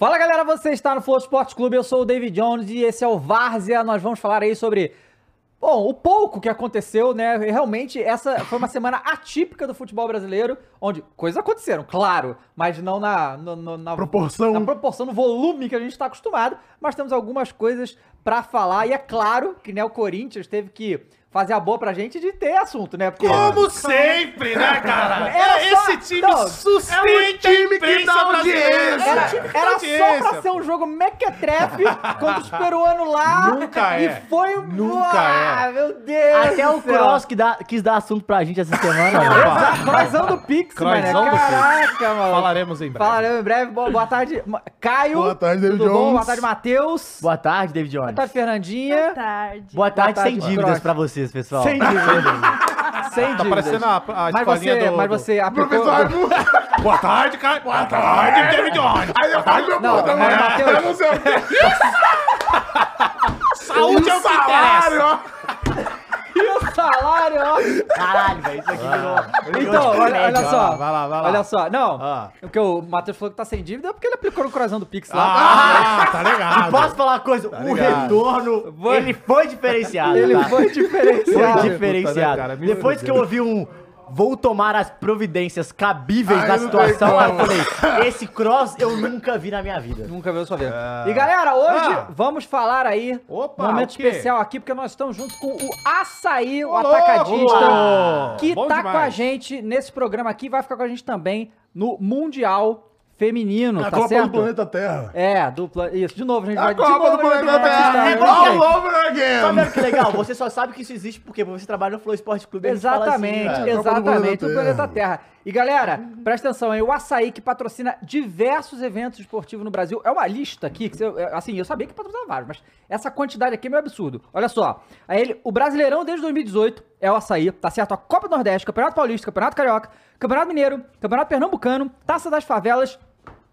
Fala galera, você está no Flow Esporte Clube, eu sou o David Jones e esse é o Várzea. Nós vamos falar aí sobre, bom, o pouco que aconteceu, né? Realmente essa foi uma semana atípica do futebol brasileiro, onde coisas aconteceram, claro, mas não na, no- no- na Proporção. na proporção, no volume que a gente está acostumado, mas temos algumas coisas pra falar e é claro que né, o Corinthians teve que fazer a boa pra gente de ter assunto, né? Porque Como sempre, né, cara? Era só- Esse time não, sustenta é um time que dá audiência. Era, era só pra ser um jogo mequetrefe contra os peruanos lá. Nunca E é. foi. Nunca ah, é. meu Deus. Até o do. Cross que dá, quis dar assunto pra gente essa semana. mano. Croizão do Pix, mano. Croizão do Pix. Caraca, mano. Falaremos em breve. Falaremos em breve. Boa, boa tarde, Caio. Boa tarde, David Tudo bom? Jones. Boa tarde, Matheus. Boa Boa tarde, David Jones. tarde, Fernandinha. Boa tarde. Boa tarde, Boa tarde, sem dívidas pra vocês, pessoal. Sem dúvida. Sem Tá parecendo a, a Mas você, do... mas do- você aplicou... Professor. Boa tarde, cara. Boa tarde, David Jones. Aí eu falo meu Não, puta, mano. Eu não sei o que. Saúde é o que interessa. salário, salário, ó. Caralho, velho, isso aqui virou. virou Então, olha, olha ó. só. vai lá, vai lá. Olha só. Não, Ah. o que o Matheus falou que tá sem dívida é porque ele aplicou no coração do Pix lá. Ah, tá ligado. Posso falar uma coisa? o ligado. retorno, Foi. ele foi diferenciado. Ele tá? foi diferenciado. Foi diferenciado. Puta, né, cara? Meu Depois que eu ouvi um. Vou tomar as providências cabíveis Ai, na não situação. Aí eu falei, esse cross eu nunca vi na minha vida. Nunca viu sua vida. E galera, hoje Ah. vamos falar aí, Opa, momento o especial aqui, porque nós estamos juntos com o Açaí, o Ô, atacadista, que Bom tá com a demais. gente nesse programa aqui, vai ficar com a gente também no Mundial Feminino, A tá Copa certo? do Planeta Terra. É, dupla. Isso, de novo, a gente A vai de Copa novo, do Planeta Terra. né? Over Tá again. vendo que legal? Você só sabe que isso existe porque você trabalha no Flow Esporte Clube. e a gente fala Exatamente, assim. Copa do exatamente, Planeta o planeta Terra. E galera, presta atenção, hein? O Açaí que patrocina diversos eventos esportivos no Brasil. É uma lista aqui, que você- é, assim, eu sabia que patrocinava vários, mas essa quantidade aqui é meio absurdo. Olha só, aí ele, o Brasileirão desde 2018 é o Açaí, tá certo? A Copa do Nordeste, Campeonato Paulista, Campeonato Carioca, Campeonato Mineiro, Campeonato Pernambucano, Taça das Favelas,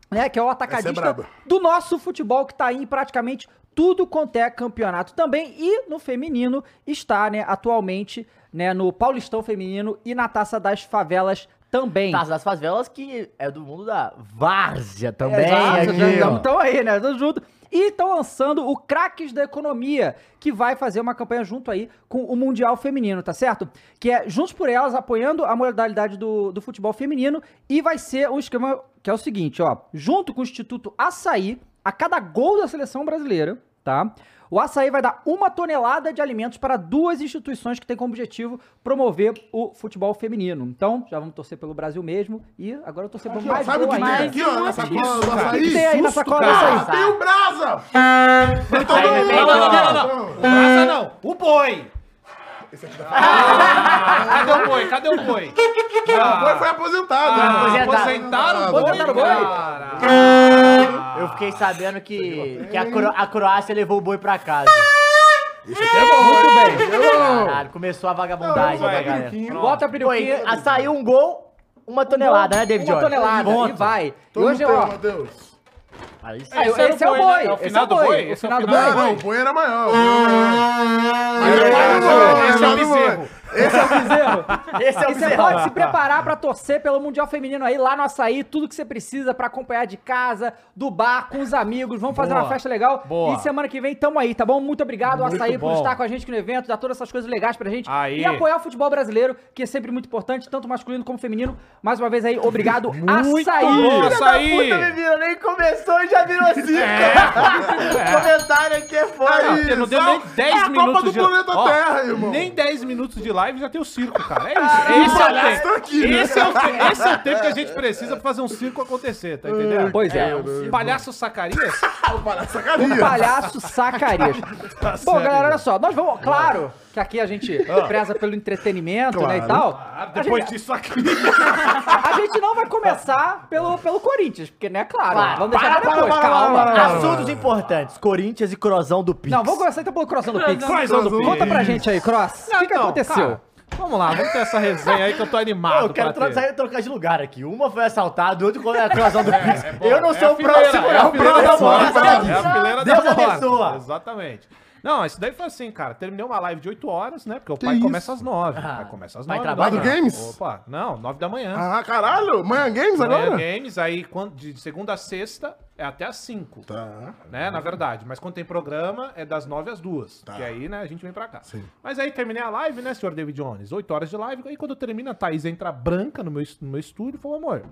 né? Que é o atacadista braba. do nosso futebol que tá aí em praticamente tudo quanto é campeonato também. E no feminino está, né, atualmente, né, no Paulistão Feminino e na Taça das Favelas também. Taça das Favelas, que é do mundo da várzea também. Exato, aqui, já ó. estão aí, né? Tamo junto. E estão lançando o Craques da Economia, que vai fazer uma campanha junto aí com o Mundial Feminino, tá certo? Que é Juntos por Elas, apoiando a modalidade do, do futebol feminino. E vai ser um esquema que é o seguinte, ó. Junto com o Instituto Açaí, a cada gol da seleção brasileira, tá? O Açaí vai dar uma tonelada de alimentos para duas instituições que têm como objetivo promover o futebol feminino. Então, já vamos torcer pelo Brasil mesmo. E agora eu torcer pelo mais Sabe o que tem aqui, ó, na sacola do O que açaí? tem aí na sacola do cara. açaí? Ah, Tem o brasa. Não, não, não, não. O Praça não. O boi. Ah, Cadê o boi? Cadê o boi? O boi foi aposentado. Ah, né? aposentado. aposentaram o boi, Aposentaram o boi? Eu fiquei sabendo que, que a, Cro- a Croácia levou o boi pra casa. Isso aqui é bom. Muito bem. É. Caralho, começou a vagabundagem Não, da vai, galera. Bota a Foi, peruquinha. a- saiu um gol, uma tonelada, né, David Uma Jones? tonelada. Ponto. E vai. E Todo hoje, ó. Matheus. Aí sim. Ah, Esse era esse o é o boi, boi. né? É o Esse é final o do boi. O Esse é o final do Não, boi. não, o boi era maior. Mas Esse é é o boi, esse é bezerro. Esse é o bezerro. Esse é o E você bezerro. pode se preparar pra torcer pelo Mundial Feminino aí, lá no Açaí, tudo que você precisa pra acompanhar de casa, do bar, com os amigos. Vamos fazer Boa. uma festa legal. Boa. E semana que vem tamo aí, tá bom? Muito obrigado, Muito Açaí, por bom. estar com a gente aqui no evento, dar todas essas coisas legais pra gente. Aí. E apoiar o futebol brasileiro, que é sempre muito importante, tanto masculino como feminino. Mais uma vez aí, obrigado, Muito Açaí. bom, Açaí. puta, menina, nem começou e já virou cinco. Comentário aqui é Não, foda. porque não deu nem 10 É a Copa minutos do de planeta Terra, irmão. Nem 10 minutos de live já tem o circo, cara. É isso. o Esse é o tempo. aqui, né? Esse é o te- esse é o tempo que a gente precisa pra fazer um circo acontecer, tá entendendo? Pois é. um palhaço Zacarias? O palhaço sacaria. O palhaço Zacarias. Tá Bom, galera, olha só. Nós vamos. Claro que aqui a gente preza pelo entretenimento, né? E tal. Ah, A depois gente, disso aqui. a gente não vai começar pelo, pelo Corinthians, porque, né, claro. Claro. Vamos deixar Para, depois. para, Calma. para, para. Assuntos importantes. Corinthians e Crozão do Pix. Não, vamos começar então pelo Crossão do Pix. Crossão do Conta Pix. pra gente aí, Cross. O que, que Então, aconteceu? cara, vamos lá, vamos ter essa resenha aí que eu tô animado Eu quero ter. trocar, de lugar aqui. Uma foi assaltada, o outro foi a Crozão do Pix. bom. eu não É sou a o próximo, é a não. fileira da É a fileira da Deus morte. abençoa. Exatamente. Não, isso daí foi assim, cara. Terminei uma live de 8 horas, né? Porque o pai começa às 9. Ah, O pai começa às vai 9. trabalhar? da manhã. Lá do Games? Opa, não, 9 da manhã. Ah, caralho. Manhã Games Manhã agora? Games, aí quando, de segunda a sexta é até às 5. Tá. Né, na verdade. Mas quando tem programa é das 9 às 2. Tá. Que aí, né, a gente vem pra cá. Sim. Mas aí terminei a live, né, senhor David Jones? 8 horas de live. Aí quando termina, a Thaís entra branca no meu, no meu estúdio e falou: amor,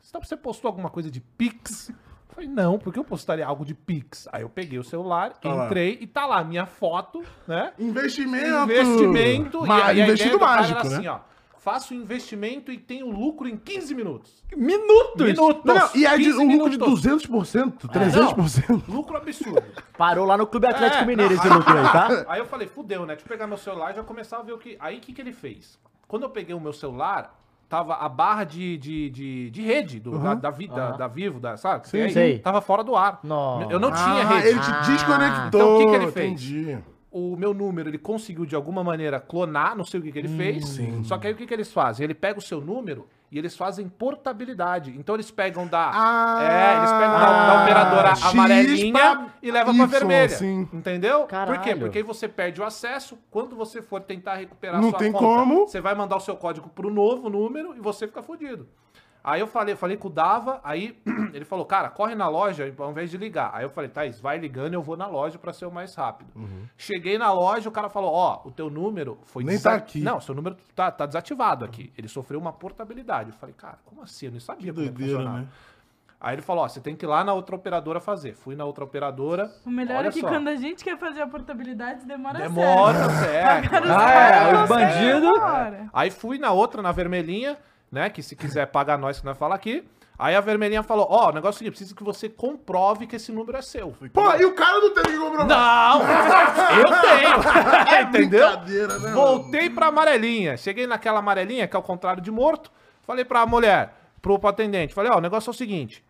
você tá- você postou alguma coisa de Pix? Eu falei, não, porque eu postaria algo de Pix. Aí eu peguei o celular, lá. entrei e tá lá a minha foto, né? Investimento. Investimento. Ma e, e a ideia investido do cara mágico, era né? assim, ó. Faço investimento e tenho lucro em 15 minutos. Minutos! Minutos! Não, não, e é de 15 um lucro de minutos. 200%, 300%. Lucro absurdo. Parou lá no Clube Atlético É, Mineiro esse lucro aí, tá? Aí eu falei, fudeu, né? Deixa eu pegar meu celular e já começar a ver o que. Aí o que, que ele fez? Quando eu peguei o meu celular, tava a barra de, de, de, de rede do, da, da, Vi- da, Aham. da Vivo, da, sabe? Sim. Aí Sei. Tava fora do ar. Nossa. Eu não tinha Ah, rede. ele te Ah. desconectou. Então, o que que ele fez? Entendi. o meu número, ele conseguiu de alguma maneira clonar, não sei o que, que ele fez. Só que aí o que, que eles fazem? Ele pega o seu número e eles fazem portabilidade. Então eles pegam da. Ah, é, eles pegam da, da operadora X amarelinha pra e levam pra vermelha. sim. Entendeu? Por quê? Caralho. Porque aí você perde o acesso. Quando você for tentar recuperar Não sua tem conta, como. você vai mandar o seu código pro novo número e você fica fudido. Aí eu falei, falei com o Dava, aí ele falou, cara, corre na loja ao invés de ligar. Aí eu falei, Thaís, vai ligando, eu vou na loja pra ser o mais rápido. Cheguei na loja, o cara falou, ó, o teu número foi Uhum. Nem desa- tá aqui. Não, seu número tá, tá desativado aqui. Ele sofreu uma portabilidade. Eu falei, cara, como assim? Eu não sabia como é que doideira, funcionava. né? Aí ele falou, ó, você tem que ir lá na outra operadora fazer. Fui na outra operadora. O melhor olha é que só. quando a gente quer fazer a portabilidade, demora Demora, certo. Agora os Ah, é, conseguem bandidos- agora. Aí fui na outra, na vermelhinha, né? Que se quiser pagar nós que nós fala aqui. Aí a vermelhinha falou: Ó, o negócio é o seguinte, preciso que você comprove que esse número é seu. Pô, e o cara não teve que comprovar. Não! eu tenho! Entendeu? Brincadeira, né? Voltei pra amarelinha. Cheguei naquela amarelinha, que é o contrário de morto. Falei pra mulher, pro, pro atendente: Falei, ó, o negócio é o seguinte.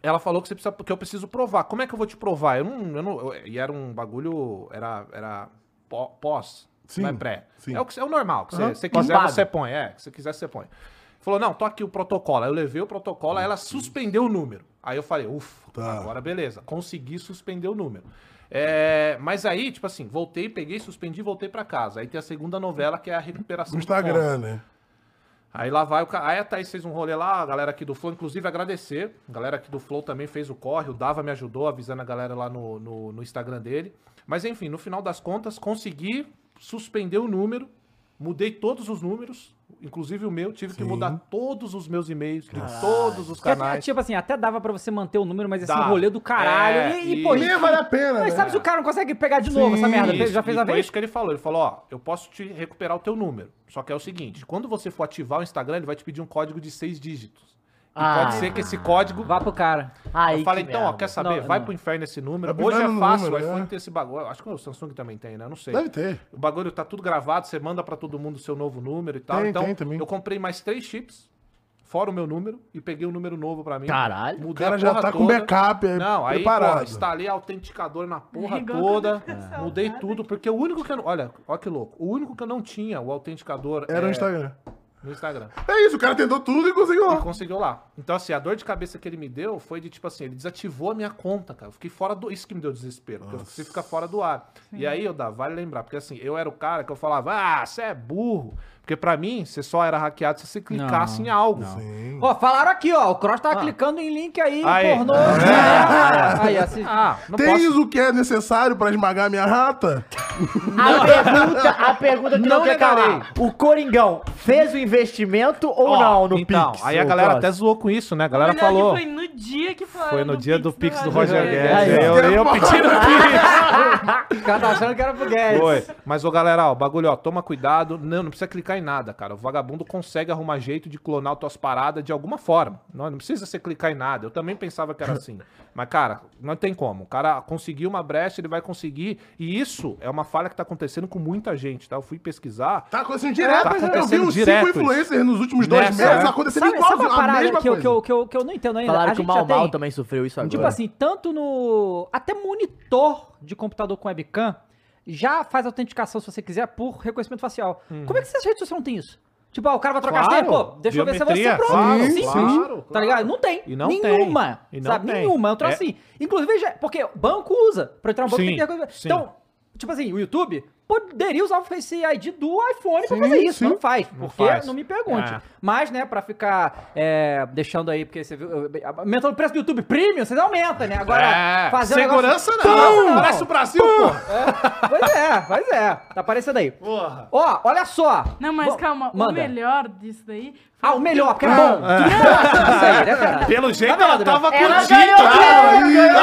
Ela falou que, você precisa, que eu preciso provar. Como é que eu vou te provar? Eu não. Eu não eu- e era um bagulho. Era, era pó- pós. Sim, não é pré. sim. É o, que, é o normal. Que você, Aham. você quiser, Pós-pago. você põe. É, que você quiser, você põe. Falou, não, tô aqui o protocolo. Aí eu levei o protocolo, aí ela suspendeu o número. Aí eu falei, ufa, Tá. agora beleza. Consegui suspender o número. É, mas aí, tipo assim, voltei, peguei, suspendi voltei pra casa. Aí tem a segunda novela, que é a recuperação No. Instagram, né? Aí lá vai o cara. Aí a Thaís fez um rolê lá, a galera aqui do Flow, inclusive agradecer. A galera aqui do Flow também fez o corre, o Dava me ajudou, avisando a galera lá no, no, no Instagram dele. Mas enfim, no final das contas, consegui suspender o número, mudei todos os números, inclusive o meu, tive que Sim. mudar todos os meus e-mails de todos os Que até, canais. tipo assim, até dava pra você manter o número, mas esse Dá. rolê do caralho. É, e, e, e- pô, Nem vale a pena, Mas né? sabe se o cara não consegue pegar de novo essa merda? Isso, Já fez a foi vez? isso que ele falou. Ele falou, ó, eu posso te recuperar o teu número. Só que é o seguinte, quando você for ativar o Instagram, ele vai te pedir um código de seis dígitos. E Ah. pode ser que esse código Vá pro cara. Aí eu falei, então, ó, quer saber? Não, Vai não. pro inferno esse número. Vai Hoje é fácil, número, o iPhone é. tem esse bagulho. Acho que o Samsung também tem, né? Não sei. Deve ter. O bagulho tá tudo gravado, você manda pra todo mundo o seu novo número e tal. Tem, então, tem também. eu comprei mais três chips, fora o meu número, e peguei um número novo pra mim. Caralho. O Mudei cara a já tá com toda. backup é Não, aí, preparado. pô, instalei autenticador na porra toda, eu mudei tudo, porque o único que eu não... Olha, olha que louco. O único que eu não tinha, o autenticador... Era é, no Instagram. No Instagram. É isso, o cara tentou tudo e conseguiu E lá. conseguiu lá. Então, assim, a dor de cabeça que ele me deu foi de, tipo assim, ele desativou a minha conta, cara. Eu fiquei fora do... Isso que me deu desespero, porque você fica fora do ar. E aí, eu dá, vale lembrar, porque assim, eu era o cara que eu falava, ah, você é burro. Porque pra mim, você só era hackeado se você clicasse Não, em algo. Ó, falaram aqui, ó. O Cross tava clicando em link aí, Aí. pornô. É. Aí, assim. Ah, não Tens posso... o que é necessário pra esmagar minha rata? A pergunta, a pergunta que não, Não quer negarei. calar. O Coringão fez o investimento ou Ó, não no então, Pix? aí a galera até zoou com isso, né? A galera falou... Foi no dia que falaram Foi no dia do Pix do Roger Roger Guedes. Eu, eu pedindo Pix. O cara tá achando que era pro Guedes. Foi. Mas, ô, galera, ó, o bagulho, ó, toma cuidado. Não, não precisa clicar em nada, cara. O vagabundo consegue arrumar jeito de clonar tuas paradas de alguma forma. Não, não precisa você clicar em nada. Eu também pensava que era assim. Mas, cara, não tem como. O cara conseguiu uma brecha, ele vai conseguir. E isso é uma falha que tá acontecendo com muita gente, tá? Eu fui pesquisar. Tá acontecendo direto. Tá eu vi acontecendo uns direto cinco influencers nos últimos dois Nessa, meses é. acontecendo Sabe, uma a mesma que coisa. que, eu, que, eu, que eu não entendo ainda? Falaram a que o Mal Mal tem, também sofreu isso agora. Tipo assim, tanto no... Até monitor de computador com webcam já faz autenticação, se você quiser, por reconhecimento facial. Como é que essas redes sociais não tem isso? Tipo, ah, o cara vai trocar Claro. senha, pô, deixa eu ver se é você, Biometria, pronto. claro, Sim, claro, sim. claro. Tá ligado? Não tem. E não nenhuma. tem. E não sabe? tem. Nenhuma. É um troço É. assim. Inclusive, porque banco usa. Pra entrar no banco Sim, tem que ter sim. Então, tipo assim, o YouTube poderia usar o Face ID do iPhone pra fazer isso. sim. Não faz, Não porque faz. não me pergunte. É. Mas, né, pra ficar é, deixando aí, porque você viu, aumentando o preço do YouTube Premium, vocês aumentam, né? Agora, É, fazer um segurança negócio- não. Não, Parece o Brasil, pô. Pois é, pois é. Tá aparecendo aí. Porra. Ó, olha só. Não, mas Vo- calma, manda. o melhor disso daí. Ah, o melhor, porque é bom. Pelo jeito Tá ela vendo, tava Ela curtindo. ganhou dinheiro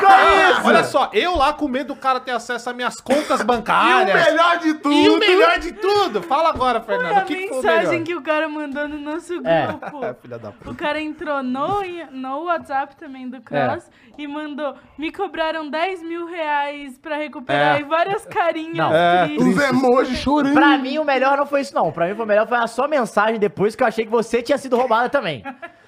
com isso. Olha só, eu lá com medo do cara ter acesso às minhas contas E o melhor de tudo. E o melhor de tudo. Fala agora, Foi Fernando. a O que, que foi o mensagem melhor? que o cara mandou no nosso É. grupo. É, filha da puta. O cara entrou no, no WhatsApp também do Cross e mandou: me cobraram 10 mil reais pra recuperar É. e várias carinhas Não. É. Os emojis chorando. Pra mim, o melhor não foi isso, não. Pra mim, foi o melhor foi a sua mensagem depois que eu achei que você tinha sido roubada também.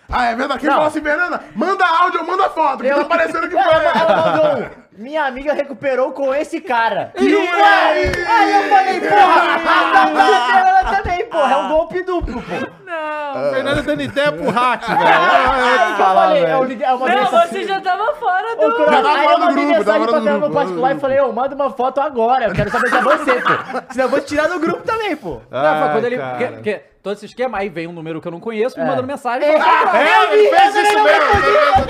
Ah, é verdade. Quem falou assim, Fernanda, manda áudio ou manda foto, que Eu- tá parecendo que foi Ela, ela. ela mandou um. Minha amiga recuperou com esse cara. E o Aí aí eu falei, porra, a Fernanda também, porra. É um golpe duplo, pô. Não. Fernando dando ideia pro hack, velho. Aí que eu falei, eu, liguei- eu mandei Não, essa- você já tava fora do. Já tava aí fora eu do mandei grupo, mensagem tava pra fora do Fernanda no grupo. particular e falei, ô, manda uma foto agora. Eu quero saber se é você, pô. Senão eu vou te tirar do grupo também, pô. Não, foi quando ele. cara. Porque, porque todo esse esquema, aí vem um número que eu não conheço, me É. mandando mensagem. É, falando, "Ah, É, ele fez isso mesmo.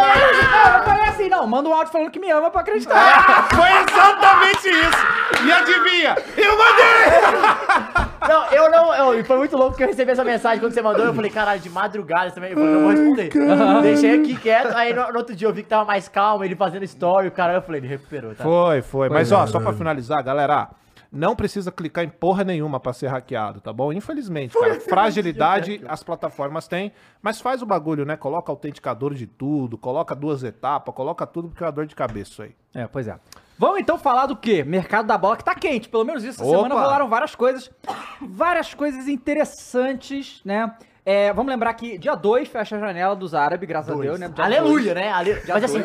Ah, eu falei assim, não, manda um áudio falando que me ama pra acreditar. Foi exatamente isso. E adivinha? Eu mandei. Não, eu não. Eu, e foi muito louco porque eu recebi essa mensagem quando você mandou. Eu falei, caralho, de madrugada também. Eu falei, não vou responder. Deixei aqui quieto. Aí no, no outro dia eu vi que tava mais calmo, ele fazendo story, o cara. Eu falei, ele recuperou, tá? Foi, foi. Mas é, ó, só pra finalizar, galera. Não precisa clicar em porra nenhuma pra ser hackeado, tá bom? Infelizmente, cara. Fragilidade as plataformas têm, mas faz o bagulho, né? Coloca autenticador de tudo, coloca duas etapas, coloca tudo porque é uma dor de cabeça isso aí. É, pois é. Vamos então falar do quê? Mercado da bola que tá quente. Pelo menos isso. Essa Opa! semana rolaram várias coisas. Várias coisas interessantes, né? É, vamos lembrar que dia 2 fecha a janela dos árabes, graças a Deus, né? Dia Aleluia, dois. né? Ale... Mas assim,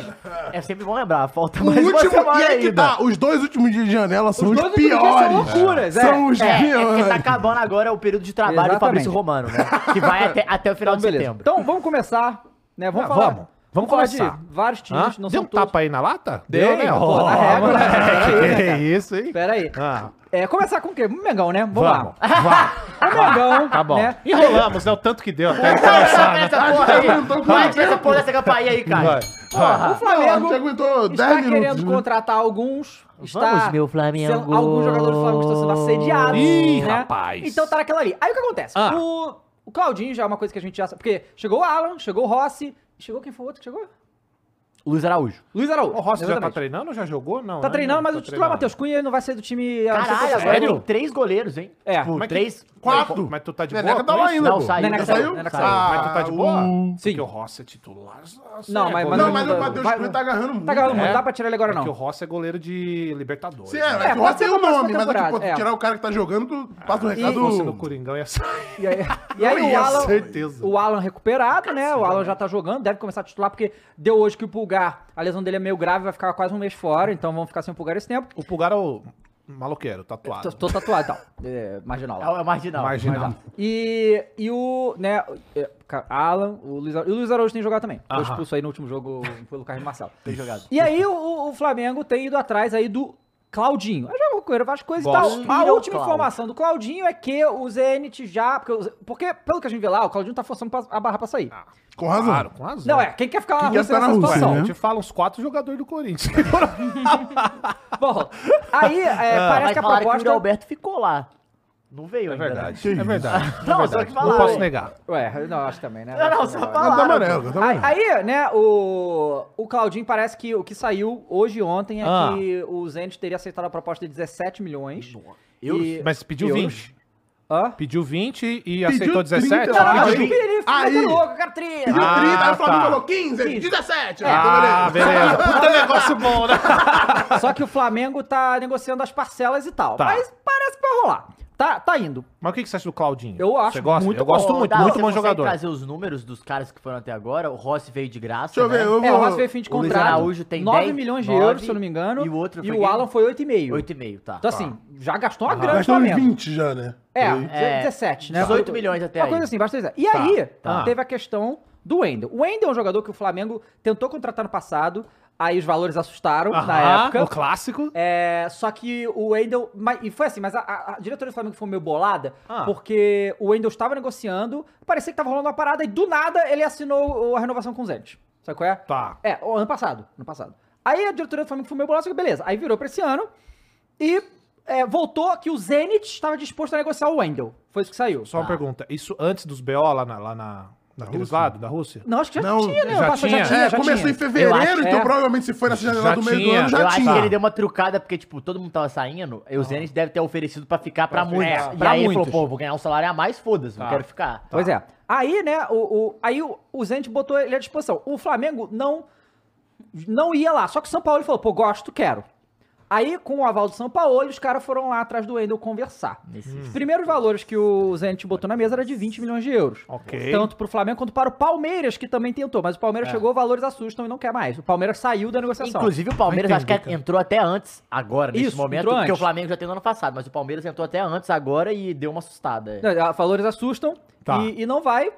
é sempre bom lembrar. Falta O mais uma último, semana e aí que ainda. tá, os dois últimos dias de janela são Os os, dois piores. são loucuras, é. São os É, é porque piores. tá acabando agora o período de trabalho do Exatamente. Fabrício Romano, né? Que vai até, até o final Então, de beleza. setembro. Então, vamos começar, né? Vamos Ah, falar. vamos. Vamos falar começar. de vários times, Hã? não Deu são um todos. tapa aí na lata? Deu, né? pô, na régua, né? Aí, né, Que cara? isso, hein? Pera aí. Ah, É, começar com o quê? Mengão, né? Vamos, vamos. lá. O Mengão, Tá bom. né? Enrolamos, né? O tanto que deu até começar, né? essa porra aí. Vai tirar essa porra dessa campainha aí, cara. Vai, vai. O Flamengo Não, aguentou 10 está minutos. querendo né? contratar alguns. Está Vamos, meu Flamengo. sendo- alguns jogadores do Flamengo estão sendo assediados. Ih, né? rapaz. Então tá naquela ali. Aí o que acontece? Ah. O, o Claudinho já é uma coisa que a gente já sabe. Porque chegou o Alan, chegou o Rossi. Chegou quem foi o outro que chegou? Luiz Araújo. Luiz Araújo. O Rossi já tá treinando? Já jogou? Não. Tá né? treinando, mas Tá o titular treinando. Matheus Cunha ele não vai sair do time. Caralho, agora Sério? tem três goleiros, hein? É. Tipo, Mas que- três. Quatro. Mas tu tá de Neneca boa tá lá ainda, Não, saiu. Neneca saiu? Neneca saiu. Mas tu tá de boa? Sim. Porque o Rossi é titular. Não, mas- mas Não, mas o Matheus Cunha tá agarrando muito. Tá agarrando muito, É? não dá pra tirar ele agora não. Porque o Rossi é goleiro de Libertadores. Sim, né? é, É, é o Rossi tem o nome, mas é que, temporada, pô, é. tirar o cara que tá jogando, tu passa o E- Se fosse no recado... Coringão ia sair. E aí, e o Alan, certeza. o Alan recuperado, né? O Alan já tá jogando, deve começar a titular, porque deu hoje que o Pulgar, a lesão dele é meio grave, vai ficar quase um mês fora, então vamos ficar sem o Pulgar esse tempo. O Pulgar é o maloqueiro, tatuado. Tô, tô tatuado e tal. É, marginal lá. É o marginal. Marginal. E, e o, né, é, Alan, o Luiz, Ar- e o Luiz Araújo tem jogado também. Foi expulso aí no último jogo pelo Carlos Marcelo. Tem jogado. E aí o, o Flamengo tem ido atrás aí do Claudinho. Aí já ocorreram várias coisas e tal. Gosto. A o última informação do Claudinho é que o Zenit já... Porque, o- porque pelo que a gente vê lá, o Claudinho tá forçando a barra pra sair. Com razão. Claro, com razão. Não, é, quem quer ficar lá na Quem quer Rússia nessa na Rússia, situação? A né? gente fala uns quatro jogadores do Corinthians. Bom, aí é, Ah. parece Mas que a falaram que o proposta... Alberto ficou lá. Não veio É ainda. verdade. Que É verdade. Não, é só verdade. que Não falaram. posso negar. Ué, não, acho também, né? Não, não, só que não. falaram. Tá amarelo, tá Aí, amarelo. aí, né, o, o Claudinho parece que o que saiu hoje e ontem é Ah. que o Zenit teria aceitado a proposta de 17 milhões. Euros? E- Mas pediu euros. 20. Hã? Pediu 20 e Pediu aceitou 17? 30. Não, não, Aí- ele, ele, ele aí- louco, eu quero 30. Pediu Ah, 30, aí o Flamengo tá. falou 15, Isso. 17. Ah, beleza. beleza. Puta negócio bom, né? Só que o Flamengo tá negociando as parcelas e tal. Tá. Mas parece que vai rolar. Tá, tá indo. Mas o que que você acha do Claudinho? Eu acho Você gosta? muito Eu gosto bom. muito, Dá, muito você bom jogador. trazer os números dos caras que foram até agora? O Rossi veio de graça, Deixa eu ver, né? eu vou... É, o Rossi veio fim de O Luiz contrato. Araújo tem 9 10, milhões de 9, euros, se eu não me engano. e o outro E foi o? Alan foi 8,5. 8,5, tá. Então assim, já gastou uma Aham. grana Gastou Flamengo. 20 já, né? É. É, 17, né? 18 milhões até Uma aí. coisa assim, basta dizer. E aí, tá. teve a questão do Wendel. O Wendel é um jogador que o Flamengo tentou contratar no passado. Aí os valores assustaram na época. O clássico. É, só que o Wendel. mas- e foi assim, mas a, a- a diretoria do Flamengo foi meio bolada, Ah. porque o Wendel estava negociando, parecia que tava rolando uma parada, e do nada ele assinou a renovação com o Zenit. Sabe qual é? Tá. É, ano passado. Ano passado. Aí a diretoria do Flamengo foi meio bolada, só que beleza. Aí virou pra esse ano e é, voltou que o Zenit estava disposto a negociar o Wendel. Foi isso que saiu. Só uma pergunta. Isso antes dos BO lá, na, lá na, naqueles Rússia? lados da Rússia? Não, acho que já Não, tinha, né? já tinha? É, já começou tinha. em fevereiro, Eu acho- então é. provavelmente se foi nessa janela Já do meio do tinha. ano, já eu acho tinha. que ele deu uma trucada, porque, tipo, todo mundo tava saindo, e o Zenit deve ter oferecido pra ficar pra Pra muitos. ficar. E Pra aí ele muitos. falou, pô, vou ganhar um salário a mais, foda-se, não Tá. quero ficar. Pois é. Aí, né, o, o- aí o, o Zenit botou ele à disposição. O Flamengo não, não ia lá. Só que o São Paulo falou, pô, gosto, quero. Aí, com o aval do São Paulo, os caras foram lá atrás do Wendel conversar. Nesse- Os primeiros valores que o Zenit botou na mesa era de 20 milhões de euros. Ok. Tanto pro Flamengo quanto para o Palmeiras, que também tentou. Mas o Palmeiras chegou, valores assustam e não quer mais. O Palmeiras saiu da negociação. Inclusive, o Palmeiras Vai acho que entrou até antes, agora, nesse Isso, momento, porque o antes. Flamengo já tem no ano passado, mas o Palmeiras entrou até antes agora e deu uma assustada. é. Não, Valores assustam Tá. e, e não vai.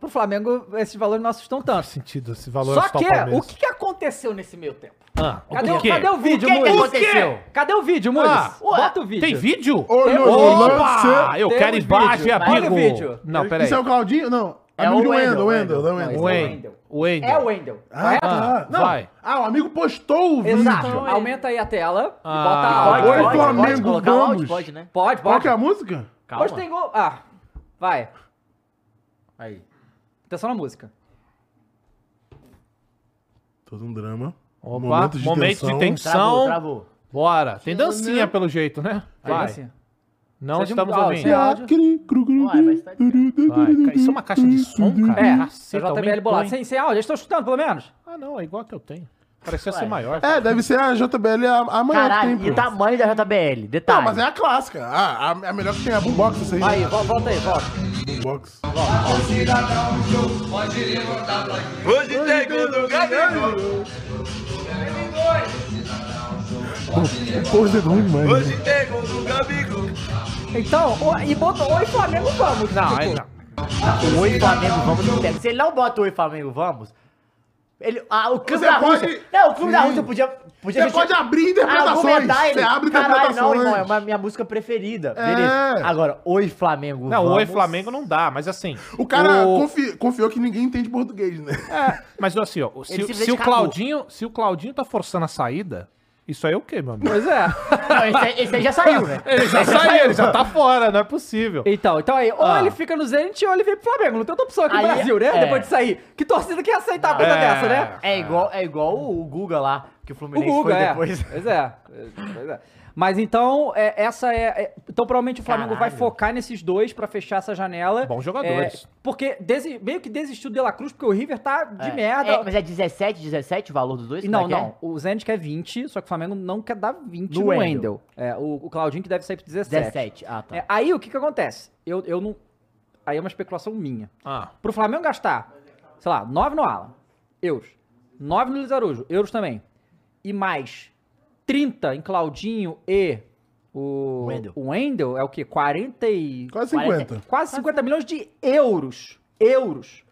Pro Flamengo, esses valores não assustam tanto. Faz sentido esse valor Só que, o o que que aconteceu nesse meio tempo? Ah, Cadê o o, quê? cadê o vídeo, que que Mules? aconteceu? Cadê o vídeo, Mules? Ah, Bota o vídeo. Tem vídeo? Olha Tem- o Opa! lance. Eu quero um imagem, vídeo. amigo. Olha o vídeo. Não, peraí. Isso é o Claudinho? Não. É amigo o do Wendel, Wendel, Wendel, Wendel. O é Wendel. O Wendel. É o Wendel. Ah, correto? tá. Não. vai. Ah, o amigo postou o vídeo. Exato. Então, Aumenta aí a tela Ah, e bota a Pode, Oi, pode, pode, o vamos. pode, né? Pode, Qual pode. que é a música? Calma. Hoje tem gol. Ah, vai. Aí. Atenção na música. Todo um drama. Opa, Momento de momento tensão. de tensão. Travou, travou. Bora. Tem dancinha pelo jeito, né? Vai. Não de um- estamos ah, ouvindo. Uai, mas tá de- Vai. Ca- Isso é uma caixa de som, cara? É, Caceta, JBL aumentou, bolado. Sem, sem áudio, eles estão escutando pelo menos? Ah, não, é igual a que eu tenho. Parecia Ué. ser maior. É, deve ser a JBL a- amanhã que Caralho, tem, e tamanho da JBL, detalhe. Não, mas é a clássica. Ah, a, a melhor que tem, a Boombox, aí. Aí, vo- volta aí, volta. Boombox. O pose é ruim demais. né? Então, o- e botou Oi Flamengo, vamos. Não, tipo, aí não. O Oi Flamengo Vamos não pega. Se ele não bota o Oi Flamengo Vamos, ele, ah, o clube Você da pode- Rússia. Não, o clube da Sim. Rússia podia. podia Você pode abrir interpretações. ele. Você abre Caralho, não, interpretações. irmão, é uma minha música preferida. É. Beleza. Agora, Oi Flamengo Não, Vamos. Oi Flamengo não dá, mas assim. O cara o- confi- confiou que ninguém entende português, né? É, mas assim, ó, se, se simplesmente o. Claudinho, se o Claudinho tá forçando a saída, isso aí é o quê, meu amigo? Pois é. Não, esse, aí- esse aí já saiu, né? Ele já saiu, ele já tá fora, não é possível. Então, então aí, ou Ah. ele fica no Zenit ou ele vem pro Flamengo. Não tem outra opção aqui no Aí, Brasil, né? é. Depois de sair. Que torcida que ia aceitar uma coisa É. dessa, né? É igual, é igual o, o Guga lá, que o O Fluminense Guga, foi é. depois. Pois é. Pois é. Mas então, é, essa é, é- Então, provavelmente o Flamengo vai Caralho. focar nesses dois pra fechar essa janela. Bons jogadores. É, porque desi- meio que desistiu do De La Cruz, porque o River tá de É. merda. É, mas é 17, 17 o valor dos dois? E não, é que é? não. O Zenit quer 20, só que o Flamengo não quer dar 20 No no, Wendel. Wendel. É, o, o Claudinho que deve sair pro 17. 17. Ah, tá. É, aí o que que acontece? Eu, eu não. Aí é uma especulação minha. Ah, Pro Flamengo gastar, sei lá, 9 no Alan, euros. 9 no Luiz Araújo, euros também. E mais 30 em Claudinho e o Wendel. o Wendel, é o quê? 40 e... Quase 40. 50. Quase 50 milhões de euros. Euros.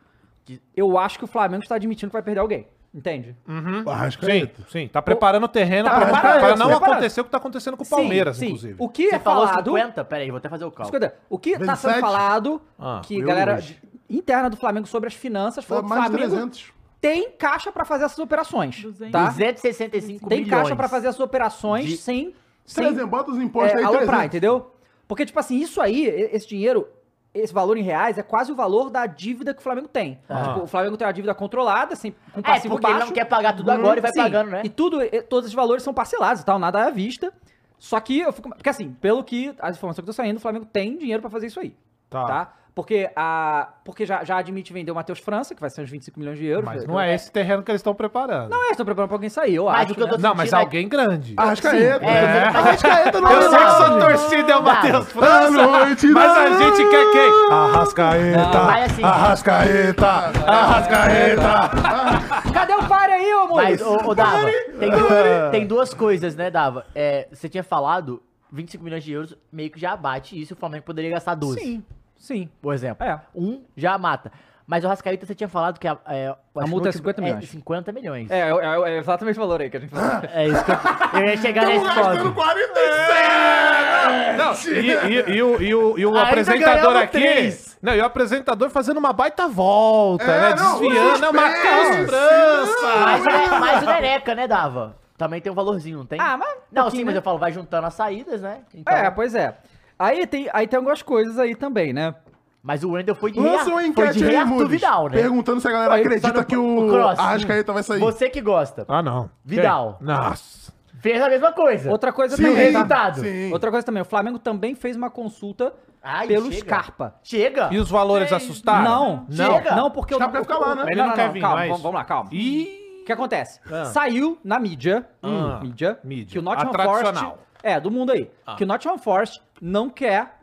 Eu acho que o Flamengo está admitindo que vai perder alguém. Entende? sim, Arrascaeta. sim. Tá preparando o terreno Tá pra não preparando. acontecer o que tá acontecendo com o Palmeiras, sim, sim. inclusive. O que Você é falou falado... 50? Pera aí, vou até fazer o cálculo. Escuta, o que tá sendo 27? falado, Ah, que eu galera interna do Flamengo sobre as finanças, Dá falou o mais de Flamengo 300. Tem caixa pra fazer essas operações, 200. tá? 265 Tem milhões. caixa pra fazer essas operações De- sem, sem 300, bota os impostos é, aí, aloprar, 300. entendeu? Porque, tipo assim, isso aí, esse dinheiro, esse valor em reais, é quase o valor da dívida que o Flamengo tem. Ah. Tipo, o Flamengo tem uma dívida controlada, sem, com É, passivo porque ele baixo. não quer pagar tudo agora e vai Sim, pagando, né? E tudo, todos esses valores são parcelados e tal, nada à vista. Só que eu fico. Porque assim, pelo que as informações que estão saindo, o Flamengo tem dinheiro pra fazer isso aí. Tá. Tá? Porque, a, porque já, já admite vender o Matheus França, que vai ser uns 25 milhões de euros. Mas não é esse terreno que eles estão preparando. Não é, estão preparando pra alguém sair, eu Mas acho. né? Não, mas é- alguém grande. Arrascaeta. É, É. Arrascaeta não Eu sei que é sua torcida é o Matheus França, noite, mas a não. gente quer quem? Arrascaeta, Mas assim- Arrascaeta, Arrascaeta. Cadê o pare aí, ô Mas, ô, ô, Dava, tem, du- tem duas coisas, né, Dava? É, você tinha falado 25 milhões de euros, meio que já bate isso, o Flamengo poderia gastar 12, Sim, sim. por exemplo. É. Um já mata. Mas o Rascaeta, você tinha falado que a, é, que multa é no 50 milhões. 50 milhões. É, é, é exatamente o valor aí que a gente falou. É isso que eu, eu ia chegar nesse Gastando ponto. 47! Não, e, e- e o, e o- e o Ainda apresentador aqui. três. Não, e o apresentador fazendo uma baita volta, É, né? não, Desviando, é cobrança. Mas, o Ne- mas o Neneca, né, Dava? Também tem um valorzinho, não tem? Ah, mas Não, sim, mas né? eu falo, vai juntando as saídas, né? Então- É, pois é. Aí tem, aí tem algumas coisas aí também, né? Mas o Wendel foi de, Lança rea... uma foi enquete de aí, Arthur Mudes. Vidal, né? Perguntando se a galera Aí, acredita só no- que o, o Cross. Arrascaeta vai sair. Você que gosta. Ah, não. Vidal. Quem? Nossa. Fez a mesma coisa. Outra coisa Sim, também, tá? resultado. Sim. Outra coisa também, o Flamengo também fez uma consulta Ai, pelo chega. Scarpa. Chega. E os valores Ei, assustaram? Não, Não. Chega. Não, porque Scarpa quer ficar lá, né? Ele não quer vir calma, mais. Vamos, vamos lá, calma. Ih. O que acontece? Ah. Saiu na mídia, hum, Ah, mídia, mídia. que o A Nottingham Forest... tradicional. É, do mundo aí. Ah. Que o Nottingham Forest não quer,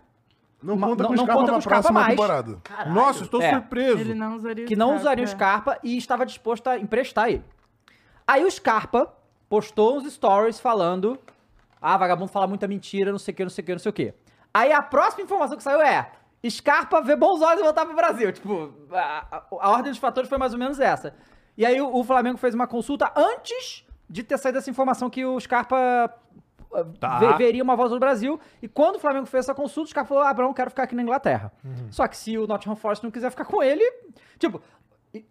Não conta não- com não os caras conta com Scarpa mais. temporada. Caralho. Nossa, estou É. surpreso. Ele não usaria o que não Scarpa. usaria o Scarpa e estava disposto a emprestar ele. Aí o Scarpa postou uns stories falando: Ah, vagabundo fala muita mentira, não sei o que, não sei o que, não sei o que. Aí a próxima informação que saiu é: Scarpa vê bons olhos e voltar pro Brasil. Tipo, a, a- ordem dos fatores foi mais ou menos essa. E aí o, o Flamengo fez uma consulta antes de ter saído essa informação que o Scarpa Tá. ve- veria uma voz do Brasil. E quando o Flamengo fez essa consulta, o Scarpa falou: Ah, Abraão, quero ficar aqui na Inglaterra. Uhum. Só que se o Nottingham Forest não quiser ficar com ele, tipo,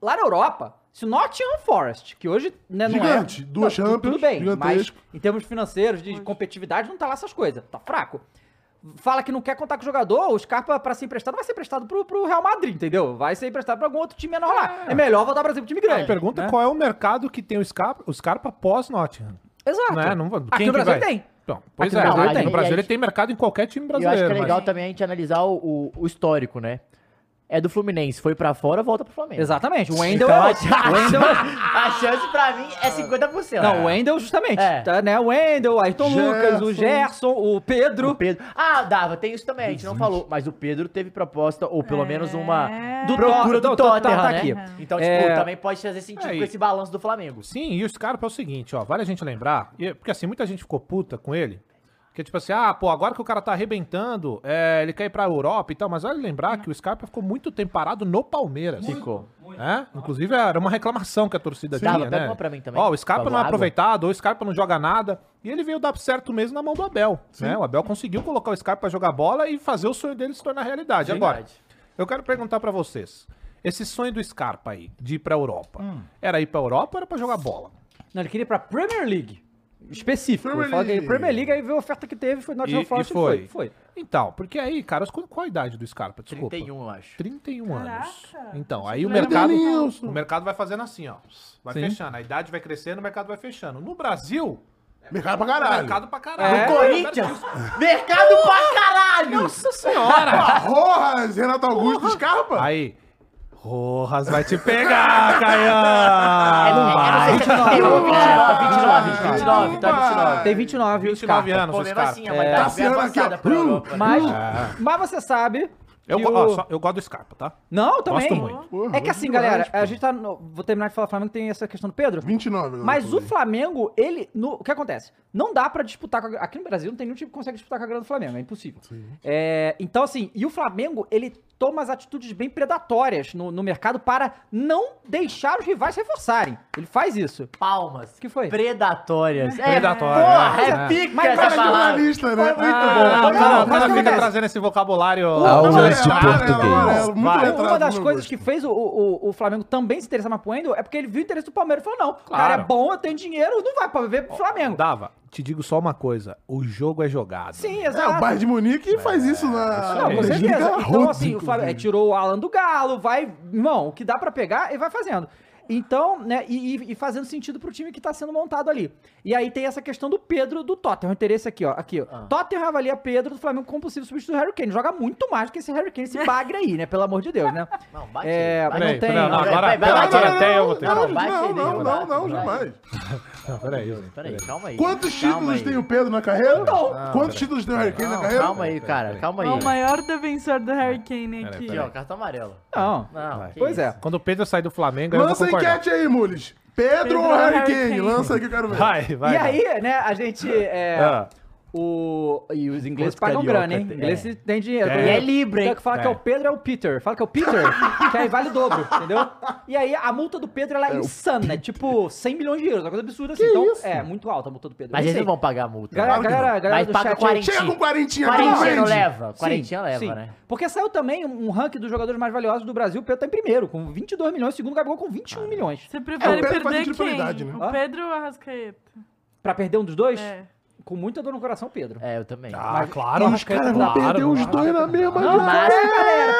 lá na Europa, se o Nottingham Forest, que hoje né, não Gigante, é. duas não, tu- Tudo Champions, bem, mas gigantesco. em termos financeiros, de competitividade, não tá lá essas coisas. Tá fraco. Fala que não quer contar com o jogador, o Scarpa, pra ser emprestado, vai ser emprestado pro, pro Real Madrid, entendeu? Vai ser emprestado pra algum outro time menor lá. É melhor voltar pra ser pro time grande. A pergunta né? é qual é o mercado que tem o Scarpa, o Scarpa pós Nottingham. Exato. Né? Não, Aqui quem no Brasil vai? tem. Então, pois Aqui é, no Brasil Brasil, tem. no Brasil ele tem mercado em qualquer time E eu acho brasileiro. que é legal mas- também a gente analisar o, o- o histórico, né? É do Fluminense, foi pra fora, volta pro Flamengo. Exatamente. O Wendel Então, é a, Wendel... a chance pra mim é 50%. Não, o Wendel justamente. É. Tá, né? O Wendel, o Ayrton Lucas, o Gerson. Gerson, o Pedro. O Pedro. Ah, Dava, tem isso também, a gente não falou. Mas o Pedro teve proposta, ou pelo É. menos uma Do procura Tot- do Tot- Tottenham, tá né? aqui. Então, tipo, É. também pode fazer sentido É, com esse balanço do Flamengo. Sim, e o Scarpa é o seguinte, ó, vale a gente lembrar, e- porque assim, muita gente ficou puta com ele, que tipo assim, ah, pô, agora que o cara tá arrebentando, é, ele quer ir pra Europa e tal, mas vale lembrar que o Scarpa ficou muito tempo parado no Palmeiras. Ficou. É? Inclusive era uma reclamação que a torcida tinha, né? uma pra mim também, Ó, o Scarpa favor, não é água. aproveitado, ou o Scarpa não joga nada, e ele veio dar certo mesmo na mão do Abel, né? O Abel conseguiu colocar o Scarpa pra jogar bola e fazer o sonho dele se tornar realidade. Agora, Verdade. eu quero perguntar pra vocês, esse sonho do Scarpa aí, de ir pra Europa, Hum. era ir pra Europa ou era pra jogar bola? Não, ele queria ir pra Premier League. Específico. Premier Ele League. Premier League, aí veio a oferta que teve, foi Nottingham E- e Forest e foi. foi. foi. Então, porque aí, cara, qual, qual a idade do Scarpa? Desculpa. 31, eu acho. 31 anos. Caraca. Então, aí o era mercado, o mercado vai fazendo assim, ó. Vai Sim. fechando. A idade vai crescendo, o mercado vai fechando. No Brasil, Mercado pra caralho. mercado pra caralho. É. No Corinthians, mercado pra caralho! Nossa senhora! Rojas, Renato Augusto, Scarpa. Aí, Rojas vai te pegar, É, Caian! não vai. se é 31, 29, 29, 29, então é Vai. 29. Tem 29 e o 29 Scarpa. anos, Pô, Scarpa. assim, é bem avançada pra Europa. Mas, É. mas você sabe. Eu, o- ó, só- eu gosto do Scarpa, tá? Não, também. Gosto muito. Porra, É que assim, galera, a gente tá. no- Vou terminar de falar Flamengo, tem essa questão do Pedro. 29. agora Mas o. Flamengo, ele. no- o que acontece? Não dá pra disputar com a, Aqui no Brasil não tem nenhum time que consegue disputar com a grana do Flamengo, é impossível. É, então, assim, e o Flamengo, ele toma as atitudes bem predatórias no, no mercado para não deixar os rivais se reforçarem. Ele faz isso. Palmas. O que foi? Predatórias. É, Predatória, porra, é. é pica Mas- essa mas- palavra. jornalista, né? Foi muito Ah, bom. o cara, fica trazendo esse vocabulário. Aulas de amarelo, português. Uma das coisas gosto. que fez o, o, o Flamengo também se interessar mais pro Wendel é porque ele viu o interesse do Palmeiras e falou: não, o cara é bom, eu tenho dinheiro, não vai pra viver pro Flamengo. Dava, te digo só uma coisa: o jogo é jogado. Sim, É, exato. o Bayern de Munique faz isso na Não, com certeza. Então, assim, o Flamengo é, tirou o Alan do Galo, vai. Irmão, o que dá pra pegar, ele vai fazendo. Então, né, e, e- e fazendo sentido pro time que tá sendo montado ali. E aí tem essa questão do Pedro do Tottenham. O interesse aqui, ó. Aqui, ó. Ah. Tottenham avalia Pedro do Flamengo como possível substituto do Harry Kane. Joga muito mais do que esse Harry Kane, esse bagre aí, né? Pelo amor de Deus, né? Não, bate É, mas bate não tem. não, Não, agora vai, vai, vai, até eu vou ter. Não, Não, não, não, não, não, não, não, jamais. Não, peraí. Peraí, calma aí. Quantos títulos aí. tem o Pedro na carreira? Não. Quantos títulos tem o Harry Kane na Não, carreira? calma aí, cara, calma É aí. o maior defensor do Harry Kane aqui. Aqui, ó, cartão amarelo. Não. Não, Pois isso. é. Quando o Pedro sair do Flamengo, eu vou Lança a concordar. enquete aí, Mules. Pedro, Pedro ou Harry Kane? Lança aí que eu quero ver. Vai, vai. e vai. aí, né, a gente. é, Ah. O, e os ingleses pagam grana, hein? tem? Ingleses têm dinheiro. É. E é Libra, hein? Tem que falar que é É. o Pedro é o Peter. Fala que é o Peter, que aí vale o dobro, entendeu? E aí a multa do Pedro ela é, insana, é tipo 100 milhões de euros, uma coisa absurda assim. então, é muito alta a multa do Pedro. Mas eles não vão pagar a multa. Galera, Claro que galera, não. galera Mas do paga chat aí- 40. Chega com quarentinha Quarentinha aqui, não vende. leva. Quarentinha leva, sim. né? Porque saiu também um ranking dos jogadores mais valiosos do Brasil. O Pedro tá em primeiro, com 22 milhões. O segundo Gabigol com 21 milhões. Você prefere É, faz perder quem? né? O? Pedro ou o Arrascaeta? Pra perder um dos dois, É. com muita dor no coração, Pedro. É, eu também. Ah, Mas- claro. Ih, Os caras Claro, claro, os dois na mesma Não, mas galera,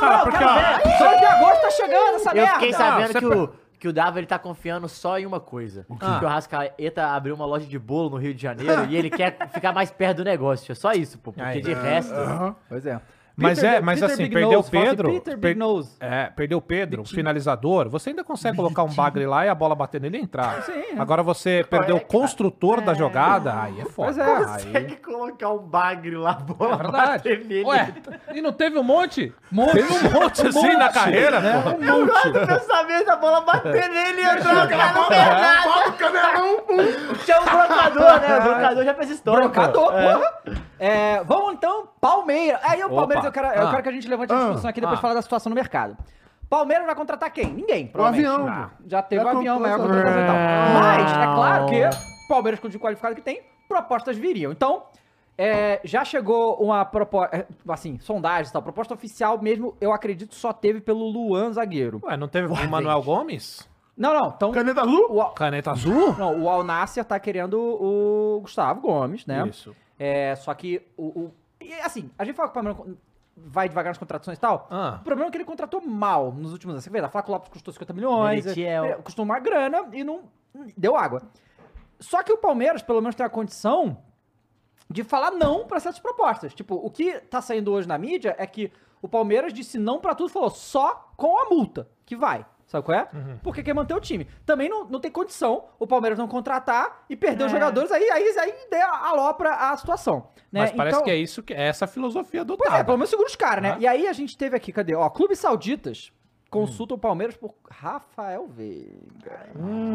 Cara, porque, ó, 2 de agosto tá chegando essa eu merda. fiquei sabendo que o, que o Dava ele tá confiando só em uma coisa. Que o Arrascaeta abriu uma loja de bolo no Rio de Janeiro e ele quer ficar mais perto do negócio. É só isso, pô. Porque Aí. de resto. Aham. Pois é. Mas é, mas Peter assim, Big perdeu o Nose, assim, Pedro. Peter per- Big Nose. É, perdeu o Pedro, finalizador. Você ainda consegue colocar um bagre lá e a bola bater nele e entrar. Sim, é. Agora você perdeu o construtor da jogada, aí é foda. Pois é. Aí, Consegue colocar um bagre lá, a bola é bater nele. Ué, e não teve um monte? Monte. Teve um monte assim na carreira, né? Um monte. Eu pensamento da bola bater nele e entrar, cara, não fez nada. Bota o canelão, pum. Tinha um brocador, né? O brocador já fez história. Brocador, É. porra. É, vamos então, Palmeiras. Aí o Opa. Palmeiras, eu quero, eu Ah. quero que a gente levante a discussão aqui depois Ah. de falar da situação no mercado. Palmeiras vai contratar quem? Ninguém, O provavelmente. avião. Ah, Já teve Já o avião, comprou maior contratação e tal. Mas, é claro que o Palmeiras, com o qualificado que tem, propostas viriam. Então, é, já chegou uma proposta, assim, sondagens e tal, proposta oficial mesmo, eu acredito, só teve pelo Luan Zagueiro. Ué, não teve o Manuel Gomes? Não, não, então... Caneta azul? O, Caneta azul? não, o Al Nasser tá querendo o Gustavo Gomes, né? Isso. É, só que o, o- e, assim, a gente fala que o Palmeiras vai devagar nas contratações e tal. Ah. O problema é que ele contratou mal nos últimos anos. Você vê, a Flávio Lopes custou 50 milhões, Merentiel. é, custou uma grana e não deu água. Só que o Palmeiras, pelo menos, tem a condição de falar não pra certas propostas. Tipo, o que tá saindo hoje na mídia é que o Palmeiras disse não pra tudo, falou só com a multa que vai. Sabe qual é? Uhum. Porque quer manter o time. Também não, não tem condição o Palmeiras não contratar e perder os É. jogadores, aí, aí, aí der alopra a situação. Né? Mas parece Então- que é isso, que é essa a filosofia Pois adotada. é, pelo menos segura os caras, né? Ah. E aí a gente teve aqui, cadê? Ó, Clubes Sauditas consultam Hum. o Palmeiras por Rafael Veiga.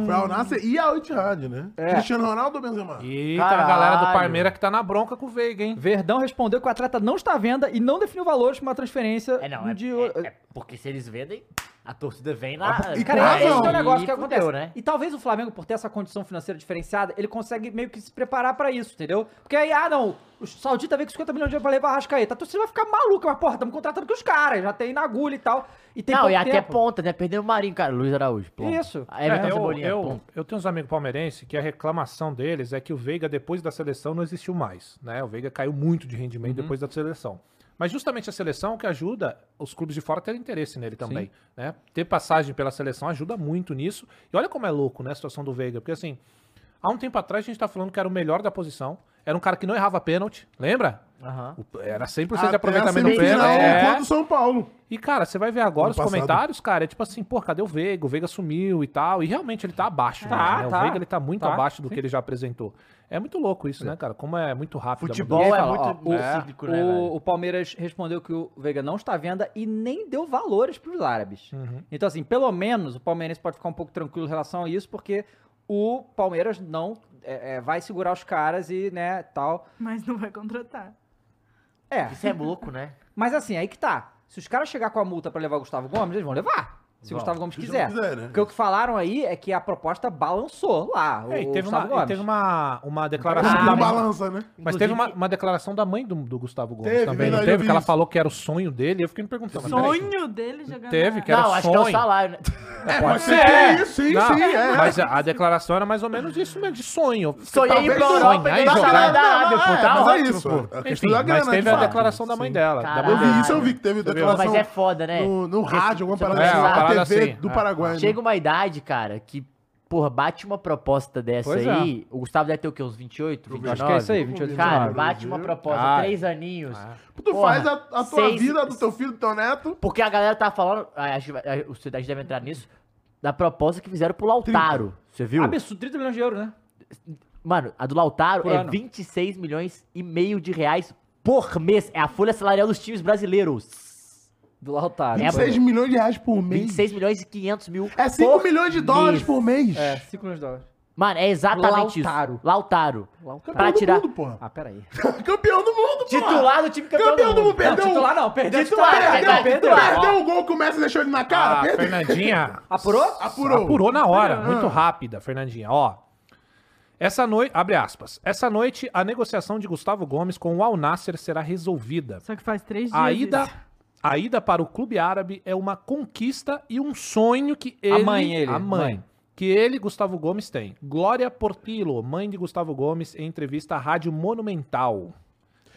Foi ao Nasser e a Itihad, né? É. Cristiano Ronaldo ou Benzema? Eita, a galera do Caralho. Palmeiras que tá na bronca com o Veiga, hein? Verdão respondeu que o atleta não está à venda e não definiu valores para uma transferência É, não, é, de... é- é porque se eles vendem, a torcida vem na. E Cara, esse é o negócio que Aí acontece. fudeu, né? E talvez o Flamengo, por ter essa condição financeira diferenciada, ele consegue meio que se preparar pra isso, entendeu? Porque aí, ah, não, o Saudita veio com 50 milhões de euros pra levar a Rascaeta. A torcida vai ficar maluca, mas, porra, estamos contratando com os caras, já tem na agulha e tal. E tem Não, e até tempo. ponta, né? Perdeu o Marinho, cara. Luiz Araújo. Ponto. Isso. Everton É, eu, Cebolinha, eu, eu tenho uns amigos palmeirenses que a reclamação deles é que o Veiga, depois da seleção, não existiu mais. Né? O Veiga caiu muito de rendimento depois da seleção. Mas justamente a seleção é que ajuda os clubes de fora a terem interesse nele também. Né? Ter passagem pela seleção ajuda muito nisso. E olha como é louco né, a situação do Veiga. Porque assim, há um tempo atrás a gente tá falando que era o melhor da posição. Era um cara que não errava pênalti, lembra? Aham. O- Era 100% de Até a aproveitamento no semifinal pênalti. É. contra o São Paulo. E, cara, você vai ver agora Ano os passado. comentários, cara, é tipo assim, pô, cadê o Veiga? O Veiga sumiu e tal. E realmente ele tá abaixo. Tá, né? tá. O Veiga ele tá muito Tá, abaixo do sim. que ele já apresentou. É muito louco isso, né, cara? Como é muito rápido. a Futebol E é fala, muito ó, o- cíclico, né, o, o Palmeiras respondeu que o Veiga não está à venda e nem deu valores para os árabes. Uhum. Então, assim, pelo menos o Palmeirense pode ficar um pouco tranquilo em relação a isso, porque o Palmeiras não é, é, vai segurar os caras e, né, tal. Mas não vai contratar. É, Isso é louco, né? mas assim, aí que tá. Se os caras chegar com a multa pra levar o Gustavo Gomes, eles vão levar. Se o. Gustavo Gomes Se quiser. não quiser, né? Porque o que falaram aí é que a proposta balançou lá. O, É, e teve, Gustavo uma, e Gomes. teve uma, uma declaração Como da balança, né? Mas teve uma, Inclusive- uma declaração da mãe do, do Gustavo Gomes Teve, também, não verdade, teve? Que ela isso. falou que era o sonho dele. Eu fiquei me perguntando. Sonho dele jogar Teve, que era não, acho que é o sonho. salário, né? Pode ser, ser é. isso, sim, Não, sim, é. Mas a, a declaração era mais ou menos isso mesmo, de sonho. Sonhei em ir pra Europa e jogar. da Arábia, Não, pô. é, Tá mas é isso. pô. Enfim, da mas teve a fato. declaração da mãe dela. Eu vi isso, eu vi que teve declaração Mas é foda, né? no, rádio, alguma parada É, TV assim. do É. Paraguai. né? Chega uma idade, cara, que, porra, bate uma proposta dessa Pois aí. O Gustavo deve ter o quê? Uns 28, 29? Acho que é isso aí, 28, Cara, 29. bate uma proposta, Ah. três aninhos. Tu Porra, faz a, a tua seis- vida, do teu filho, do teu neto. Porque a galera tá falando, ah, acho que vai- ah, o Cidade deve entrar nisso, da proposta que fizeram pro Lautaro. Você viu? Absurdo, 30 milhões de euros, né? Mano, a do Lautaro Por é ano. 26 milhões e meio de reais por mês. É a folha salarial dos times brasileiros. Do Lautaro. 26 milhões de reais por mês. 26 milhões e 500 mil É 5 por milhões de dólares mês. por mês. É, 5 milhões de dólares. Mano, é exatamente Lautaro. isso. Lautaro. Campeão Pra do tirar. mundo, porra. Ah, peraí. Campeão do mundo, porra. Titular do time campeão, Campeão do mundo. mundo. Perdeu, titular não, perdeu Titular, titular, é verdade, perdeu. titular. perdeu o gol que o Messi deixou ele na cara. A perdeu. Fernandinha Apurou? Apurou. apurou na hora, muito rápida, Fernandinha. Ó, essa noite, abre aspas, essa noite a negociação de Gustavo Gomes com o Al Nasser será resolvida. Só que faz três dias. A ida, isso. A ida para o clube árabe é uma conquista e um sonho que ele... mãe, ele, A mãe. mãe. Que ele, Gustavo Gomes, tem. Glória Portillo, mãe de Gustavo Gomes, em entrevista à Rádio Monumental.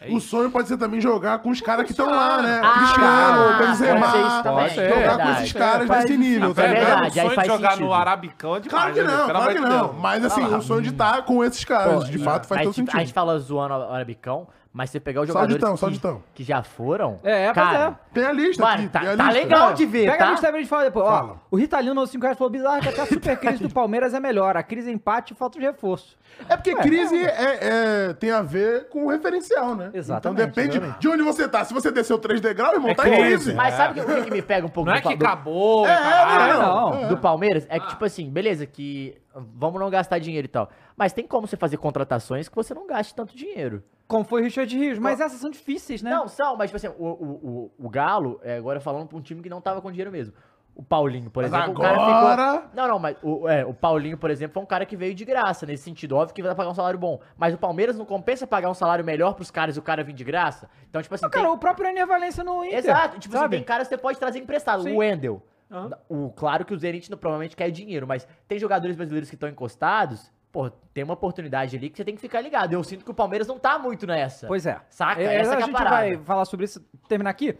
É O sonho pode ser também jogar com os caras que estão lá, né? Ah, Cristiano, pode Benzema. pode ser. é Jogar com verdade. esses caras desse nível, tá É ligado? verdade, o aí sonho faz de jogar sentido. no Arabicão é demais, Claro que né, não, claro que de não. Mas assim, o sonho de estar com esses caras, de fato, faz todo tipo, sentido. A gente fala zoando o Arabicão, mas você pegar os jogadores sauditão. que, que já foram. É, pois cara, Tem a lista Mano, aqui. tá, tem a tá lista. legal de ver, Pega a tá? lista pra gente falar depois. Ó, Fala. o Ritalino no 5 reais falou bizarro que até a super crise do Palmeiras é melhor. A crise é empate e falta de reforço. É porque crise é, é- tem a ver com o referencial, né? Exatamente, Então depende exatamente. de onde você tá. Se você desceu 3 degraus, irmão, É tá em crise. crise. Mas sabe o que, o que que me pega um pouco Não é do, que do- acabou, É, caralho. não, não. do Palmeiras? É que, tipo assim, beleza, que vamos não gastar dinheiro e tal. Mas tem como você fazer contratações que você não gaste tanto dinheiro. Como foi o Richard Rios. Mas essas são difíceis, né? Não, são, mas tipo assim, o, o, o, o Galo, é, agora falando pra um time que não tava com dinheiro mesmo. O Paulinho, por Mas exemplo, o agora- cara ficou. Não, não, mas o, é, o Paulinho, por exemplo, foi um cara que veio de graça, nesse sentido. Óbvio que vai pagar um salário bom. Mas o Palmeiras não compensa pagar um salário melhor pros caras e o cara vir de graça. Então, tipo assim. Não, cara, o próprio Ener Valência no Inter. Exato, tipo assim, sabe? tem caras que você pode trazer emprestado. Sim. O Wendel. Aham. O, claro que o Zenit não- provavelmente quer dinheiro, mas tem jogadores brasileiros que estão encostados. Pô, tem uma oportunidade ali que você tem que ficar ligado. Eu sinto que o Palmeiras não tá muito nessa. Pois é. Saca? É, Essa a que é a gente parada. vai falar sobre isso, terminar aqui.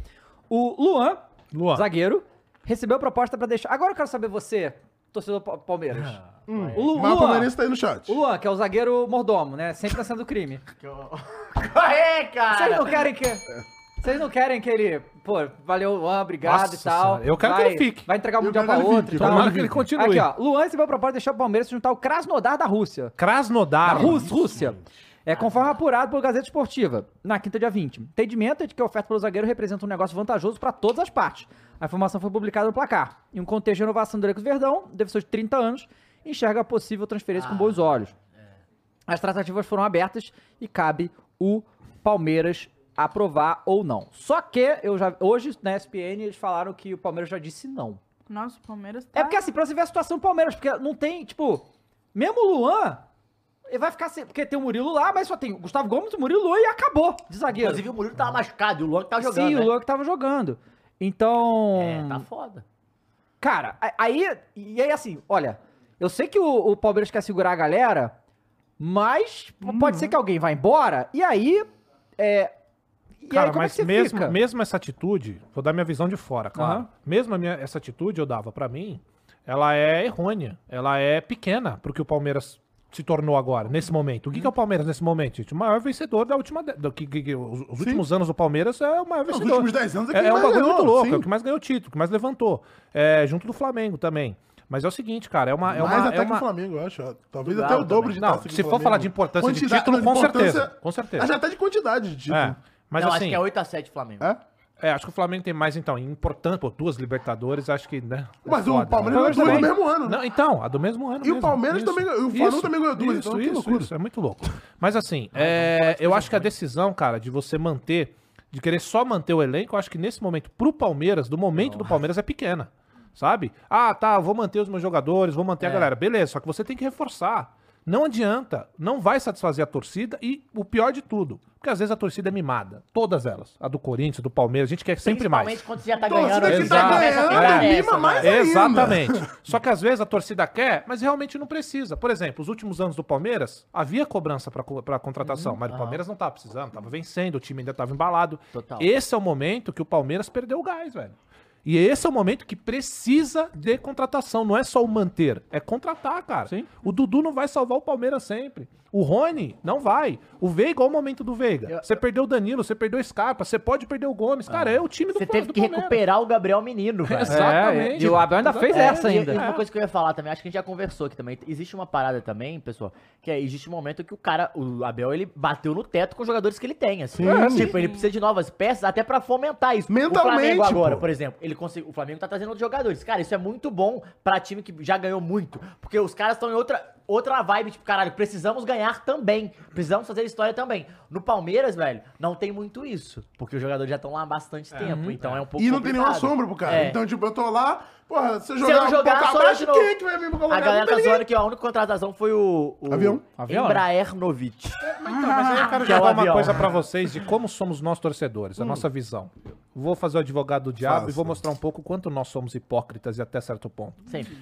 O Luan, Luan. zagueiro, recebeu proposta pra deixar... Agora eu quero saber você, torcedor pa- Palmeiras. Hum. O Lu- Mas Luan, Palmeirense tá aí no chat. o Luan, que é o zagueiro mordomo, né? Sempre tá sendo crime. Aê, cara! Vocês não querem que... Vocês não querem que ele... Pô, valeu, Luan, obrigado Nossa e tal. senhora, eu quero que vai, ele fique. Vai entregar o Mundial pra que outro e tal. Tomara que ele continue. Aqui, ó. Luan recebeu a proposta de deixar o Palmeiras se juntar ao Krasnodar da Rússia. Krasnodar. Da Rus- Rússia. É conforme apurado pelo Gazeta Esportiva, na quinta dia 20. Entendimento é de que a oferta pelo zagueiro representa um negócio vantajoso para todas as partes. A informação foi publicada no placar. Em um contexto de renovação do elenco Verdão, defensor de 30 anos, enxerga a possível transferência com bons olhos. As tratativas foram abertas e cabe o Palmeiras aprovar ou não. Só que eu já hoje na ESPN eles falaram que o Palmeiras já disse não. Nossa, o Palmeiras tá... É porque assim, pra você ver a situação do Palmeiras, porque não tem, tipo, mesmo o Luan, ele vai ficar sem. Porque tem o Murilo lá, mas só tem o Gustavo Gomes, o Murilo Luan e acabou de zagueiro. Inclusive o Murilo tava machucado e o Luan que tava jogando. Sim, né? o Luan que tava jogando. Então. É, tá foda. Cara, aí. E aí, assim, olha, eu sei que o, o Palmeiras quer segurar a galera, mas pode ser que alguém vá embora, e aí. É. E Cara, aí, como é mas que você mesmo, fica? mesmo essa atitude, vou dar minha visão de fora, claro. Aham. Mesmo a minha, essa atitude eu dava pra mim, ela é errônea, ela é pequena pro que o Palmeiras se tornou agora, nesse momento. O que, que é o Palmeiras nesse momento, gente? O maior vencedor da última. de- Do, que, que- que- os os últimos anos do Palmeiras é o maior Os vencedor. últimos 10 anos é É, é um mais bagulho ganhou, muito louco, sim. é o que mais ganhou título, que mais levantou. É, junto do Flamengo também. Mas é o seguinte, cara, é uma. É Mais uma, até é que uma... o Flamengo, eu acho. Talvez até o dobro de Não, se for Flamengo. falar de importância de Quantidade- título, com importância- certeza, com certeza. Acho até de quantidade de título. É, mas não, assim. acho que é 8x7 Flamengo. É? É, acho que o Flamengo tem mais, então, importante, pô, duas Libertadores, acho que, né? é Mas o foda, Palmeiras ganhou duas no mesmo ano, né? Não, então, a do mesmo ano E o mesmo. Palmeiras também ganhou- o Flamengo também ganhou duas, Isso, então que isso, loucura. isso, é muito louco. Mas assim, é, eu acho que a decisão, cara, de você manter, de querer só manter o elenco, eu acho que nesse momento, pro Palmeiras, do momento do Palmeiras é pequena, sabe? Ah, tá, vou manter os meus jogadores, vou manter a galera. Beleza, só que você tem que reforçar. Não adianta, não vai satisfazer a torcida e o pior de tudo, porque às vezes a torcida é mimada, todas elas, a do Corinthians, do Palmeiras, a gente quer sempre mais. Principalmente quando você já tá Torcida ganhando. que você tá ganhando, pegar mima mais né? ainda. Exatamente. Só que às vezes a torcida quer, mas realmente não precisa. Por exemplo, os últimos anos do Palmeiras, havia cobrança pra contratação, mas o Palmeiras não tava precisando, tava vencendo, o time ainda tava embalado. Total. Esse é o momento que o Palmeiras perdeu o gás, velho. E esse é o momento que precisa de contratação, não é só o manter, é contratar, cara. Sim. O Dudu não vai salvar o Palmeiras sempre. O Rony não vai. O Veiga, olha o momento do Veiga. Você perdeu o Danilo, você perdeu o Scarpa, você pode perder o Gomes. Cara, é o time do Você do teve que Palmeiras. recuperar o Gabriel Menino, velho. Exatamente. É, e o Abel ainda fez É, essa ainda. E uma coisa que eu ia falar também, acho que a gente já conversou aqui também. Existe uma parada também, pessoal, que é, existe um momento que o cara, o Abel, ele bateu no teto com os jogadores que ele tem, assim. Sim. Tipo, ele precisa de novas peças até pra fomentar isso. Mentalmente, o Flamengo agora, pô. por exemplo, ele conseguiu, o Flamengo tá trazendo outros jogadores. Cara, isso é muito bom pra time que já ganhou muito, porque os caras estão em outra outra vibe, tipo, caralho, precisamos ganhar também. Precisamos fazer história também. No Palmeiras, velho, não tem muito isso. Porque os jogadores já estão lá há bastante tempo. Então é um pouco E não tem nenhuma complicado. sombra pro cara. É. Então, tipo, eu tô lá, porra, se eu Se jogar, eu não jogar, um pouco eu abaixo, de novo. quem é que vai vir pro A colocar? galera tá zoando que a única contratação foi o, o Avião? Avião, né? Embraer Novitch. Então, mas aí eu quero Que é jogar uma coisa pra vocês de como somos nós torcedores, a nossa visão. Vou fazer o advogado do diabo Faça. e vou mostrar um pouco quanto nós somos hipócritas e até certo ponto. Sempre.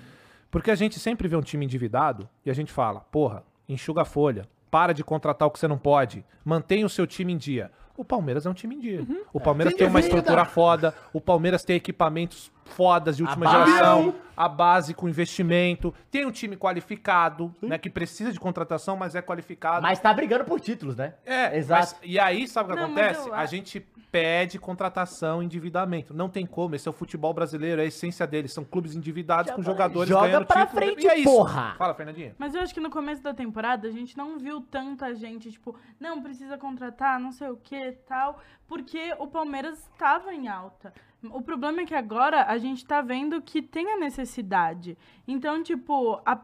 Porque a gente sempre vê um time endividado e a gente fala, porra, enxuga a folha, para de contratar o que você não pode, mantenha o seu time em dia. O Palmeiras é um time em dia. O Palmeiras Sem tem uma estrutura foda, o Palmeiras tem equipamentos fodas de última base. geração, a base com investimento, tem um time qualificado, né, que precisa de contratação, mas é qualificado. Mas tá brigando por títulos, né? É, Exato. mas- e aí, sabe o que Não, acontece? eu A gente pede contratação, endividamento. Não tem como, esse é o futebol brasileiro, é a essência dele. São clubes endividados com jogadores Joga ganhando pra título. frente, e é isso. porra! Fala, Fernandinha. Mas eu acho que no começo da temporada a gente não viu tanta gente, tipo, não precisa contratar, não sei o que tal, porque o Palmeiras estava em alta. O problema é que agora a gente tá vendo que tem a necessidade. Então, tipo, a-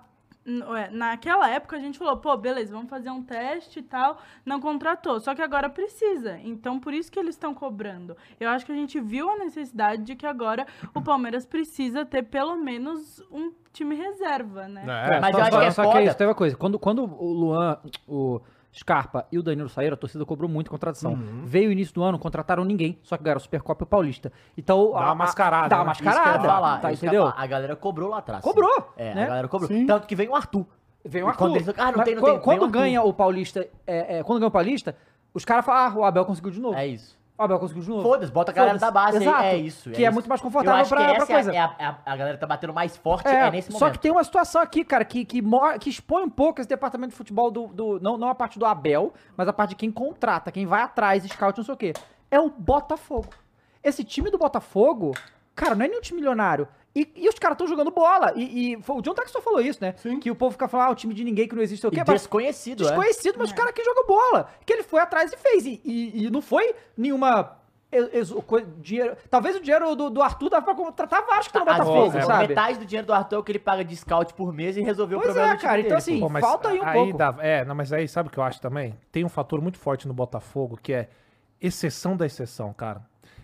naquela época a gente falou, pô, beleza, vamos fazer um teste e tal, não contratou. Só que agora precisa. Então, por isso que eles estão cobrando. Eu acho que a gente viu a necessidade de que agora o Palmeiras precisa ter pelo menos um time reserva, né? É, Mas só, eu acho só- que é só que foda. isso, teve uma coisa. Quando, quando o Luan, o Scarpa e o Danilo saíram, a torcida cobrou muito contratação. Uhum. Veio o início do ano, contrataram ninguém, só que ganharam a Supercopa e o Paulista. Então, Dá uma mascarada, Dá uma né? Eu ia mascarada. falar, tá, entendeu? falar. A galera cobrou lá atrás. Cobrou, É, né? a galera cobrou. Sim. Tanto que veio o Arthur. Veio o Arthur. quando eles- ah, não Mas tem, não quando, tem, Quando vem o Arthur. ganha o Paulista, é, é, quando ganha o Paulista, os caras falam, ah, o Abel conseguiu de novo. É isso. O Abel conseguiu de novo. Foda-se, bota a galera da base aí. Exato. É isso. Que é muito mais confortável Eu pra- pra coisa. É, a, é a- a galera tá batendo mais forte É, é, nesse só momento. que tem uma situação aqui, cara, que, que, que expõe um pouco esse departamento de futebol do. do- não, não a parte do Abel, mas a parte de quem contrata, quem vai atrás, scout, não sei o quê. É o Botafogo. Esse time do Botafogo, cara, não é nenhum time milionário. E, e os caras estão jogando bola. E, e o John Textor falou isso, né? Sim. Que o povo fica falando, ah, o time de ninguém que não existe, sei o E quê. mas- desconhecido, é. Desconhecido, mas o cara que joga bola. Que ele foi atrás e fez. E, e- e não foi nenhuma. dinheiro, talvez o dinheiro do, do Arthur dava pra contratar vários que estão no Às Botafogo, vezes, sabe? metade do dinheiro do Arthur é o que ele paga de scout por mês e resolveu o Pois problema é, cara, dele, então assim, pô. Falta aí um pouco. dá- é, não, mas aí sabe o que eu acho também? Tem um fator muito forte no Botafogo que é exceção da exceção, cara.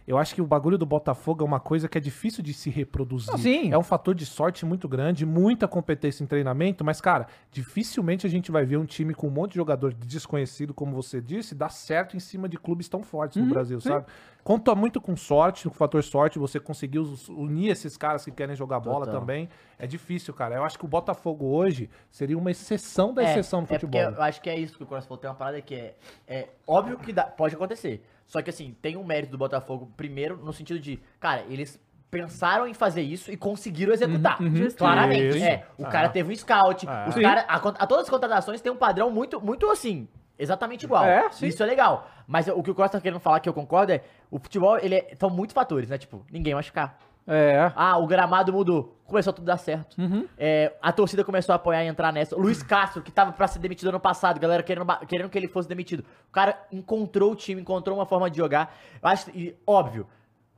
Eu acho que o bagulho do Botafogo é uma coisa que é difícil de se reproduzir. Não, sim. É um fator de sorte muito grande, muita competência em treinamento, mas, cara, dificilmente a gente vai ver um time com um monte de jogador desconhecido, como você disse, dar certo em cima de clubes tão fortes Uhum, no Brasil, sabe? Conta muito com sorte, com o fator sorte, você conseguiu unir esses caras que querem jogar bola Total. também. É difícil, cara. Eu acho que o Botafogo hoje seria uma exceção da É, exceção do é futebol. porque eu acho que é isso que o Cross falou. Tem uma parada que é, é óbvio que dá- pode acontecer. Só que assim, tem um mérito do Botafogo, primeiro, no sentido de, cara, eles pensaram em fazer isso e conseguiram executar. Claramente. Isso. É, o Ah. cara teve um scout, Ah. os cara, a, a todas as contratações tem um padrão muito, muito assim, exatamente igual. É, sim. Isso é legal. Mas o que o Cross tá querendo falar, que eu concordo, é o futebol, ele é, são muitos fatores, né? Tipo, ninguém machucar. É. Ah, o gramado mudou. Começou a tudo dar certo. É, a torcida começou a apoiar e entrar nessa. O Luiz Castro, que tava pra ser demitido ano passado, galera querendo, querendo que ele fosse demitido. O cara encontrou o time, encontrou uma forma de jogar. Eu acho, e, óbvio,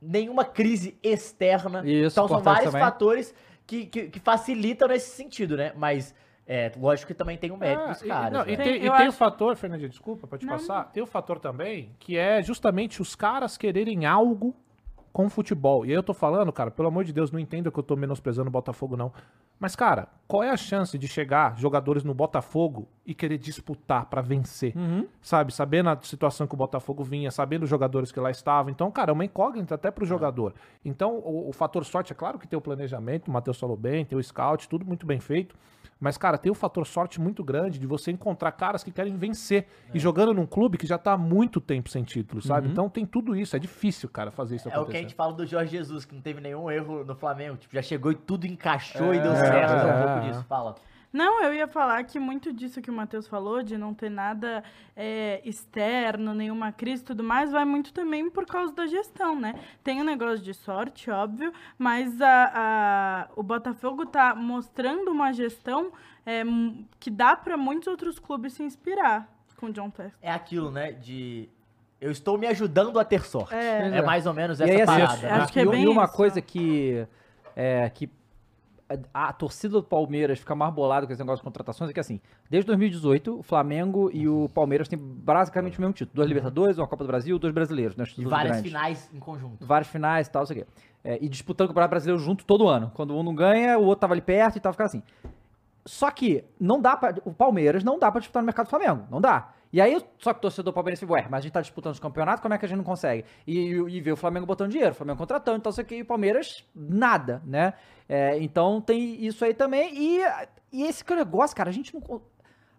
nenhuma crise externa. Isso, então são vários também. fatores que, que, que facilitam nesse sentido, né? Mas, é, lógico que também tem o mérito Ah, dos e- caras. não, né? e Tem- e tem o acho- fator, Fernandinho, desculpa pra te passar, tem o fator também que é justamente os caras quererem algo com o futebol. E aí eu tô falando, cara, pelo amor de Deus, não entenda que eu tô menosprezando o Botafogo, não. Mas, cara, qual é a chance de chegar jogadores no Botafogo e querer disputar pra vencer? Sabe? Sabendo a situação que o Botafogo vinha, sabendo os jogadores que lá estavam. Então, cara, é uma incógnita até pro jogador. Então, o, o fator sorte, é claro que tem o planejamento, o Matheus falou bem, tem o scout, tudo muito bem feito. Mas, cara, tem o fator sorte muito grande de você encontrar caras que querem vencer. E jogando num clube que já tá há muito tempo sem título, sabe? Então tem tudo isso. É difícil, cara, fazer isso É o que a acontecer. gente fala do Jorge Jesus, que não teve nenhum erro no Flamengo. Tipo, já chegou e tudo encaixou e deu É, certo. É, um é. pouco disso. Fala. Não, eu ia falar que muito disso que o Matheus falou, de não ter nada é, externo, nenhuma crise e tudo mais, vai muito também por causa da gestão, né? Tem um negócio de sorte, óbvio, mas a, a- o Botafogo tá mostrando uma gestão é, que dá para muitos outros clubes se inspirar com o John Textor. É aquilo, né? De. Eu estou me ajudando a ter sorte. É. É, mais ou menos E essa aí, assim, parada. né? Acho que é e, bem e uma isso. coisa que, é, que a, a torcida do Palmeiras fica mais bolada com esse negócio de contratações é que, assim, desde 2018, o Flamengo e o Palmeiras têm basicamente o mesmo título. Dois Libertadores, uma Copa do Brasil, dois brasileiros. Né, E várias grandes. finais em conjunto. Várias finais e tal, sei o quê. É, e disputando o Campeonato Brasileiro junto todo ano. Quando um não ganha, o outro tava ali perto e tal, ficava assim. Só que não dá pra. O Palmeiras não dá pra disputar no mercado do Flamengo. Não dá. E aí, só que o torcedor palmeirense fica, ué, mas a gente tá disputando os campeonatos, como é que a gente não consegue? E, e, e vê o Flamengo botando dinheiro, o Flamengo contratando, então sei que e o Palmeiras, nada, né? É, então tem isso aí também. E, e esse é negócio, cara, a gente não.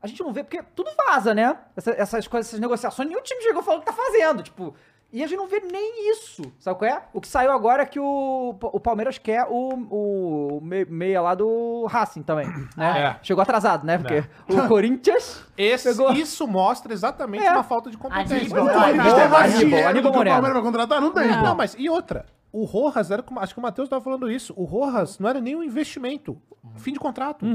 A gente não vê, porque tudo vaza, né? Essa- essas coisas, essas negociações, nenhum time chegou falando que tá fazendo, tipo. E a gente não vê nem isso, sabe qual é? O que saiu agora é que o, o Palmeiras quer o, o me- meia lá do Racing também, né? É. Chegou atrasado, né? Porque o Corinthians Esse, Pegou. Isso mostra exatamente É. uma falta de competência. Aníbal, Não, Aníbal, Aníbal, Aníbal que o Moreno. Palmeiras vai contratar? O Rojas era como. Acho que o Matheus tava falando isso. O Rojas não era nem um investimento. Fim de contrato.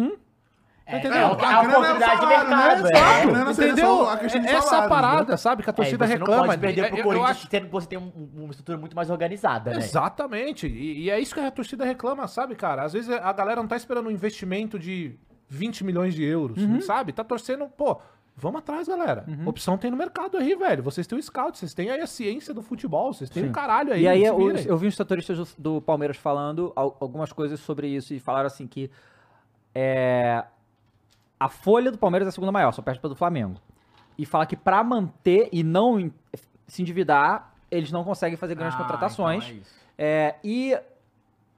É, Entendeu? é, A é o oportunidade de salário, mercado. né? é. Né? Entendeu? a de Essa parada, né? sabe? Que a É, torcida você reclama. não pode perder É, pro eu- Corinthians, acho- tendo você tem um- uma estrutura muito mais organizada, né? Exatamente. E, e é isso que a torcida reclama, sabe, cara? Às vezes a galera não tá esperando um investimento de 20 milhões de euros, Uhum. sabe? Tá torcendo, pô. Vamos atrás, galera. Opção tem no mercado aí, velho. Vocês têm o scout, vocês têm aí a ciência do futebol, vocês têm Sim. o caralho aí. E aí eu, eu vi uns setoristas do, do Palmeiras falando al- algumas coisas sobre isso e falaram assim que é, a folha do Palmeiras é a segunda maior, só perde para do Flamengo. E fala que pra manter e não se endividar, eles não conseguem fazer grandes Ah, contratações. então é. É, e,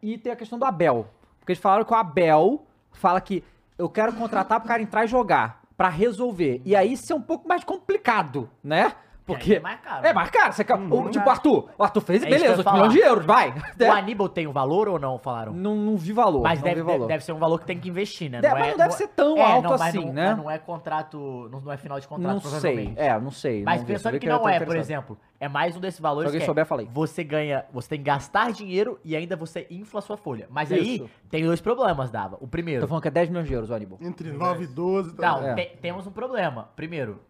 e tem a questão do Abel. Porque eles falaram que o Abel fala que eu quero contratar pro cara entrar e jogar, pra resolver. E aí isso é um pouco mais complicado, né? Porque. é mais caro. É mais caro. Você quer, o, tipo, o Arthur. O Arthur fez, É beleza, ia 8 falar. milhões de euros, vai. O Aníbal tem o valor ou não, falaram? Não, não vi valor. Mas não deve, vi valor. deve ser um valor que tem que investir, né? Deve- mas não deve ser tão alto mas assim, não, né? mas não é contrato, não, não é final de contrato, não sei. É, não sei. Mas não pensando que não tô é, por exemplo, é mais um desses valores Se alguém que é, souber, fala aí. você ganha, você tem que gastar dinheiro e ainda você infla a sua folha. Mas aí Isso. tem dois problemas, Dava. O Tô primeiro, falando que é 10 milhões de euros, o Aníbal. Entre 9 e 12 não, tá. É. te- temos um problema. Primeiro,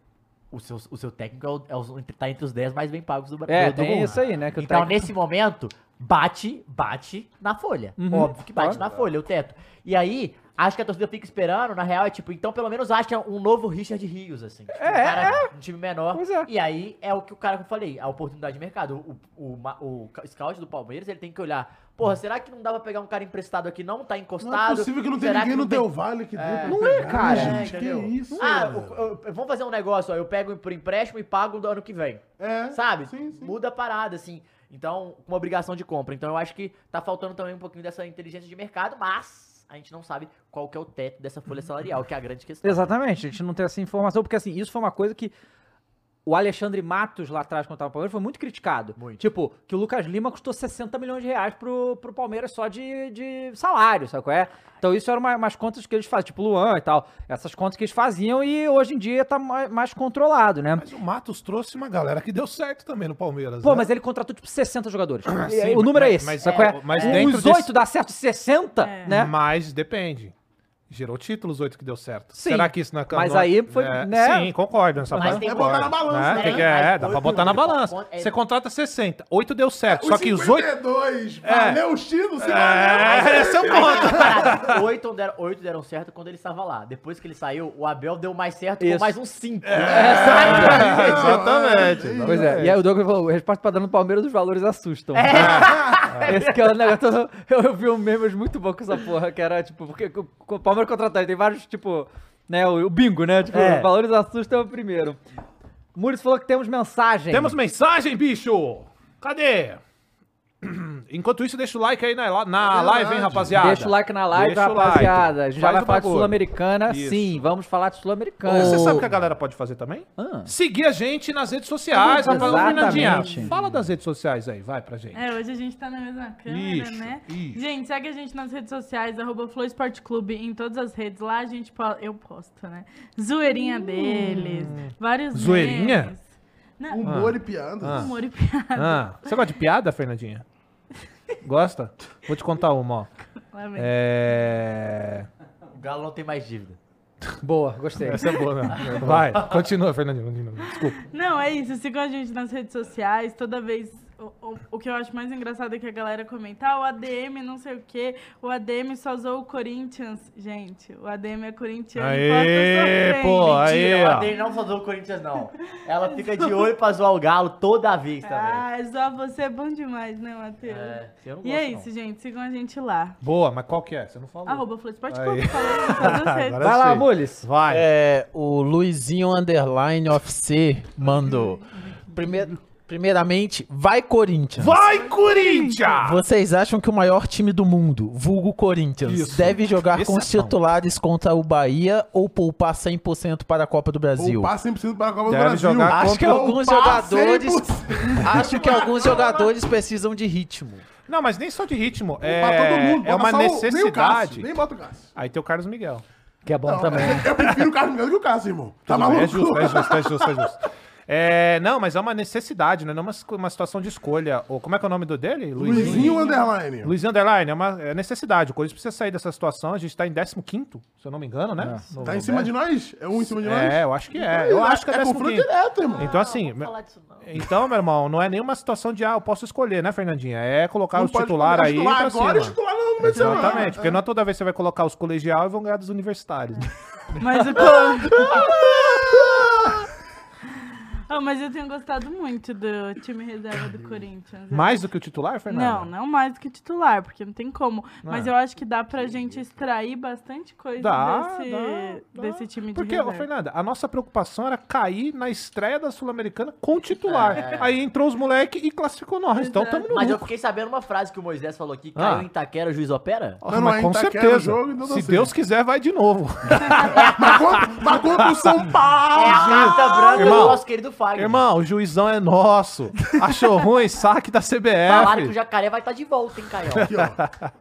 o seu, o seu técnico é, o, é o- tá entre os 10 mais bem pagos do Brasil. É, do tem mundo. isso aí, né? Então, técnico- nesse momento, bate, bate na folha. Uhum, Óbvio que bate claro. na folha, o teto. E aí, acho que a torcida fica esperando, na real, é tipo, então pelo menos acha um novo Richard Rios, assim. Tipo, É, um, cara, um time menor. Pois é. E aí, é o que o cara que eu falei, a oportunidade de mercado. O, o, o ca- scout do Palmeiras, ele tem que olhar, porra, será que não dá pra pegar um cara emprestado aqui, não tá encostado? Não é possível que não tenha ninguém no tem- Del Valle que pra Não é, cara. gente. É, que entendeu? isso? Ah, o- o- vamos fazer um negócio, ó, eu pego por empréstimo e pago do ano que vem. É. Sabe? Sim, sim. Muda a parada, assim. Então, com uma obrigação de compra. Então, eu acho que tá faltando também um pouquinho dessa inteligência de mercado, mas a gente não sabe qual que é o teto dessa folha salarial, que é a grande questão. Exatamente, a gente não tem essa informação, porque assim, isso foi uma coisa que o Alexandre Matos lá atrás, quando tava no Palmeiras, foi muito criticado. Muito. Tipo, que o Lucas Lima custou 60 milhões de reais pro, pro Palmeiras só de, de salário, sabe qual é? Então isso eram uma- umas contas que eles faziam, tipo Luan e tal. Essas contas que eles faziam e hoje em dia tá ma- mais, controlado, né? Mas o Matos trouxe uma galera que deu certo também no Palmeiras. Pô, né? mas ele contratou tipo 60 jogadores. Sim, o número mas- é esse, mas- sabe qual é? é, mas Os dentro oito desse- dá certo 60, É. né? Mas depende. Gerou títulos, oito que deu certo. Sim. Será que isso na Mas no- aí foi, é, né? Sim, concordo nessa Mas parte. tem É como- botar na balança, né? né? Que- é, dá pra oito botar na balança. é- Você contrata 60, 8 deu certo. Só que os 8. 52, É. valeu os títulos, se É, esse é o ponto. Oito deram, oito deram certo quando ele estava lá. Depois que ele saiu, o Abel deu mais certo Isso. com mais uns cinco. Exatamente. Pois é, e aí o Douglas falou, a resposta pra dar no Palmeiras, os valores assustam. É. Esse que é o negócio, eu, eu vi um meme muito bom com essa porra, que era, tipo, porque o, Palmeiras contratar, tem vários, tipo, né, o, o bingo, né, tipo, É. valores assustam é o primeiro. Muris falou que temos mensagem. Temos mensagem, bicho! Cadê? Enquanto isso, deixa o like aí na, na É live, hein, rapaziada. Deixa o like na live, Deixa o like. rapaziada. A gente já Faz vai o falar de bagulho. Sul-Americana, Isso. sim, vamos falar de Sul-Americana. Você sabe o que a galera pode fazer também? Ah. Seguir a gente nas redes sociais, rapaz. Ô, Exatamente. Fernandinha, fala das redes sociais aí, vai pra gente. É, hoje a gente tá na mesma câmera, Isso, né? isso. Gente, segue a gente nas redes sociais, arroba Flow Esporte Clube, em todas as redes. Lá a gente po- eu posto, né? Zoeirinha deles, vários Zoeirinha? memes. Humor e piada. Ah. humor e piada. Ah, você gosta de piada, Fernandinha? Gosta? Vou te contar uma, ó. É... O Galo não tem mais dívida. Boa, gostei. Essa é boa, né? Vai, continua, Fernandinho. continua. Desculpa. Não, é isso. Sigam a gente nas redes sociais. Toda vez o, o, o que eu acho mais engraçado é que a galera comentar o ADM não sei o quê, o ADM só usou o Corinthians. Gente, o ADM é corintiano. Aê, pô, aí, Mentira, ó. a dele não só zoou o Corinthians, não. Ela fica de olho pra zoar o Galo toda vez também. Ah, zoar você é bom demais, né, Matheus? É, eu não E é gosto, isso, gente. Sigam a gente lá. Boa, mas qual que é? Você não falou. Arroba Aí. Clube. Falei, Vai lá. Mules. Vai. É, o Luizinho Underline FC mandou. Primeiro, primeiramente, vai Corinthians. Vai, Corinthians! Vocês acham que o maior time do mundo, vulgo Corinthians, Isso. deve jogar com os Exceção. titulares contra o Bahia ou poupar 100% para a Copa do Brasil? Poupar 100% para a Copa do Deve Brasil. jogar Acho que alguns jogadores, 100%. acho que alguns jogadores precisam de ritmo. Não, mas nem só de ritmo. Pra É, todo mundo. é uma Nem o necessidade. Cássio, nem bota o Cássio. Aí tem o Carlos Miguel. Que é bom Não, também. Eu prefiro o Carlos Miguel do que o Cássio, irmão. Tá Tudo bem, maluco? É justo, é justo, é justo, é justo. É, não, mas é uma necessidade, né? Não é uma, uma situação de escolha. Ou, como é que é o nome do dele? Luizinho Underline. Luizinho Underline, é uma é necessidade. O Corinthians precisa sair dessa situação. A gente tá em 15, se eu não me engano, né? No- Tá em cima de nós? É um em cima de nós? É, eu acho que é. Eu acho que é, é confronto 15. direto, irmão. Então, assim. Não falar disso, não. Então, meu irmão, não é nenhuma situação de, ah, eu posso escolher, né, Fernandinha? É colocar Não os colocar aí titular pra agora e cima. titular no semana. Exatamente, porque não é toda vez que você vai colocar os colegial e vão ganhar dos universitários. né? Mas o Ah, mas eu tenho gostado muito do time reserva do Corinthians. Mais do que o titular, Fernando? Não, não mais do que titular, porque não tem como. Mas Ah. eu acho que dá pra gente extrair bastante coisa Dá, desse, dá, dá. desse time de Porque, reserva. Fernanda, a nossa preocupação era cair na estreia da Sul-Americana com o titular. Aí entrou os moleques e classificou nós. Então Exato. tamo no Mas eu lucro. fiquei sabendo uma frase que o Moisés falou aqui. Ah. Caiu em Itaquera, o juiz opera? Não, mas não, com gente tá certeza. o jogo, então Se tá Deus quiser, vai de novo. Mas contra, mas contra o São Paulo. É a carta branca Irmão, do nosso querido Fagner. Irmão, o juizão é nosso. Achou ruim? Saque da Falaram que o CBF. Jacaré vai estar de volta, hein, Caio? Aqui,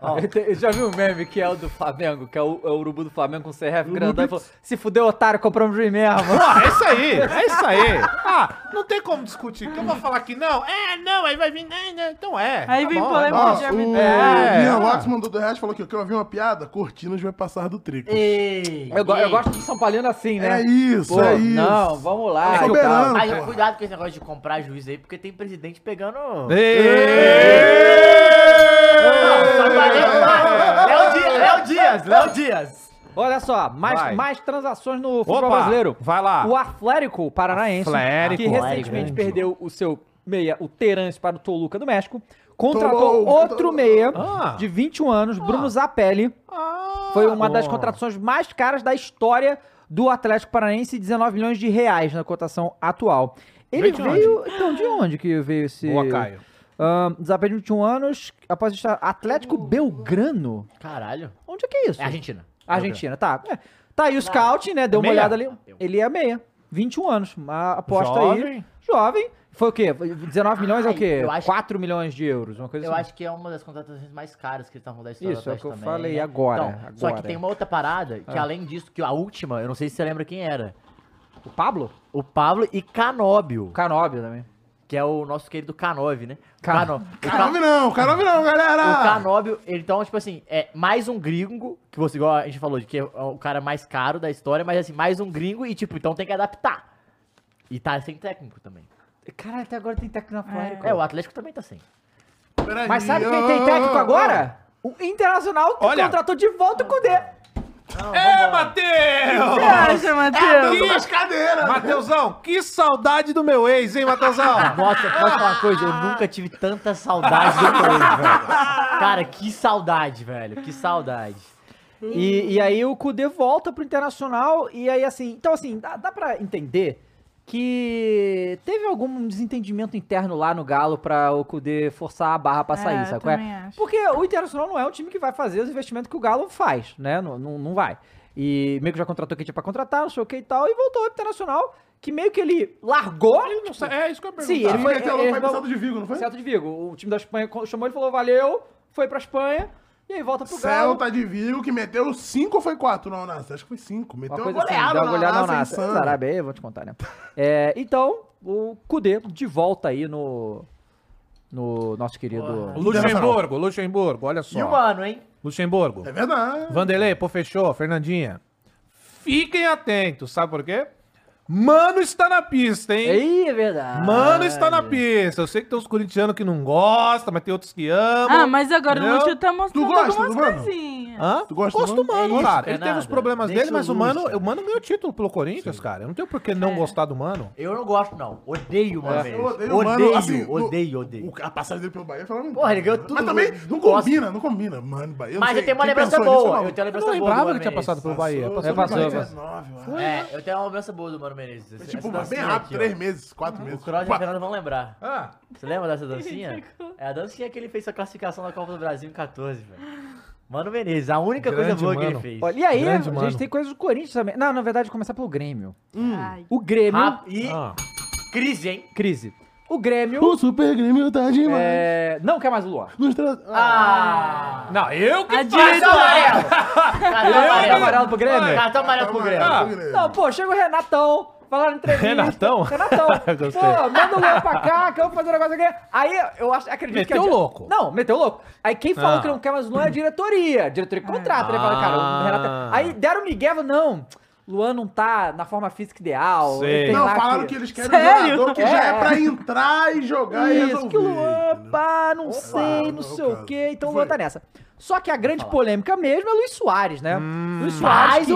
ó. Eu já viu o meme que é o do Flamengo, que é o, é o urubu do Flamengo com o CRF grandão e falou: se fudeu, otário, compramos o mesmo. Pô, é isso aí, é isso aí. Ah, não tem como discutir. Que eu vou falar que não? É, não, aí vai vir. É, não, então é. Aí Tá vem bom, polêmica é. Ó, de o. É. Ian Lopes mandou do reais e falou que eu quero ouvir uma piada. Cortinas vai passar do trico. Eu, eu gosto de São Paulino assim, né? É isso, Pô, é isso. Não, vamos lá. É soberano. cara- Mas porra. cuidado com esse negócio de comprar juiz aí, porque tem presidente pegando. Léo Dias, Léo Dias, Léo Dias. Olha só, mais, Vai. mais transações no futebol Opa, brasileiro. vai lá. O Atlético Paranaense, Atlético. que recentemente Atlético. perdeu o seu meia, o Terence, para o Toluca do México, contratou Toluca, outro Toluca. meia Ah. de 21 anos, Bruno Zapelli. Ah, Foi uma das bom. contratações mais caras da história do Atlético Paranaense, 19 milhões de reais na cotação atual. Ele Veio de veio. Então, de onde que veio esse. Boa, Caio. Ahn, Zapelli, 21 anos, após estar Atlético Belgrano. Caralho. Onde é que é isso? É Argentina. Argentina, tá. É. Tá aí o scout, né? Deu É uma meia? olhada ali. Ele é meia. 21 anos. Uma aposta aí. Jovem. Foi o quê? 19 milhões é o Ai, quê? eu acho- 4 milhões de euros, uma coisa Eu assim. acho que é uma das contratações mais caras que eles estavam da história Isso, do é o que eu também, falei né? agora, Então, Só que agora. tem uma outra parada, que Ah. além disso, que a última, eu não sei se você lembra quem era. O Pablo? O Pablo e Canóbio, Canóbio também. que é o nosso querido Canove, né? Ca- Cano- Canove não, Canove não, galera. O Canóbio, ele, então, tipo assim, é mais um gringo, que você, igual a gente falou, de que é o cara mais caro da história, mas assim, mais um gringo e, tipo, então tem que adaptar. E tá sem técnico também. Caralho, até agora tem técnico na Atlético. É, o Atlético também tá sem. Peraí, Mas sabe quem tem técnico agora? O Internacional que Olha. contratou de volta o Cudê. É, Matheus! Você acha, Matheus? ó. As cadeiras. Matheusão, que saudade do meu ex, hein, Matheusão? Nossa, posso falar uma coisa? Eu nunca tive tanta saudade do meu ex, velho. Cara, que saudade, velho. Que saudade. E, e aí o Cudê volta pro Internacional e aí assim, então assim, dá, dá pra entender que teve algum desentendimento interno lá no Galo pra o Cudê forçar a barra pra sair, É, sabe? qual é? acho. Porque o Internacional não é um time que vai fazer os investimentos que o Galo faz, né? Não, não, não vai. E meio que já contratou quem tinha pra contratar, não sei o que e tal, e voltou ao Internacional, que meio que ele largou. Não sei, É isso que eu ia Sim, ele foi- Meteu ele- louco, foi Celta de Vigo, não foi? Celta de Vigo. O time da Espanha chamou ele e falou: valeu, foi pra Espanha, e aí volta pro Galo. Celta de Vigo que meteu 5 ou foi 4 na Onassa? Acho que foi 5. Uma Meteu uma, coisa assim, goleada uma na Onassa, Onassa. insano. Zarabia, aí eu vou te contar, né? É, então, o Kudê de volta aí no, no nosso querido... Luxemburgo, Luxemburgo, olha só. E o mano, hein? Luxemburgo. É verdade. Vanderlei, pô, fechou, Fernandinha. Fiquem atentos, sabe por quê? Mano está na pista, hein? Aí, é verdade. Mano está na pista. Eu sei que tem uns corintianos que não gostam, mas tem outros que amam. Ah, mas agora o Entendeu? Lúcio tá mostrando Tu gosta algumas do Mano? coisinhas. Hã? Tu gosta Gosto do Mano? É cara. é Ele teve os nada. problemas Deixa dele, mas o o Mano, o Mano ganhou título pelo Corinthians, cara. Eu não tenho por que não gostar do Mano. Eu não gosto, não. Odeio o Mano Menezes. Eu odeio Odeio, o Mano, assim, odeio, odeio. O- a passagem dele pelo Bahia foi uma- Porra, ele ganhou tudo. Mas também Eu não combina, não combina. Mano, Bahia. eu Mas sei eu tenho uma lembrança boa. Eu tenho uma Eu lembrança boa do lembrava que tinha passado pelo Bahia. Passou, Passou passou, pelo passou. Bahia, 19, ó. É, eu tenho uma lembrança boa do Mano Menezes. Essa- Tipo, essa bem rápido, aqui, ó. três meses, quatro meses. O Cross e a Fernanda vão lembrar. Ah, Você lembra dessa dancinha? É a dancinha que ele fez a classificação da Copa do Brasil em 14, velho. Mano Menezes, a única coisa Grande boa que Mano. ele fez. Olha, e aí, Grande a Mano. gente tem coisas do Corinthians também. Não, na verdade, começar pelo Grêmio. Ai. O Grêmio. Rap- e ah. crise, hein? Crise. O Grêmio O Super Grêmio tá demais. é, não quer mais o Luan. Nos tra- Ah! Não, eu que A Cartão diretora. amarelo! Cartão Cartão amarelo. amarelo pro Grêmio? Cartão amarelo pro Grêmio. Ah. Não, pô, chega o Renatão, falaram entrevista. Renatão? Renatão. Pô, manda o Luan pra cá, que eu vou fazer um negócio aqui. Aí, eu acho, acredito que... Meteu a di- louco. Não, meteu louco. Aí quem falou Ah. que não quer mais o Luan é a diretoria. A diretoria que contrata, né? Fala, cara, o Ah. Renato... Aí deram o Miguel, não, Luan não tá na forma física ideal. Não, falaram que eles querem Sério? um jogador que já É. é pra entrar e jogar e Isso, resolver. que o Luan, pá, não Opa, sei, não não, sei o quê. Então o. Luan tá nessa. Só que a grande polêmica mesmo é Luiz Soares, né? Hum. Luiz Soares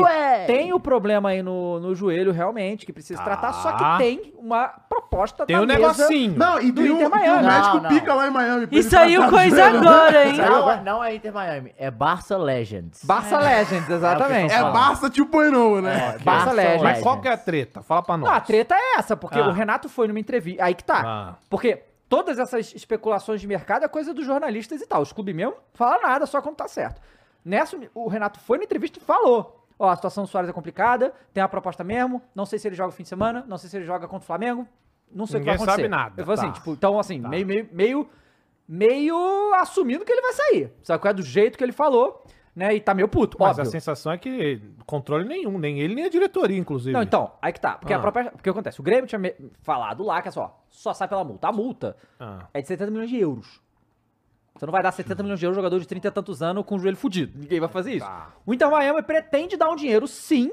tem o problema aí no, no joelho, realmente, que precisa tratar, só que tem uma proposta Tem um mesa. negocinho. Não, e Do um, Inter tem um Miami. médico Não, não. pica lá em Miami. pra E saiu coisa do joelho. agora, hein? Não, é- não é Inter Miami, é Barça Legends. Barça Legends, exatamente. É Fala. Barça tipo né? Barça Barça Legends. Mas qual que é a treta? Fala pra nós. Não, a treta é essa, porque Ah. o Renato foi numa entrevista. Aí que tá. Ah. Porque todas essas especulações de mercado é coisa dos jornalistas e tal. Os clubes mesmo falam nada, só quando tá certo. Nessa, o Renato foi na entrevista e falou: Ó, a situação do Soares é complicada, tem uma proposta mesmo. Não sei se ele joga no fim de semana, não sei se ele joga contra o Flamengo. Não sei o que vai Ninguém acontecer. sabe nada, Eu falei assim, tá. tipo, então assim, Tá. meio, meio, meio, meio assumindo que ele vai sair. Sabe qual é do jeito que ele falou, né? E tá meio puto, Mas óbvio. a sensação é que controle nenhum, nem ele, nem a diretoria, inclusive. Não, então, aí que tá. Porque Ah. a própria. Porque acontece? O Grêmio tinha me- falado lá que é só, só sai pela multa. A multa Ah. é de 70 milhões de euros. Você não vai dar 70 milhões de euros jogador de 30 e tantos anos com o joelho fudido. Ninguém vai fazer isso. Tá. O Inter Miami pretende dar um dinheiro, sim,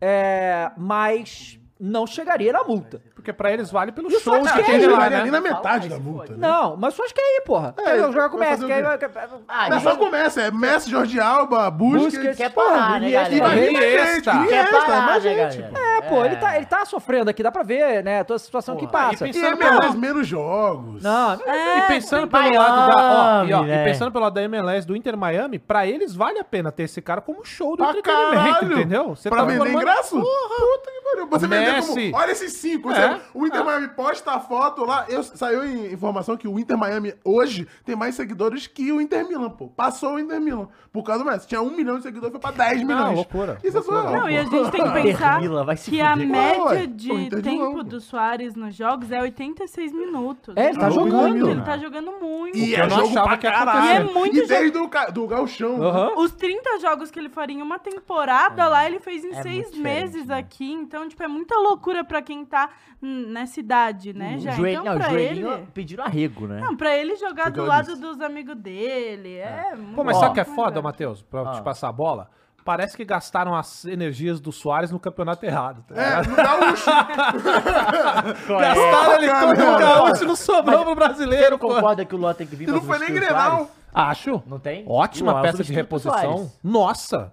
é, mas não chegaria na multa. Porque pra eles vale pelo E o show Soares que tem lá, ali né? na metade da multa, né? Não, mas só acho que é aí, porra. É, Quer jogar com o vai Messi, fazer quer o aí quê? vai- Ah, Mas só começa, é Messi, Jorge Alba, Busquets... Busquets, Quer porra, parar, né, Iniesta, galera? Iniesta. Iniesta, Quer Iniesta, parar, mais né, gente, galera? É, pô, ele tá, ele tá sofrendo aqui, dá pra ver, né? Toda a situação que Porra, passa. e E pensando é pelo- menos, jogos. Não, É, E pensando tem pelo lado da. Ó, e, ó, Miami, e né? pensando pelo lado da MLS do Inter Miami, pra eles vale a pena ter esse cara como show do Pra entretenimento, caralho. entendeu? Você pra tá vender formando- ingresso? Puta que pariu. Você vender Messi. como... Olha esses cinco. É. O Inter Miami posta a foto lá. Eu, saiu em informação que o Inter Miami hoje tem mais seguidores que o Inter Milan, pô. Passou o Inter Milan. Por causa do Messi. Tinha um milhão de seguidores, foi pra 10 milhões. loucura, Isso é loucura. surreal. Não, e a gente tem que pensar Mila, vai se que a fuder. média Ué, de tempo do Soares nos jogos é 86 minutos. É, ele tá É muito, jogando. Ele tá jogando muito. E que eu é não jogo achava pra que ia acontecer. E é muito E desde o ca- do Galchão. Aham. Os 30 jogos que ele faria em uma temporada lá, ele fez em É seis meses né? aqui. Então, tipo, é muita loucura pra quem tá hum, nessa idade, né, já. Joelho, então, não, pra ele... pediram arrego, né? Não, pra ele jogar do ela lado disse. dos amigos dele, é muito Pô, mas sabe o que é foda, Matheus? Pra Ah. te passar a bola? Parece que gastaram as energias do Soares no campeonato errado. Tá É, no Gaúcho. Gastaram ele todo no gaúcho, não sobrou pro brasileiro, pô. Concorda que o Luan tem que vir pra não foi nem Grenal. Acho. Não tem? Ótima Luan é peça de reposição. Nossa.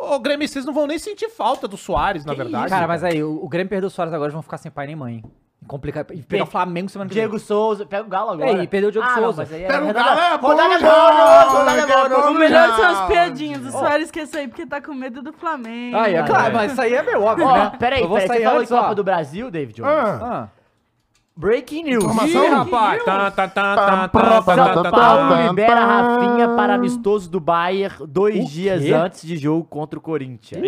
Não? Ô, Grêmio, vocês não vão nem sentir falta do Soares, na Que verdade. Cara, mas aí, o, o Grêmio perdeu o Soares agora, eles vão ficar sem pai nem mãe. Complica... E pegar o Flamengo semana que vem. Diego Souza, pega o Galo agora. É, e perdeu o Diego ah, não, Souza. mas aí Pega o Galo, é Rodada bônus, rodada é bônus. O melhor são as piadinhas. O Soares quer sair porque tá com medo do Flamengo. Ah, é claro, mas isso aí é meio óbvio, Ó, né? peraí, peraí, você sair falou em. Copa do Brasil, David Jones? Ah, Ah. Breaking news. Informação? Ih, rapaz. Tá, tá, tá, tá, tá, tá, São tá, Paulo tá. libera Rafinha para amistoso do Bayern dois dias antes de jogo contra o Corinthians.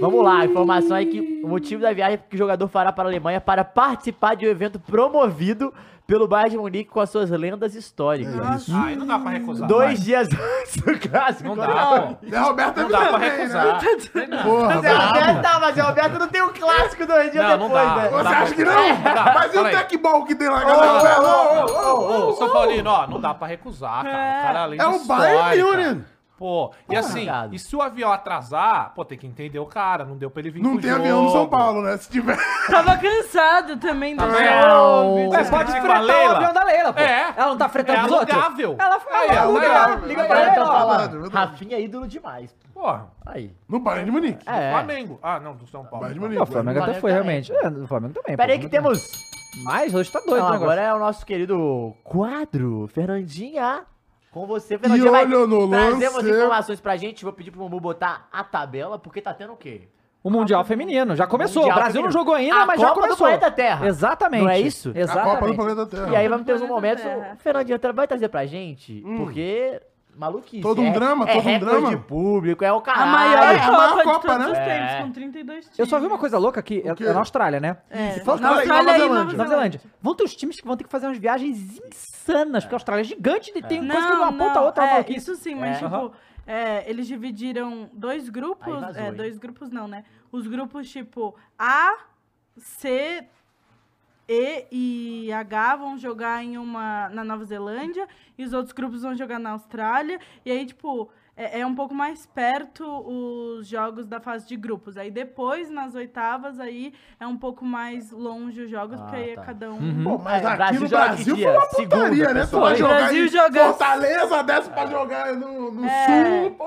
Vamos lá, a informação é que o motivo da viagem é que o jogador fará para a Alemanha para participar de um evento promovido pelo Bayern de Munique com as suas lendas históricas. Ah, aí não dá pra recusar. Dois dias antes do clássico. Não dá. Zé Roberto Não dá pra também, recusar. Né? Porra, Zé. Roberto, tá, mas Zé Roberto não tem o clássico dois dias Não, não depois, dá. né? Você Dá acha que não? Dá, Mas e o tecball que tem lá, galera? Ô, ô, ô, ô, Ô, São Paulino, ó, não dá pra recusar, cara. O cara além É de o Bayern histórica. Pô, e assim, e se o avião atrasar, pô, tem que entender o cara, não deu pra ele vir Não pro tem jogo. avião no São Paulo, né? Se tiver. Tava cansado também do Tá vendo? jogo. Ué, pode Tipo a fretar o Leila. avião da Leila, pô. É. Ela não tá fretando É os outros? alugável. Ela Aí, ela é aluga, alugável. liga Os pra ela. ó. falando. Rafinha é ídolo demais. Porra, Aí. No Bayern de Munique. É. Flamengo. Ah, não, do São Paulo. Bayern de Munique. O Flamengo até Flamengo foi, também. realmente. É, o Flamengo também. Pera aí pô, que temos... Mas hoje tá doido o agora é o nosso querido quadro, Fernandinha. Com você, Fernandinha. E vai olha no trazer lance. informações pra gente. Vou pedir pro Mumu botar a tabela, porque tá tendo o quê? O Mundial Feminino. Já começou. Mundial o Brasil não Feminino. jogou ainda, A mas já Copa do começou. Planeta Terra. Exatamente. Não é isso? A Exatamente. Copa do Planeta Terra. E aí vamos ter uns momentos. O Fernandinho vai trazer pra gente, porque. Maluquice. Todo um é- drama, é todo um drama. de público, é o A caralho. maior é a Copa, maior de Copa, todos né? os É. tempos, com 32 times. Eu só vi uma coisa louca aqui. É é na Austrália, né? É, Fala- na Nova Austrália e Zelândia. Nova Nova Zelândia. Vão ter uns times que vão ter que fazer umas viagens insanas, porque a Austrália é gigante e tem coisa que de uma ponta a outra. é é, maluquice. isso sim, mas É. tipo, é, eles dividiram dois grupos, é, dois grupos não, né? Os grupos tipo A, C, E e H vão jogar em uma na Nova Zelândia e os outros grupos vão jogar na Austrália. E aí, tipo, é, é um pouco mais perto os jogos da fase de grupos. Aí depois, nas oitavas, aí é um pouco mais longe os jogos, Ah, porque aí é tá. cada um. Uhum. Pô, mas É, aqui Brasil no Brasil foi uma Segunda, putaria, né? Tu pessoal. vai jogar Brasil em joga- Fortaleza, desce pra jogar no, no É. Sul, pô.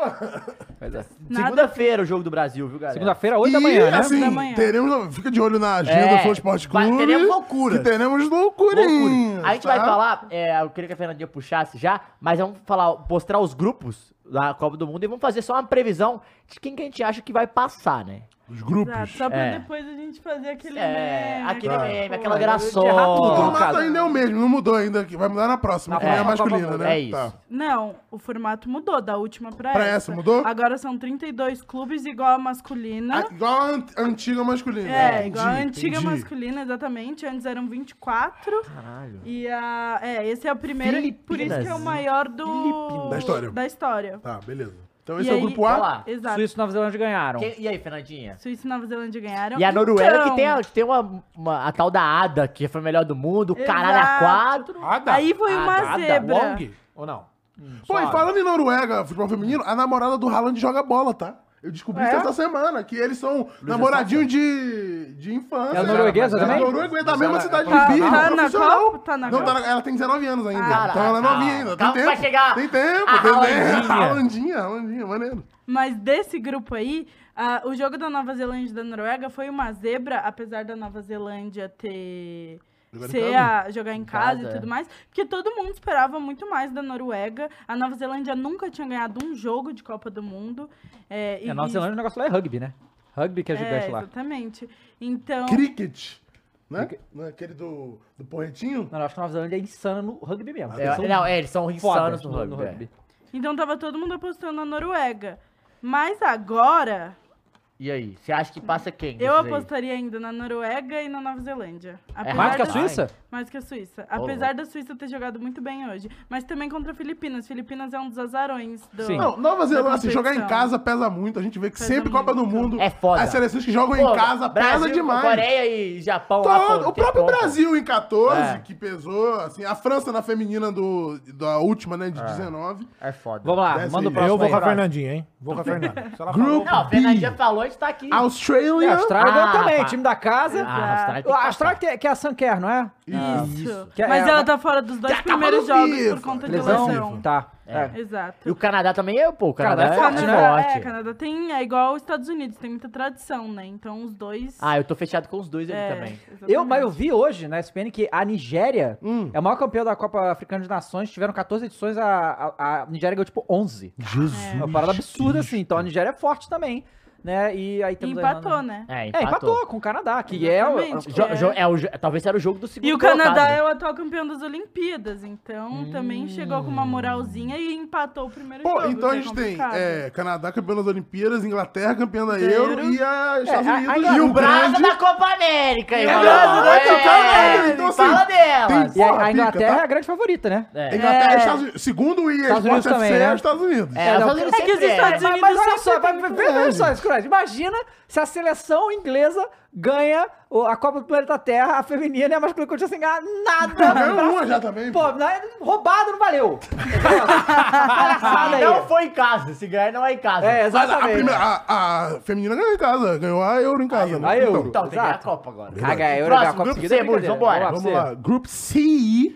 Segunda-feira o jogo do Brasil, viu, galera? Segunda-feira, 8 da e, manhã, né? assim, Da manhã. teremos, fica de olho na agenda É, do Flow Esporte Clube. teremos loucuras. Que teremos. Loucura. A gente tá? vai falar, é, eu queria que a Fernandinha puxasse já, mas vamos falar, mostrar os grupos da Copa do Mundo e vamos fazer só uma previsão de quem que a gente acha que vai passar, né? Os grupos. Exato, só pra É. depois a gente fazer aquele É, meme. aquele Ah. meme, pô. aquela de errar tudo, O formato ainda é o mesmo, não mudou ainda. que Vai mudar na próxima, Na que é a próxima Copa masculina, né? É isso. Tá. Não, o formato mudou da última pra, Pra essa. essa, mudou? Agora são 32 clubes igual a masculina. Ah, igual a an- a antiga masculina. é, Entendi, igual a antiga entendi. masculina, exatamente. Antes eram 24. Caralho. E a. É, esse é o primeiro. e Por isso que é o Filipinas. maior do. Da história. Da história. Tá, beleza. Então E esse é o aí- grupo A. lá. Exato. Suíça e Nova Zelândia ganharam. Quem- e aí, Fernandinha? Suíça e Nova Zelândia ganharam. E a Noruega que Então, tem, a, que tem uma, uma- a tal da Ada, que foi a melhor do mundo, Exato. caralho a quatro. Ada. Aí foi uma Ada, zebra. Long ou não? Pô, e falando em Noruega, futebol feminino, a namorada do Haaland joga bola, tá? Eu descobri É? isso essa semana, que eles são namoradinhos de, de infância. É norueguesa É também? norueguesa, da mesma cidade Tá, de Birra, tá na profissional. Copa? Tá na Não, tá na- ela tem 19 anos ainda. Ah, então ela é calma, novinha ainda. Tem tempo. vai chegar Tem tempo, a tem Haalandinha. tempo. Haalandinha, Haalandinha, maneiro. Mas desse grupo aí, ah, o jogo da Nova Zelândia e da Noruega foi uma zebra, apesar da Nova Zelândia ter. Jogar em ser casa? a, jogar em casa, casa, e é. tudo mais, porque todo mundo esperava muito mais da Noruega. A Nova Zelândia nunca tinha ganhado um jogo de Copa do Mundo. É, E a Nova Zelândia o negócio lá é rugby, né? Rugby que é gigante é, lá. Exatamente. Então. Cricket. Né? Não é aquele do, do porretinho? Não, eu acho que a Nova Zelândia é insana no rugby mesmo. É, Eles são não, é, eles são insanos no rugby. é. Então tava todo mundo apostando na Noruega. Mas agora, E aí, você acha que passa quem? eu desses aí? apostaria ainda na Noruega e na Nova Zelândia. Apesar Mais que a da- Suíça? Mais que a Suíça. Apesar da Suíça ter jogado muito bem hoje. Mas também contra Filipinas. Filipinas é um dos azarões do. Sim. Não, Nova Zelândia, assim, jogar em casa pesa muito. A gente vê que Pesa sempre Copa do muito. Mundo. É foda. As seleções que jogam Pô, em casa Brasil, pesa demais. Coreia e Japão. Todo- o próprio. Brasil em 14, É. que pesou, assim, a França na feminina do, da última, né, de 19. É foda. Vamos lá, Desce manda o próximo Eu vou aí, com a. Fernandinha, hein? Vou com a Fernanda. Não, a Fernandinha falou, a gente tá aqui. É, a Australia. Austrália ganhou Ah, também, pá. time da casa. Ah, a Austrália tem que a. Austrália que, que é a Sanquer, não é? Isso. Que é- Mas é- ela tá fora dos dois é primeiros jogos FIFA. por conta de Lesão? lesão. Tá. É. Exato. E o Canadá também é, pô, o Canadá, Canadá é forte, é né? forte. É, Canadá tem. É igual os Estados Unidos, tem muita tradição, né? Então os dois. Ah, eu tô fechado com os dois ali é, também. exatamente. Eu, mas eu vi hoje na SPN que a Nigéria Hum. é o maior campeão da Copa Africana de Nações. Tiveram 14 edições, a, a, a Nigéria ganhou tipo 11. Jesus. É uma parada absurda assim. Então a Nigéria é forte também, né? E aí temos empatou, Irlanda- né? É, É, empatou. empatou com o Canadá, que é o... Exatamente. Jo- é o talvez era o jogo do segundo E o Canadá colocado. é o atual campeão das Olimpíadas, então também chegou com uma moralzinha e empatou o primeiro Pô, jogo. então a que é gente tem é, Canadá campeão das Olimpíadas, Inglaterra campeão da Euro. Euro e a Estados É, a- Unidos. a- E o grande- da Copa América, É, América, então, assim, Fala delas. E a, Porra, a Inglaterra pica, tá? é a grande favorita, né? É. Inglaterra É. Estados Unidos. Segundo o EA Estados Unidos também, né? é os Estados Unidos. É, os Estados Unidos É que os é. Estados Unidos mas olha só, tem vê só, cruéis. Imagina se a seleção inglesa ganha a Copa do Planeta Terra, a feminina e a masculina continua sem ganhar nada. Ganhou uma já também. Pô, não é- roubado não valeu. Não foi em casa. Se ganhar, não é em casa. É, a, exatamente. primeira, a, a feminina ganhou em casa. Ganhou a Euro em casa. né? a Euro. Então, tem que a. Copa agora. Caga, a Euro Próximo, ganhar a Copa grupo seguida é vambora. Vamos lá. Group C.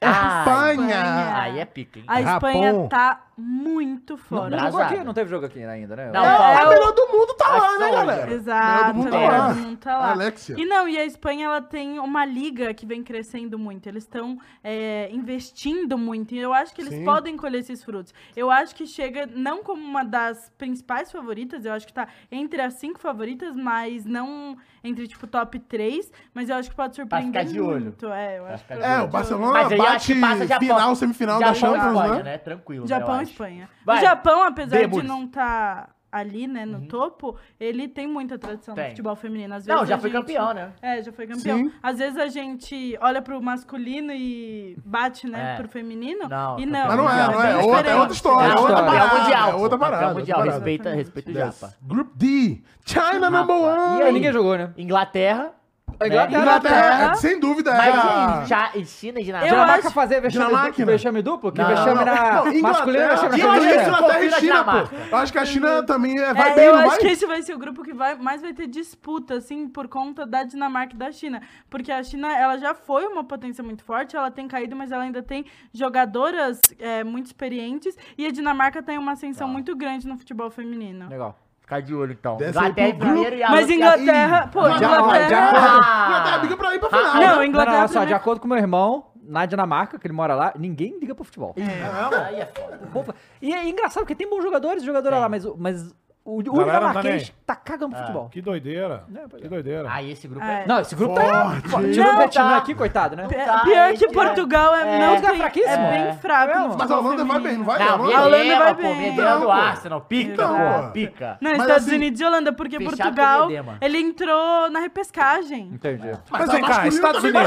Ah, Espanha. Espanha. Aí é pica, hein? A Espanha tá muito fora. Não aqui? Não teve jogo aqui ainda, né? Não, É, falta. a melhor do mundo tá lá, né, galera? Exato, Todo mundo tá todo lá. mundo tá lá. Alexia. E não, e a Espanha ela tem uma liga que vem crescendo muito. Eles estão é, investindo muito. E eu acho que eles Sim. podem colher esses frutos. Eu acho que chega não como uma das principais favoritas, eu acho que tá entre as cinco favoritas, mas não entre, tipo, top 3. Mas eu acho que pode surpreender ficar de olho. muito. É, eu acho que É, o. Barcelona Mas aí eu acho que bate passa Japão. final, semifinal da Champions, né? né? Tranquilo, Japão. Espanha. Vai. O Japão, apesar Demos. de não estar ali, né, no topo, ele tem muita tradição Tem. no futebol feminino. Às vezes Não, já a foi gente- campeão, né? É, já foi campeão. Sim. Às vezes a gente olha pro masculino e bate, né, É. pro feminino. Não, e não. Mas não é, Mundial, não é. É é outra, é diferente. outra história. É É outra parada. Mundial. É outra parada. Campeão mundial. outra parada. Respeita, respeita o Japa. Group D. China number one. E aí? Ninguém jogou, né? Inglaterra. A Inglaterra, Inglaterra, sem dúvida, é Mas a... e Cha- e China e Dinamarca? Eu Dinamarca acho- fazer vexame duplo, Dinamarca. vexame duplo? Que Não, vexame Não, na não, masculina e vexame eu acho que. Inglaterra e a China, pô. Dinamarca. Eu acho que a China também é, vai É, bem, eu não acho vai? que esse vai ser o grupo que vai, mais vai ter disputa, assim, por conta da Dinamarca e da China. Porque a China, ela já foi uma potência muito forte, ela tem caído, mas ela ainda tem jogadoras é, muito experientes. E a Dinamarca tem uma ascensão muito grande no futebol feminino. Legal. Ficar de olho, então. Desce aí Inglaterra em pro primeiro e a Mas Inglaterra, pô, Já- Inglaterra... Inglaterra briga pra ir pra final. Não, Inglaterra não, não, só, de primeiro- acordo com meu irmão, na Dinamarca, que ele mora lá, ninguém liga pro futebol. Aí é foda. Pô, E é engraçado, porque tem bons jogadores e jogadoras lá, mas, o- mas o, o Galera não tá tá cagando pro futebol. Que doideira. Que doideira. Aí esse grupo É. é... Não, esse grupo tá... Forte. Tirou o Vietnã tá. aqui, coitado, né? Tá, Pior que Portugal é, é. não é tem- fraquíssimo. é É. bem fraco. É, no mas a Holanda vai bem, não vai? Não, A Holanda- vai bem. Medema do pô. Arsenal, pica, Então, pô, pica. Não, Estados assim, Unidos e Holanda, porque Portugal, ele entrou na repescagem. Entendi. Mas a vem cá, Estados Unidos.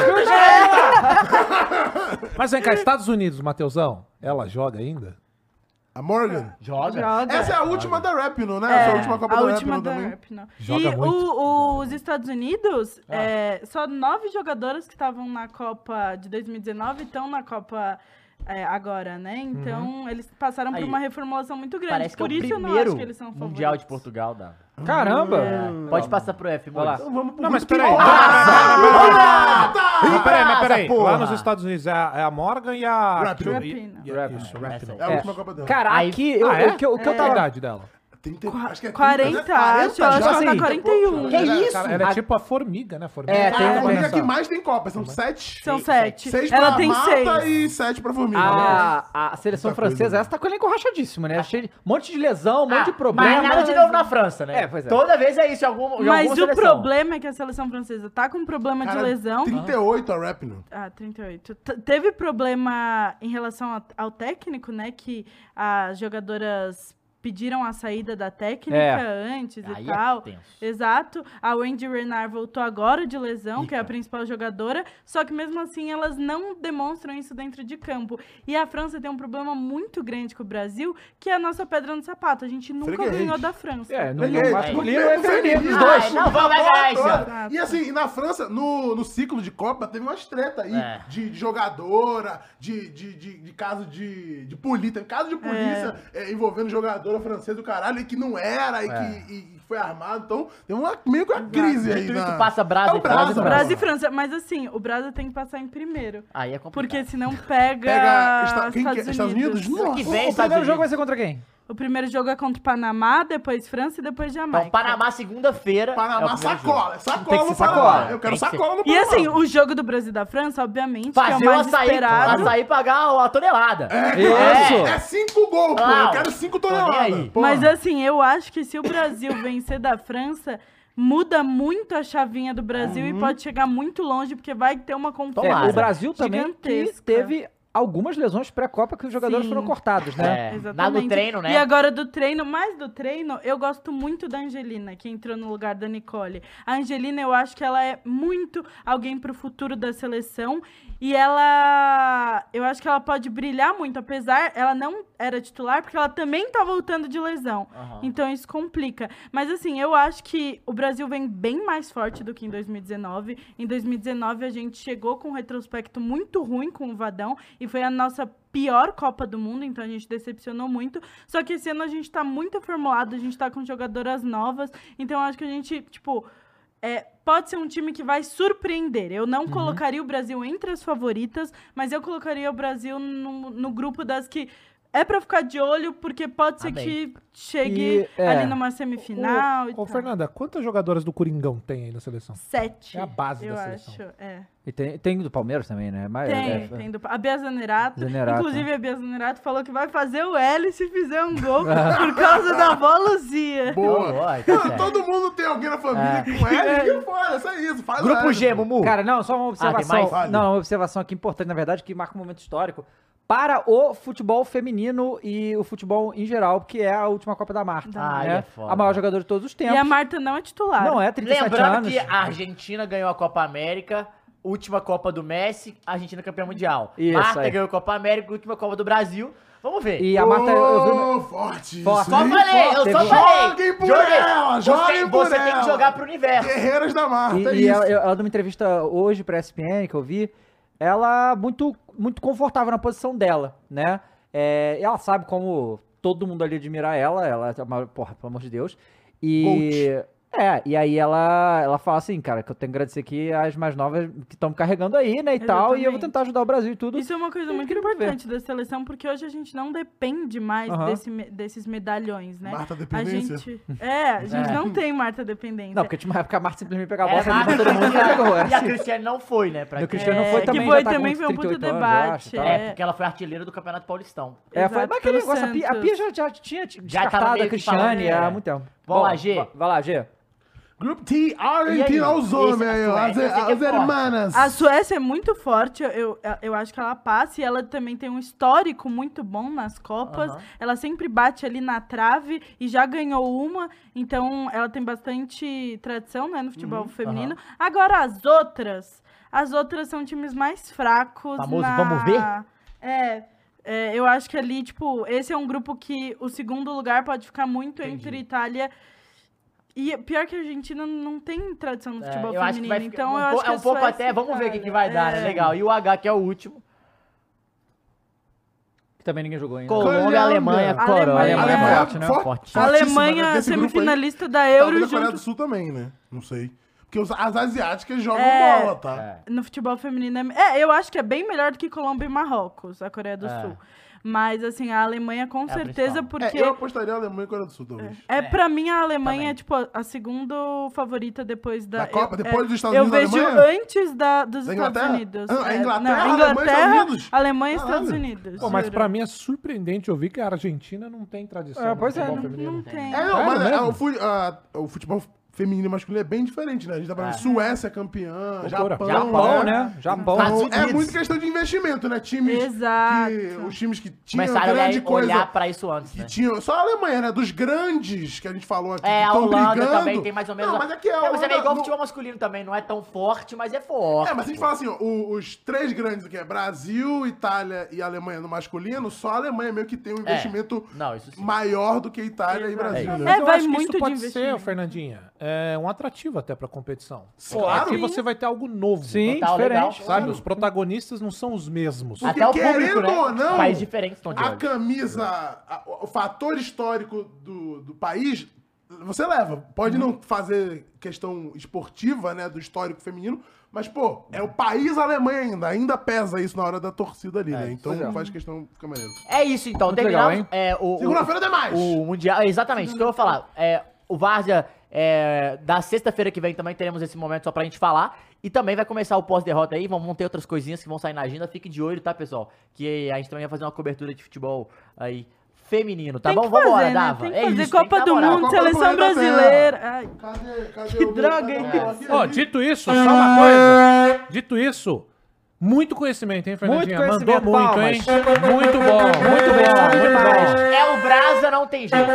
Mas vem cá, Estados Unidos, Mateusão, ela joga ainda? A Morgan. Joga. Joga. Essa é a última da Rapino, né? É, Essa é a última Copa a da última Rapino da também. Rapino. Joga E muito. o- os Estados Unidos, é, só nove jogadoras que estavam na Copa de 2019 estão na Copa é, agora, né? Então, eles passaram por Aí. uma reformulação muito grande. Parece que é por o isso eu não primeiro acho que eles são favoritos. Mundial de Portugal, dá. Caramba! Pode passar pro F, lá. Então vamos pro Não, mas peraí. Mas peraí, mas peraí. Lá nos Estados Unidos é a, é a Morgan e a... Rapino. Rapino. Rapino. Isso, Rapino. É a última Copa dela. Cara, aqui, eu, Ah, é? o que, eu- o que eu Qual a tava... idade dela? 30, acho que é 40, 30, acho, eu acho já? que tá assim, 41. Que Ela- isso? Cara, ela é A- tipo a formiga, né? Formiga. É, É, tem- a formiga que mais tem Copa, são sete. São sete. Seis Ela pra tem mata seis. e sete pra formiga. A, a seleção Muita coisa, francesa, né? essa tá com o elenco rachadíssimo, né? Cheio de, um monte de lesão, um monte Ah, de problema. Mas nada de novo na França, né? É, pois é. Toda vez é isso, em algum, em Mas o problema é que a seleção francesa tá com problema Cara, de lesão. 38 a Rapino. Ah, 38. T- teve problema em relação ao técnico, né? Que as jogadoras pediram a saída da técnica É. antes Aí e é tal. tenso. Exato. A Wendy Renard voltou agora de lesão, que é a principal jogadora. Só que mesmo assim elas não demonstram isso dentro de campo. E a França tem um problema muito grande com o Brasil, que é a nossa pedra no sapato. A gente nunca Freguês. ganhou da França. É, no, no masculino e No feminino, os feminino. dois. Ai, não vamos ganhar. E assim, na França, no, no ciclo de Copa, teve umas treta aí É. de, de jogadora, de, de, de, de caso de, de polícia, caso de polícia é, envolvendo jogadora francesa do caralho, e que não era, e É. que e foi armado. Então, tem uma, meio que uma crise aí. Na- isso, passa Brasa É o e França. Brasa, Brasil e. França. Mas assim, o Brasil tem que passar em primeiro. Aí é complicado. Porque senão pega, Pega Esta- quem que é? Estados, Estados Unidos. Unidos? Nossa. que O, vem, o Estados primeiro jogo vai Unidos. ser contra quem? O primeiro jogo é contra o Panamá, depois França e depois Jamaica. Então, Panamá, segunda-feira. é o Panamá, sacola. É sacola ser no Panamá. sacola. Eu quero sacola no E Panamá. assim, o jogo do Brasil e da França, obviamente, que é Fazer o mais açaí, esperado. açaí pagar a tonelada. Isso! É cinco gols, pô. Eu quero cinco toneladas. Mas assim, eu acho que se o Brasil vencer da França, muda muito a chavinha do Brasil Uhum. e pode chegar muito longe, porque vai ter uma É, confiança. o Brasil também teve algumas lesões pré-copa que os jogadores Sim. foram cortados, né? É, Exatamente. na do treino, né? E agora do treino, mais do treino, eu gosto muito da Angelina, que entrou no lugar da Nicole. A Angelina, eu acho que ela é muito alguém pro futuro da seleção. E ela. Eu acho que ela pode brilhar muito, apesar. Ela não era titular, porque ela também tá voltando de lesão. Aham. Então isso complica. Mas assim, eu acho que o Brasil vem bem mais forte do que em 2019. Em 2019 a gente chegou com um retrospecto muito ruim com o Vadão e foi a nossa pior Copa do Mundo, então a gente decepcionou muito. Só que esse ano a gente tá muito formulado, a gente tá com jogadoras novas, então eu acho que a gente, tipo, é, pode ser um time que vai surpreender. Eu Uhum. não colocaria o Brasil entre as favoritas, mas eu colocaria o Brasil no, no grupo das que é pra ficar de olho, porque pode ser Amém. que chegue E, é, ali numa semifinal. Ô. Fernanda, quantas jogadoras do Coringão tem aí na seleção? Sete. É a base eu da acho. seleção. É. E tem, tem do Palmeiras também, né? Mas, Tem, é, tem do, a Bia Zanerato. Zanerato. Inclusive, a Bia Zanerato falou que vai fazer o L se fizer um gol por causa da avó Luzia. Boa. Boa, tá todo mundo tem alguém na família com L e fora, só isso. Faz Grupo L, G. Mumu. Cara, não, só uma observação. mais? Não, uma observação aqui importante, na verdade, que marca um momento histórico para o futebol feminino e o futebol em geral, que é a última Copa da Marta. Ah, né? é foda. A maior jogadora de todos os tempos. E a Marta não é titular. Não é 37 Lembrando anos. que a Argentina ganhou a Copa América, última Copa do Messi, a Argentina campeã mundial. Isso Marta aí. ganhou a Copa América, última Copa do Brasil. Vamos ver. E a Marta, eu vi, Ô, forte. Forte. Só falei, eu só falei. Joguem por Joguei. ela, Você- joguem por Você tem ela. que jogar pro universo. Guerreiras da Marta, E, é e isso. ela, ela deu uma entrevista hoje pra SPN, que eu vi, ela muito, muito confortável na posição dela, né? É, ela sabe como todo mundo ali admira ela, ela é uma, porra, pelo amor de Deus. E. É, e aí ela, ela fala assim, cara, que eu tenho que agradecer aqui as mais novas que estão me carregando aí, né, e tal, e eu vou Exatamente. tentar ajudar o Brasil e tudo. Isso é uma coisa muito ver. importante da seleção, porque hoje a gente não depende mais Aham. desse desses medalhões, né? Marta a dependência. gente, é, a gente É. não tem Marta dependência. Não, porque tinha uma época a Marta simplesmente pegava a É, bola, fazia Marta todo mundo e pegou. e a. Cristiane não foi, né? Pra E o quem- Cristiano É, foi que também, foi- já tá também foi um puta 38 anos, eu debate, acho, tal. É, É. porque ela foi artilheira do Campeonato Paulistão. É, foi, Exato, mas aquele negócio, a Pia, a. Pia já, já tinha Já descartado meio a que Cristiane falando, há é. muito tempo. Vamos lá, Bom, G. va- Vai lá, G. Grupo T, Argentina, os homens Esse- aí, as, é as hermanas. A Suécia é muito forte, eu, eu, acho que ela passa e ela também tem um histórico muito bom nas Copas. Ela sempre bate ali na trave e já ganhou uma, então ela tem bastante tradição né, no futebol feminino. Agora as outras, as outras são times mais fracos. Famoso na... vamos ver? É. é, eu acho que ali, tipo, esse é um grupo que o segundo lugar pode ficar muito entre Itália e pior que a Argentina não tem tradição no É, futebol que feminino, ficar então um eu acho que é um a pouco até, vamos ver o que, que vai dar, né? É. Legal. E o H, que é o último. Que também ninguém jogou ainda. Colômbia, Colômbia. Alemanha, Alemanha. Coreia. Alemanha é forte, né? For- Forte. Alemanha, né? Grupo aí, semifinalista da Talvez Euro, a Coreia do Sul também, né? Não sei. Porque as asiáticas jogam É. bola, tá? É. no futebol feminino. É, é, eu acho que é bem melhor do que Colômbia e Marrocos, a Coreia do É. Sul. Mas, assim, a Alemanha com a certeza, principal. porque... É, eu apostaria Alemanha e Coreia do Sul, talvez. É, pra mim, a Alemanha Também. é, tipo, a, a segunda favorita depois da... Da Copa? eu- Depois é, dos Estados Eu Unidos e vejo Alemanha? antes da, dos Da Estados? Unidos. Ah, a É, Inglaterra, não, Alemanha e Inglaterra, Estados Unidos? Alemanha e. Estados Unidos. Pô, mas juro. pra mim é surpreendente ouvir que a Argentina não tem tradição É, pois é, não-. Não tem. É, não, mas é, mesmo? o, fu- a- o futebol feminino e masculino é bem diferente, né? A gente tá falando É. Suécia campeã, Loucura. Japão, Japão, né? né? Japão. Então, Estados é muito questão de investimento, né? Times Exato. que... Os times que tinham Começaram a grande olhar, coisa... olhar pra isso antes, Que né? tinham, só a Alemanha, né? Dos grandes que a gente falou aqui. É, que a Holanda brigando. também tem mais ou menos... Não, mas aqui é a É, mas é Holanda meio igual o não- futebol masculino também, não é tão forte, mas é forte. É, mas se a gente fala assim, ó, o- os três grandes aqui é Brasil, Itália e Alemanha no masculino, só a Alemanha meio que tem um investimento Não, isso sim. maior do que Itália e Brasil, É, né? Vai acho que muito isso de pode investimento. ser, Fernandinha, é um atrativo até pra competição. Pô, Claro. Aqui você vai ter algo novo. Sim, Total, diferente. legal. Sabe, os protagonistas não são os mesmos. Porque Até o público, querendo né? ou não, estão de A olho. camisa, a- o fator histórico do, do país, você leva. Pode Uhum. não fazer questão esportiva, né, do histórico feminino, mas, pô, é o país Alemanha ainda. Ainda pesa isso na hora da torcida ali, né? Então é. faz questão, fica maneiro. É isso, então. Terminamos. é, o, o- Segunda-feira tem mais! O Mundial, é, exatamente, isso que eu vou falar. É, o Várzea, é, da sexta-feira que vem também teremos esse momento só pra gente falar. E também vai começar o pós-derrota aí, vão, vão ter outras coisinhas que vão sair na agenda. Fique de olho, tá, pessoal? Que a gente também vai fazer uma cobertura de futebol aí feminino, tá Tem bom? que Vambora, fazer, né? Dava. Tem que É fazer isso, tem Copa que do. Mundo, Copa Seleção Planeta Brasileira. Ai, Cadê, cadê Que o- droga, hein? Ó, aqui. dito isso, só uma coisa. Dito isso, muito conhecimento, hein, Fernandinha? Muito Mandou muito, hein? Muito bom, muito bom, muito bom. É o Brasa, não tem jeito.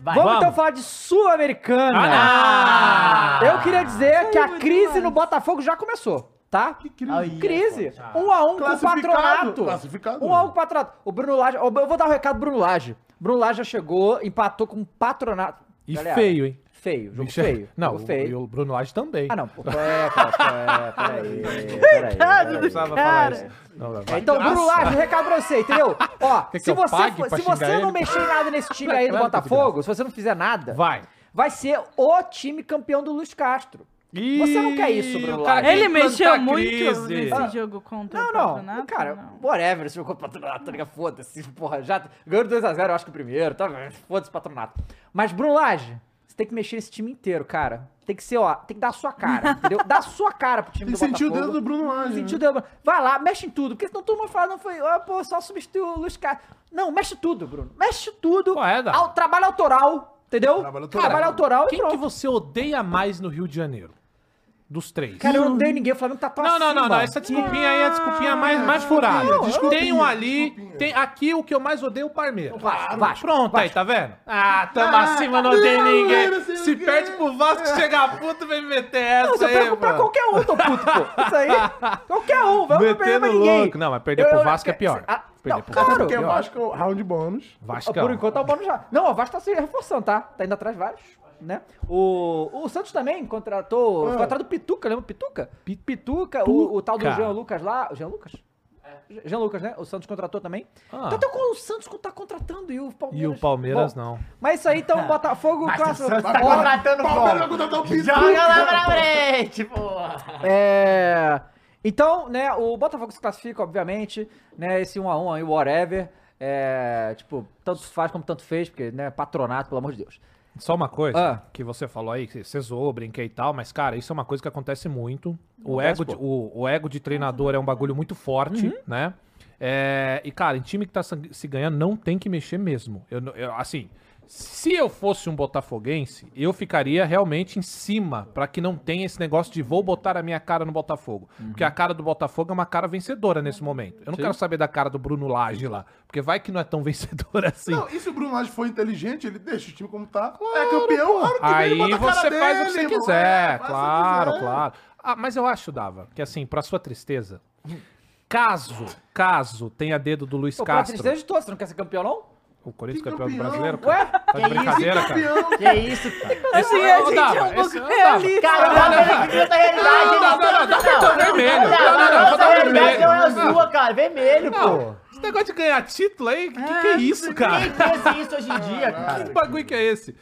Vai. Vamos, Vamos. então falar de Sul-Americana. Ah! Eu queria dizer que a crise demais. no Botafogo já começou, tá? Que crise. Aí, Crise. Um a um com o patronato. Classificado. Um a um com o patronato. O Bruno Lage, eu vou dar o recado pro Bruno Lage. Bruno Lage já chegou, empatou com o patronato. E Galera, feio, hein? Feio, jogo Michel- feio. Não, jogo o, feio. e o Bruno Lage também. Ah, não. Pô, é, cara, pô, é, peraí, peraí. Não peraí. Não, não, É, então, Bruno Lage, recado pra você, entendeu? Ó, Quer que se você, for- se você não mexer em nada nesse time aí do que Botafogo, se você não fizer nada, Vai. vai ser o time campeão do Luiz Castro. Você não quer isso, Bruno o cara Lage. Ele mexeu muito crise. nesse Ah. jogo contra Não, o não. Patronato? Cara, não. whatever, se jogou patronato, tá ligado? Foda-se, porra, já ganhou 2x0, eu acho que o primeiro, tá? Foda-se patronato. Mas, Bruno Lage, você tem que mexer nesse time inteiro, cara. Tem que ser, ó, tem que dar a sua cara, entendeu? Dar a sua cara pro time Tem que do sentir o Botafogo. dedo do Bruno Lage. Sentir né? o dedo. Vai lá, mexe em tudo, porque senão todo mundo fala, não foi, ó, pô, só substituiu o Luiz Castro. Não, mexe tudo, Bruno. Mexe tudo. Qual é, Dado? Ao, trabalho autoral, entendeu? Trabalho autoral. Trabalho autoral e Quem que você odeia mais no Rio de Janeiro? Dos três. Cara, eu não odeio ninguém, o Flamengo tá tão Não, não, não, não. Essa desculpinha aí é a desculpinha mais, mais furada. tem um ali. Tem, aqui o que eu mais odeio é o Parmeira. Vasco, Vasco. Pronto, aí, tá vendo? Ah, tamo acima, não odeio ninguém. Se perde pro Vasco, chega puto, vem me meter essa Não, você aí, pega pra qualquer um, tô puto, pô. Isso aí, qualquer um, vai não perder pra ninguém. louco. Não, mas perder pro Vasco é pior. Ah, Perder não, pro claro. Porque o eu- Vasco é round bônus. Vasco. Por enquanto é o bônus já. Não, o Vasco tá se reforçando, tá? Tá indo atrás vários, né? O, o Santos também contratou. Atrás do Pituca, lembra o Pituca? Pi- Pituca, o, o tal do Pituca. Jean Lucas lá. O Jean Lucas? Jean Lucas, né? O Santos contratou também. Ah. Então até o Santos tá contratando e o Palmeiras. E o Palmeiras Bom, não. Mas isso aí, então, Botafogo, clássico. Tá contratando Palmeiras vai como? contratar o Pituca. Joga lá pra frente, porra. É. Então, né, o Botafogo se classifica, obviamente, né, esse 1x1 aí, whatever, é, tipo, tanto faz como tanto fez, porque, né, patronato, pelo amor de Deus. Só uma coisa Ah. que você falou aí, que você zoou, brinquei e tal, mas, cara, isso é uma coisa que acontece muito. O, Acontece, ego, de, o, o ego de treinador é um bagulho muito forte, Uhum. né? É, e, cara, em time que tá se ganhando, não tem que mexer mesmo. Eu, eu- assim, se eu fosse um botafoguense, eu ficaria realmente em cima, pra que não tenha esse negócio de vou botar a minha cara no Botafogo. Porque a cara do Botafogo é uma cara vencedora nesse momento. Eu não quero saber da cara do Bruno Lage lá, porque vai que não é tão vencedor assim. Não, e se o Bruno Lage for inteligente, ele deixa o time como tá. é campeão, claro que vem, Aí cara você faz o que dele, você irmão. quiser, É, faz o que claro, quiser. claro. Ah, mas eu acho, Dava, que assim, pra sua tristeza, caso, caso tenha dedo do Luiz Pô, pra Castro, tristeza de todos, você não quer ser campeão, não? O Corinthians Que campeão, campeão? brasileiro, Ué? cara. Tá de Que brincadeira, cara. Campeão. Que isso, cara? Esse, ô, gente Dava, é um esse- pouco ô, Dava. Cara, não, não, não, não, realidade. Não, não, não, não, dá cartão vermelho. Não, não, não, realidade vermelho. não é a sua, cara. Vermelho, pô. Esse negócio de ganhar título aí, que, que, que é isso, cara? Quem pensa isso hoje em dia, Que cara? bagulho que é esse?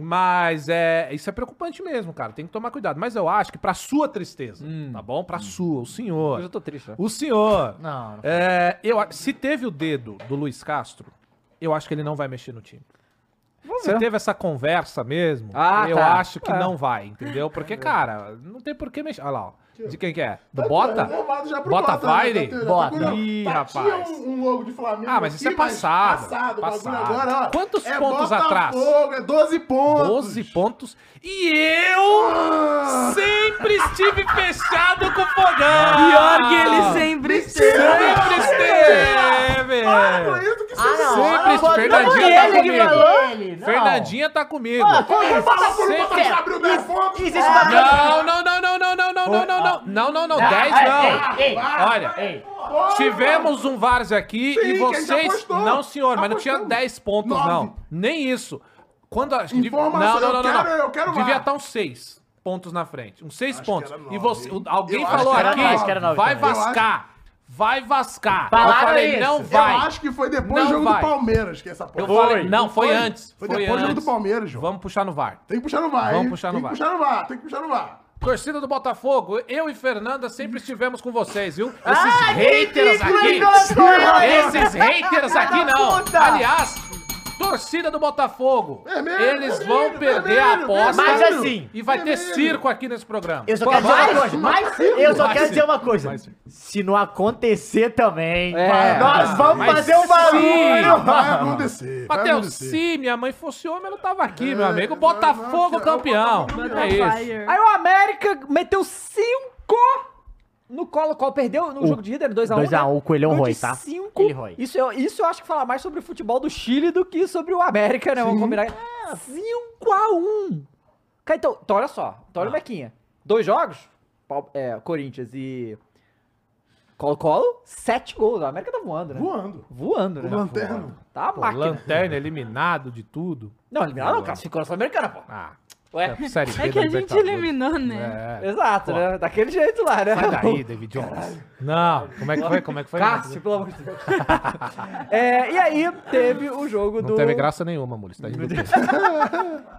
Mas é, isso é preocupante mesmo, cara. Tem que tomar cuidado. Mas eu acho que pra sua tristeza, tá bom? Pra sua, o senhor. Eu tô triste, né? O senhor. Não, não. É, eu, se teve o dedo do Luiz Castro, eu acho que ele não vai mexer no time. Ver. teve essa conversa mesmo, Ah, eu tá. acho que É. não vai, entendeu? Porque, cara, não tem por que mexer. Olha lá, ó. De quem que é? Do Tá Bota? Bota né? Fire? Bota. Ih, tá, rapaz. Um, um logo de Flamengo Ah, mas isso aqui, é passado. Passado. O bagulho Passado. agora, ó. Quantos é pontos atrás? É 12 pontos. 12 pontos. E eu Ah, sempre estive fechado com o fogão. Pior que ele sempre esteve. Sempre esteve. Para com isso que Ah, não. Sempre ah, pode- Fernandinha não tá comigo. Fernandinha tá comigo. Ah, abriu 10 pontos. Não, não, não, não, não, não, não, não, não, não, não, não, não, 10 não. Ei, ei, Olha, ei. tivemos um Várzea aqui Sim, e vocês. Não, senhor, mas não tinha Apostamos. 10 pontos, Nove. não. Nem isso. Quando a. Informação, Não, não, não, eu não. não. quero- eu quero Devia estar uns 6 pontos na frente. Uns 6 Acho pontos. que era E você. hein? Alguém Eu acho falou que era aqui. nove, acho que era nove vai também. vascar. Vai vascar. Falaram eu falei, isso. não Eu vai. Eu acho que foi depois Não do jogo vai. do Palmeiras que essa porra. Eu falei, não, foi, antes. Foi, depois do jogo do Palmeiras, João. Vamos puxar no VAR. Tem que puxar no VAR, Vamos hein? puxar no Tem VAR. que puxar no VAR, tem que puxar no VAR. Torcida do Botafogo, eu e Fernanda sempre estivemos com vocês, viu? Esses Ai, haters aqui. Esses haters aqui não. Aliás, torcida do Botafogo, Vermelho, eles vermelho, vão perder a vermelho, aposta. Mas assim, E vai ter circo aqui nesse programa. Eu só quero dizer uma coisa. mas- eu só quero dizer uma coisa. Se não acontecer também, É. nós vamos fazer um sim. barulho. Vai acontecer. Matheus, se minha mãe fosse homem, ela tava aqui, meu É, amigo. não, Botafogo não, campeão. É isso. Aí o América meteu 5 no colo, qual perdeu no jogo de ida, 2x1. 2 a 1, o Coelhão Roy, tá? cinco. Ele rói. Isso, eu, isso eu acho que fala mais sobre o futebol do Chile do que sobre o América, né? Vamos combinar. 5x1. Cara, então, então olha só. Então olha o Mequinha. Dois jogos, é, Corinthians e Colo-Colo, sete gols. A América tá voando, né? Voando. Voando, né? O lanterno. Tá a Pô, máquina. lanterna eliminado de tudo. Não, eliminado não, classificou na Sul-Americana, pô. Ah, Ué? série B É que a gente eliminou, né? É. Exato, né? Daquele jeito lá, né? Sai daí, David Jones. Não, como é que foi? Como é que foi? Cássio, pelo amor de Deus. É, e aí teve o jogo Não do. teve graça nenhuma. Você tá rindo do quê?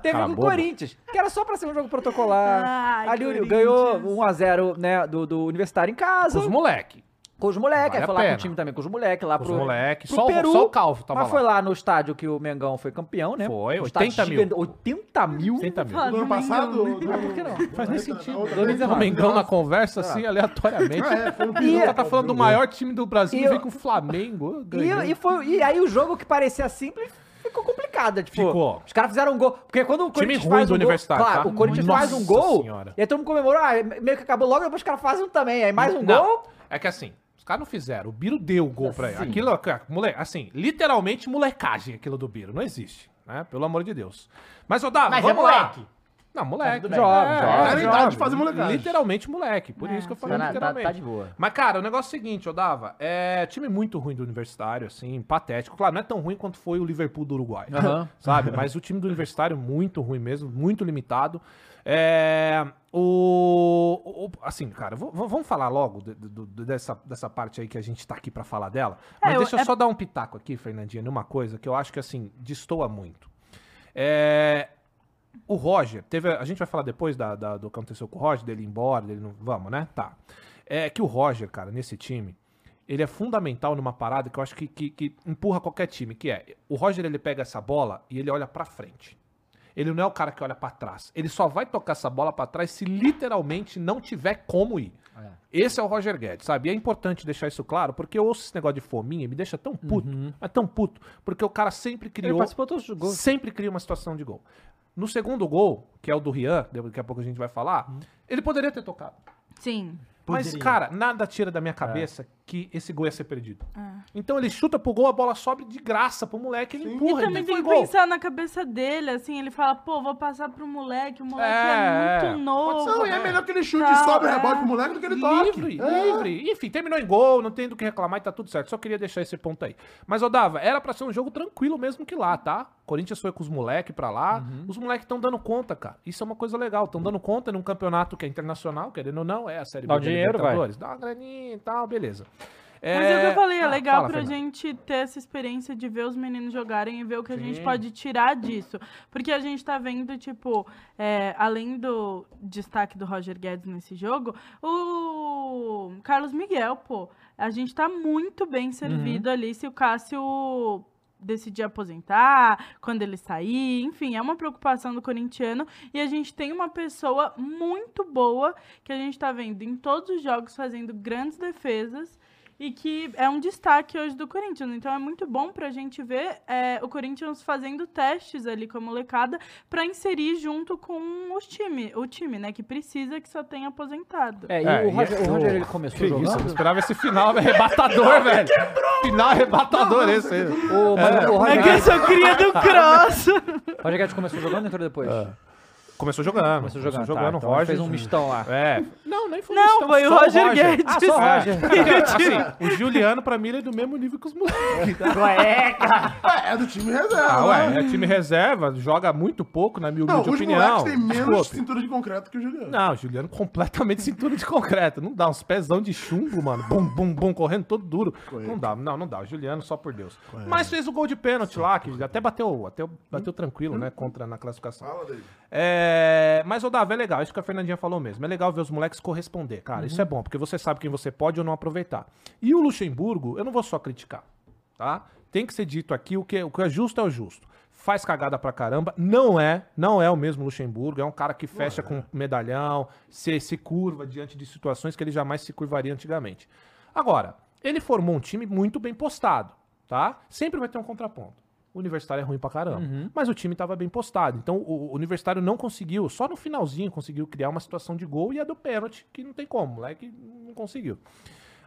Teve Cara o. Corinthians, que era só pra ser um jogo protocolar. Ai, Ali ganhou 1x0 né, do, do Universitário em casa. Os moleque. Com os moleques, Vale aí foi lá com pena. o time também, com os moleques lá Com os pro, moleque. pro Só o- Peru. só o Calvo tava mas lá. foi lá no estádio que o Mengão foi campeão, né? Foi, Um 80 estádio mil. gigante, 80 mil? 80 mil. Do ano do passado? Mengão, do- Por que não? Faz nem sentido. O 2019. Mengão na conversa, assim, aleatoriamente. Ah, é, no Peru. cara tá falando do maior time do Brasil E e vem com o Flamengo. E, e, foi, e aí o jogo que parecia simples ficou complicado. Tipo, Ficou. Os caras fizeram um gol. Porque quando o Corinthians faz um gol, Universitário, Claro, tá? o Corinthians Nossa faz um gol. Senhora. E aí todo mundo comemorou. Ah, meio que acabou logo, depois os caras fazem um também. Aí mais um Não, gol. É que assim, os caras não fizeram. O Biro deu o gol pra ele. Sim. Aquilo, mole, assim, literalmente molecagem aquilo do Biro. Não existe, né? Pelo amor de Deus. Mas, Odava, Mas é vamos lá. moleque. Não, moleque. bem. Jovem, É, jovem, Era idade jovem. de fazer molecagem. Literalmente moleque. Por isso que eu falei Tá, na- tá, literalmente. tá de boa. Mas, cara, o negócio é o seguinte, Odava. É time muito ruim do Universitário, assim, patético. Claro, não é tão ruim quanto foi o Liverpool do Uruguai. Sabe? Mas o time do Universitário muito ruim mesmo, muito limitado. É, o, o- Assim, cara, vamos falar logo do- do- dessa, dessa parte aí que a gente tá aqui pra falar dela. Mas É, deixa eu é- só dar um pitaco aqui, Fernandinha, numa coisa que eu acho que, assim, destoa muito. É, o Roger, teve, a gente vai falar depois da, da- do que aconteceu com o Roger, dele ir embora, dele não, vamos, né? Tá. É que o Roger, cara, nesse time, ele é fundamental numa parada que eu acho que, que, que empurra qualquer time, que é, o Roger, ele pega essa bola e ele olha pra frente. Ele não é o cara que olha pra trás. Ele só vai tocar essa bola pra trás se literalmente não tiver como ir. Esse é o Roger Guedes, sabe? E é importante deixar isso claro, porque eu ouço esse negócio de fominha e me deixa tão puto, mas tão puto, porque o cara sempre Ele criou participou de todos os gols. sempre cria uma situação de gol. No segundo gol, que é o do Rian, daqui a pouco a gente vai falar, ele poderia ter tocado. Sim. Mas, Poderia. cara, nada tira da minha cabeça que esse gol ia ser perdido. Então ele chuta pro gol, a bola sobe de graça pro moleque, ele E empurra, também ele tem foi que gol. pensar na cabeça dele, assim, ele fala, pô, vou passar pro moleque, o moleque É, é, é. muito novo. Não, e é melhor que ele chute Tá, e sobe o é. rebote pro moleque do que ele toque. Livre, É. livre. Enfim, terminou em gol, não tem do que reclamar e tá tudo certo. Só queria deixar esse ponto aí. Mas, Odava, era pra ser um jogo tranquilo mesmo que lá, tá? Corinthians foi com os moleques pra lá. Os moleques estão dando conta, cara. Isso é uma coisa legal. Estão dando conta num campeonato que é internacional, querendo ou não, é a Série Dá B um da dinheiro, vai. Dá uma graninha e tal, beleza. Mas é o que eu falei, é ah, legal fala, pra Fernanda. gente ter essa experiência de ver os meninos jogarem e ver o que a gente Sim. pode tirar disso. Porque a gente tá vendo, tipo, é, além do destaque do Roger Guedes nesse jogo, o Carlos Miguel, pô. A gente tá muito bem servido Uhum. ali se o Cássio decidir aposentar, quando ele sair, enfim, é uma preocupação do corintiano. E a gente tem uma pessoa muito boa que a gente tá vendo em todos os jogos fazendo grandes defesas e que é um destaque hoje do Corinthians. Então é muito bom pra gente ver é, o Corinthians fazendo testes ali com a molecada pra inserir junto com os time, o time, né, que precisa que só tenha aposentado. É, e É, o e Roger, é- o Roger ele começou Que isso, eu não jogando. esperava esse final arrebatador, velho. Final arrebatador esse aí. O, mas o Roger, É que eu sou cria do cross. Roger Guedes começou jogando ou entrou depois? Começou jogando. Começou jogando, Começou tá, jogando. então Roger fez um mistão lá. É. Não, nem foi Não, mistão, foi o só Roger Guedes. Ah, só o É. Roger. Assim, o Juliano, pra mim, ele é do mesmo nível que os moleques. Ué, cara. É, é do time reserva. Ah, né? ué, é time reserva, joga muito pouco, na minha Não, humilde os opinião. moleques têm menos Desculpe. cintura de concreto que o Juliano. Não, o Juliano completamente cintura de concreto. Não dá, uns pezão de chumbo, mano. Bum, bum, bum, correndo todo duro. Não dá, não, não dá. O Juliano, só por Deus. Mas fez o gol de pênalti lá, que até bateu, até bateu tranquilo, né? Contra na classificação. Fala dele. É, mas, o Davi, é legal, isso que a Fernandinha falou mesmo. É legal ver os moleques corresponder, cara. Isso é bom, porque você sabe quem você pode ou não aproveitar. E o Luxemburgo, eu não vou só criticar, tá? Tem que ser dito aqui, o que, o que é justo é o justo. Faz cagada pra caramba, não é, não é o mesmo Luxemburgo, é um cara que fecha com medalhão, se, se curva diante de situações que ele jamais se curvaria antigamente. Agora, ele formou um time muito bem postado, tá? Sempre vai ter um contraponto. O Universitário é ruim pra caramba. Mas o time tava bem postado. Então o, o Universitário não conseguiu, só no finalzinho conseguiu criar uma situação de gol e a do pênalti, que não tem como, o moleque não conseguiu.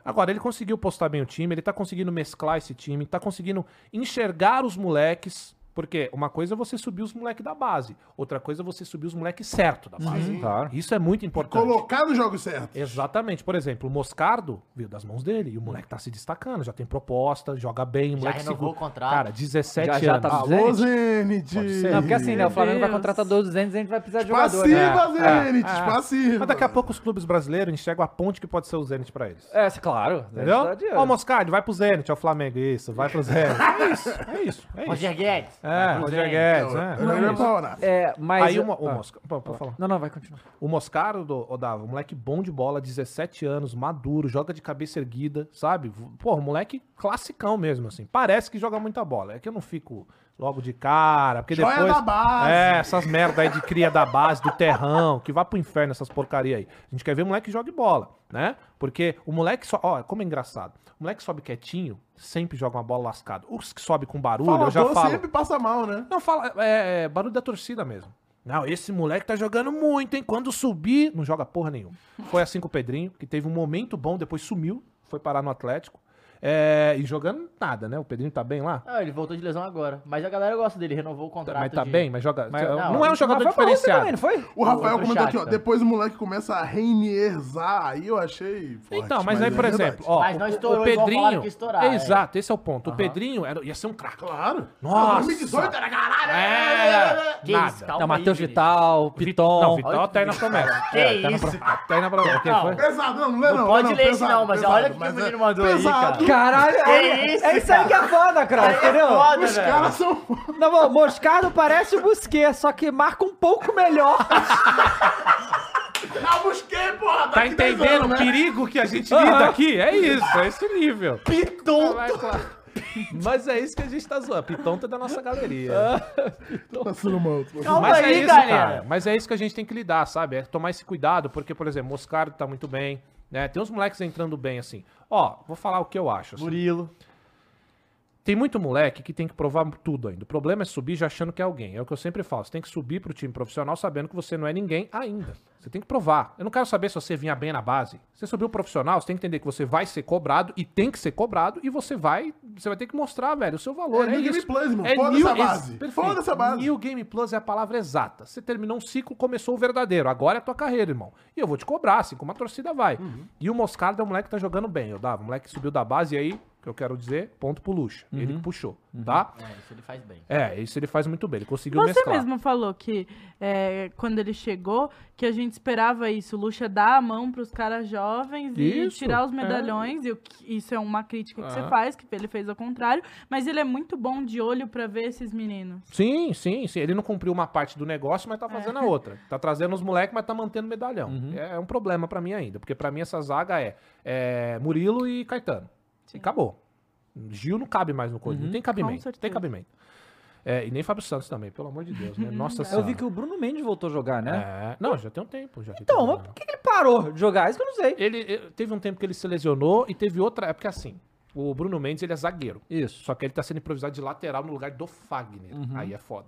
Agora, ele conseguiu postar bem o time, ele tá conseguindo mesclar esse time, tá conseguindo enxergar os moleques, Porque uma coisa é você subir os moleques da base, outra coisa é você subir os moleques certo da base. Claro. Isso é muito importante. Colocar no jogo certo. Exatamente. Por exemplo, o Moscardo veio das mãos dele e o moleque tá se destacando, já tem proposta, joga bem, o moleque renovou segura- o contrato. Cara, 17 Já- já anos. tá Alô, Zenit? Zenit. Pode ser. Não, porque assim, né? O Flamengo vai contratar 200 e a gente vai precisar de jogador. né? Passiva, É, Zenit, é. passiva. Mas daqui a pouco os clubes brasileiros enxergam a ponte que pode ser o Zenit pra eles. É, claro. Entendeu? Ó, o Moscardo, vai pro Zenit, ó, o Flamengo. Isso, vai pro Zenit. É isso, é isso. É isso. Roger Guedes. É, Roger Guedes, é. Eu não é ia isso. falar. É, mas... Aí o, Mo- o Ah, Mosca... Pô, pode falar. Não, não, vai continuar. O Moscardo, ô Dava, um moleque bom de bola, 17 anos, maduro, joga de cabeça erguida, sabe? Pô, moleque classicão mesmo, assim. Parece que joga muita bola. É que eu não fico logo de cara, porque Joia depois... da base. É, essas merda aí de cria da base, do terrão, que vá pro inferno essas porcaria aí. A gente quer ver o moleque que jogue bola, né? Porque o moleque só... Ó, como é engraçado. O moleque sobe quietinho, sempre joga uma bola lascada. Os que sobe com barulho, eu já falo... sempre passa mal, né? Não, fala, é, é barulho da torcida mesmo. Não, esse moleque tá jogando muito, hein? Quando subir, não joga porra nenhuma. Foi assim com o Pedrinho, que teve um momento bom, depois sumiu, foi parar no Atlético. É, e jogando nada, né? O Pedrinho tá bem lá. Ah, ele voltou de lesão agora. Mas a galera gosta dele, renovou o contrato. Mas tá de- bem, mas joga. Mas- não, não, é um jogador Mas diferenciado. também, não foi? O Rafael outro comentou aqui, ó. Depois o moleque começa a reinierzar. Aí eu achei. Forte, Então, mas, aí, por é exemplo, ó, Mas não o- estourou o Pedrinho. estourar, é. Exato, esse é o ponto. O Pedrinho era, ia ser um craque. Claro. Nossa. 2018 era caralho. É, Que nada. isso, Não, aí, Matheus. Vital, Piton. Não, Vital até na promessa. Que É, tá isso, Até aí na promessa. O Não? Pesado, não, não lê não. Pode ler esse não, mas olha o que mas o menino é mandou aí, pesado. Caralho, Que é, isso, é isso aí que é foda, cara, entendeu? Foda, Os velho. caras são. Não, mano, Moscardo parece o Busquets, só que marca um pouco melhor. Ah, busquei, porra. Tá 10 entendendo anos, o né? perigo que a gente lida aqui? É isso, é esse nível. Piton. Vai, claro. Mas é isso que a gente tá zoando. Pitonta é da nossa galeria. Tá mal. Calma Mas é aí, isso, galera. cara. Mas é isso que a gente tem que lidar, sabe? É tomar esse cuidado, porque, por exemplo, Moscardo tá muito bem, né? Tem uns moleques entrando bem, assim. Ó, vou falar o que eu acho. assim. Murilo. Tem muito moleque que tem que provar tudo ainda. O problema é subir já achando que é alguém. É o que eu sempre falo. Você tem que subir pro time profissional sabendo que você não é ninguém ainda. Você tem que provar. Eu não quero saber se você vinha bem na base. Você subiu profissional, você tem que entender que você vai ser cobrado e tem que ser cobrado e você vai, você vai ter que mostrar, velho, o seu valor. É É, New. Game Plus, irmão. É Foda new- essa base. Perfeito. Foda essa base. New Game Plus é a palavra exata. Você terminou um ciclo, começou o verdadeiro. Agora é a tua carreira, irmão. E eu vou te cobrar, assim como a torcida vai. Uhum. E o Moscardo é um moleque que tá jogando bem. Eu dava, o moleque que subiu da base e aí, que eu quero dizer, ponto pro Lucha. Ele que puxou, tá? É, isso ele faz bem. É, isso ele faz muito bem. Ele conseguiu Você mesclar. mesmo falou que é, quando ele chegou, que a gente esperava isso, o Lucha dar a mão pros caras jovens e Isso, tirar os é. medalhões, e o isso é uma crítica que você Ah. faz, que ele fez ao contrário, mas ele é muito bom de olho pra ver esses meninos. Sim, sim, sim. Ele não cumpriu uma parte do negócio, mas tá fazendo É. a outra. Tá trazendo os moleques, mas tá mantendo medalhão. Uhum. É, é um problema pra mim ainda, porque pra mim essa zaga é, é Murilo e Caetano. E acabou. Gil não cabe mais no coisa. Não tem cabimento. Uhum. Tem cabimento. É, e nem Fábio Santos também, pelo amor de Deus, né? Nossa Eu senhora. vi que o Bruno Mendes voltou a jogar, né? É, não, já tem um tempo. Já Então, mas por que que ele parou de jogar? Isso que eu não sei. Ele, ele- teve um tempo que ele se lesionou e teve outra época assim. O Bruno Mendes, ele é zagueiro. Isso. Só que ele tá sendo improvisado de lateral no lugar do Fagner. Uhum. Aí é foda.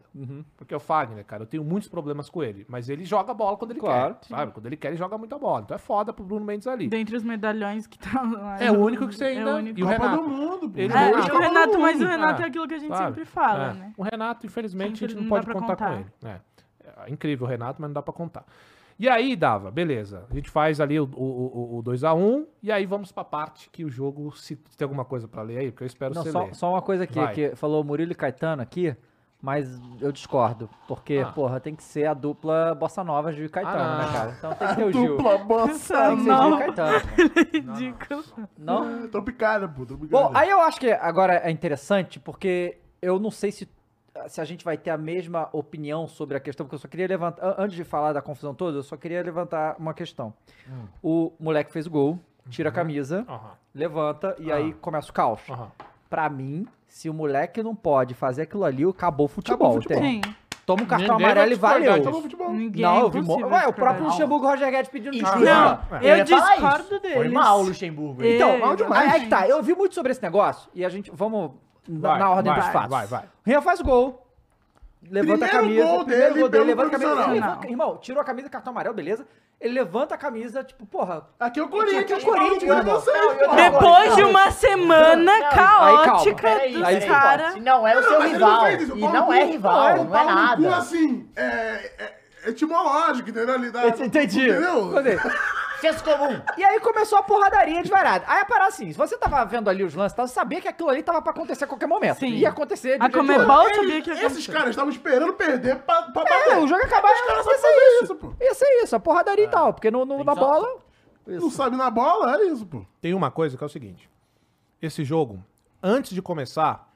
Porque o Fagner, cara, eu tenho muitos problemas com ele. Mas ele joga bola quando ele Claro. quer. Sabe? Quando ele quer, ele joga muita bola. Então é foda pro Bruno Mendes ali. Dentre os medalhões que estão lá. É o único que você ainda. É o único. E o Copa Renato. do Mundo, pô. Ele É, e o Renato, mas o. Renato Ah, é aquilo que a gente sabe? sempre fala, É. né? O Renato, infelizmente, a gente não, não pode pra contar, com contar. ele. É. É incrível o Renato, mas não dá pra contar. E aí, Dava, beleza. A gente faz ali o, o, o, o 2x1 e aí vamos pra parte que o jogo, se tem alguma coisa pra ler aí, porque eu espero Não, você só, ler. só uma coisa aqui, Vai. que falou Murilo e Caetano aqui, mas eu discordo. Porque, Ah. porra, tem que ser a dupla Bossa Nova Gil e Caetano, Ah, né, não. cara? Então tem que ter o Gil. Dupla bossa. Tem que ser Gil Não. e Caetano. Ridículo. Não? Tropicália, pô. Tropicália. Bom, aí eu acho que agora é interessante, porque eu não sei se, se a gente vai ter a mesma opinião sobre a questão, porque eu só queria levantar, an- antes de falar da confusão toda, eu só queria levantar uma questão. O moleque fez o gol, tira a camisa, Aham, levanta e aí começa o caos. aham. Pra mim, se o moleque não pode fazer aquilo ali, acabou o futebol. Acabou o futebol. Toma um cartão Ninguém amarelo e valeu. disso. Acabou o futebol. Ninguém Não, é eu vi. Ué, o próprio. Luxemburgo Roger Guedes pedindo Isso. desculpa. Não, Eu eu ia falar discordo deles. Foi mal o Luxemburgo. Então, É, mal demais. aí é que tá. Eu vi muito sobre esse negócio e a gente. Vamos na, Vai, na ordem vai, dos fatos. vai, vai. Rian faz gol. levanta a Primeiro camisa. gol primeiro dele gol dele, levanta a camisa. levanta- irmão, tirou a camisa, cartão amarelo, beleza. Ele levanta a camisa, tipo, porra. Aqui é o Aqui é o Corinthians, Corinthians, é vocês, Depois de Não, uma semana Não, caótica Peraí, dos peraí, caras. Se não é o seu não rival. isso, E não é rival, Não, é nada. assim, é, é, é etimológico, entendeu? Entendi. Entendeu? Senso comum. E aí começou a porradaria de varada. Aí a parada assim, se você tava vendo ali os lances, tava sabia que aquilo ali tava pra acontecer a qualquer momento. Sim. Ia acontecer de A Comebol sabia que ia Esses acontecer. caras estavam esperando perder pra, pra É, bater. o jogo ia acabar, Os caras ia ser fazer isso. isso, pô. Ia ser isso, a porradaria e tal, porque no, no- na bola... Não sabe na bola, é isso, pô. Tem uma coisa que é o seguinte. Esse jogo, antes de começar,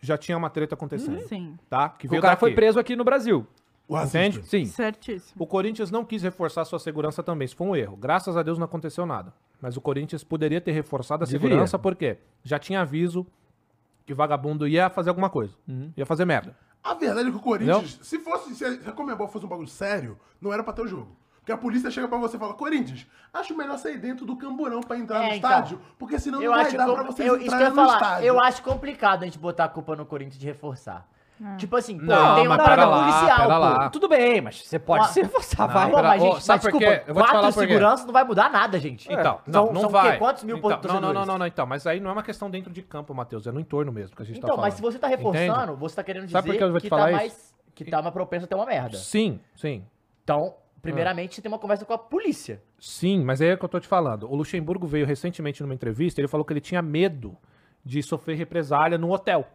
já tinha uma treta acontecendo. Sim, Tá? Que O cara foi daqui. preso aqui no Brasil. O Entende? Sim. certíssimo. O Corinthians não quis reforçar sua segurança também. Isso foi um erro. Graças a Deus não aconteceu nada. Mas o Corinthians poderia ter reforçado a Devia. segurança porque já tinha aviso que vagabundo ia fazer alguma coisa. Ia fazer merda. A verdade é que o Corinthians, se fosse, se a Comebol fosse um bagulho sério, não era pra ter o jogo. Porque a polícia chega pra você e fala, Corinthians, acho melhor sair dentro do camburão pra entrar É, no então. estádio, porque senão não vai acho, dar pra vocês eu, isso que eu entrarem ia no falar, estádio. eu acho complicado a gente botar a culpa no Corinthians de reforçar. Tipo assim, pô, Não, tem uma parada lá, policial, pô. lá. Tudo bem, mas você pode Ó, se reforçar, não, vai. Pô, mas, gente, sabe mas desculpa, Eu vou te falar segurança não vai mudar nada, gente. Então, São- não, não são vai. Quantos mil então, não, não, não, não, não, então. Mas aí não é uma questão dentro de campo, Matheus. É no entorno mesmo que a gente tá Então, falando. mas se você tá reforçando, você tá querendo dizer Sabe que eu vou te que, falar tá isso? mais, que tá mais propenso a ter uma merda. Sim, sim. Então, primeiramente, você tem uma conversa com a polícia. Sim, mas é o que eu tô te falando. O Luxemburgo veio recentemente numa entrevista, ele falou que ele tinha medo de sofrer represália no hotel.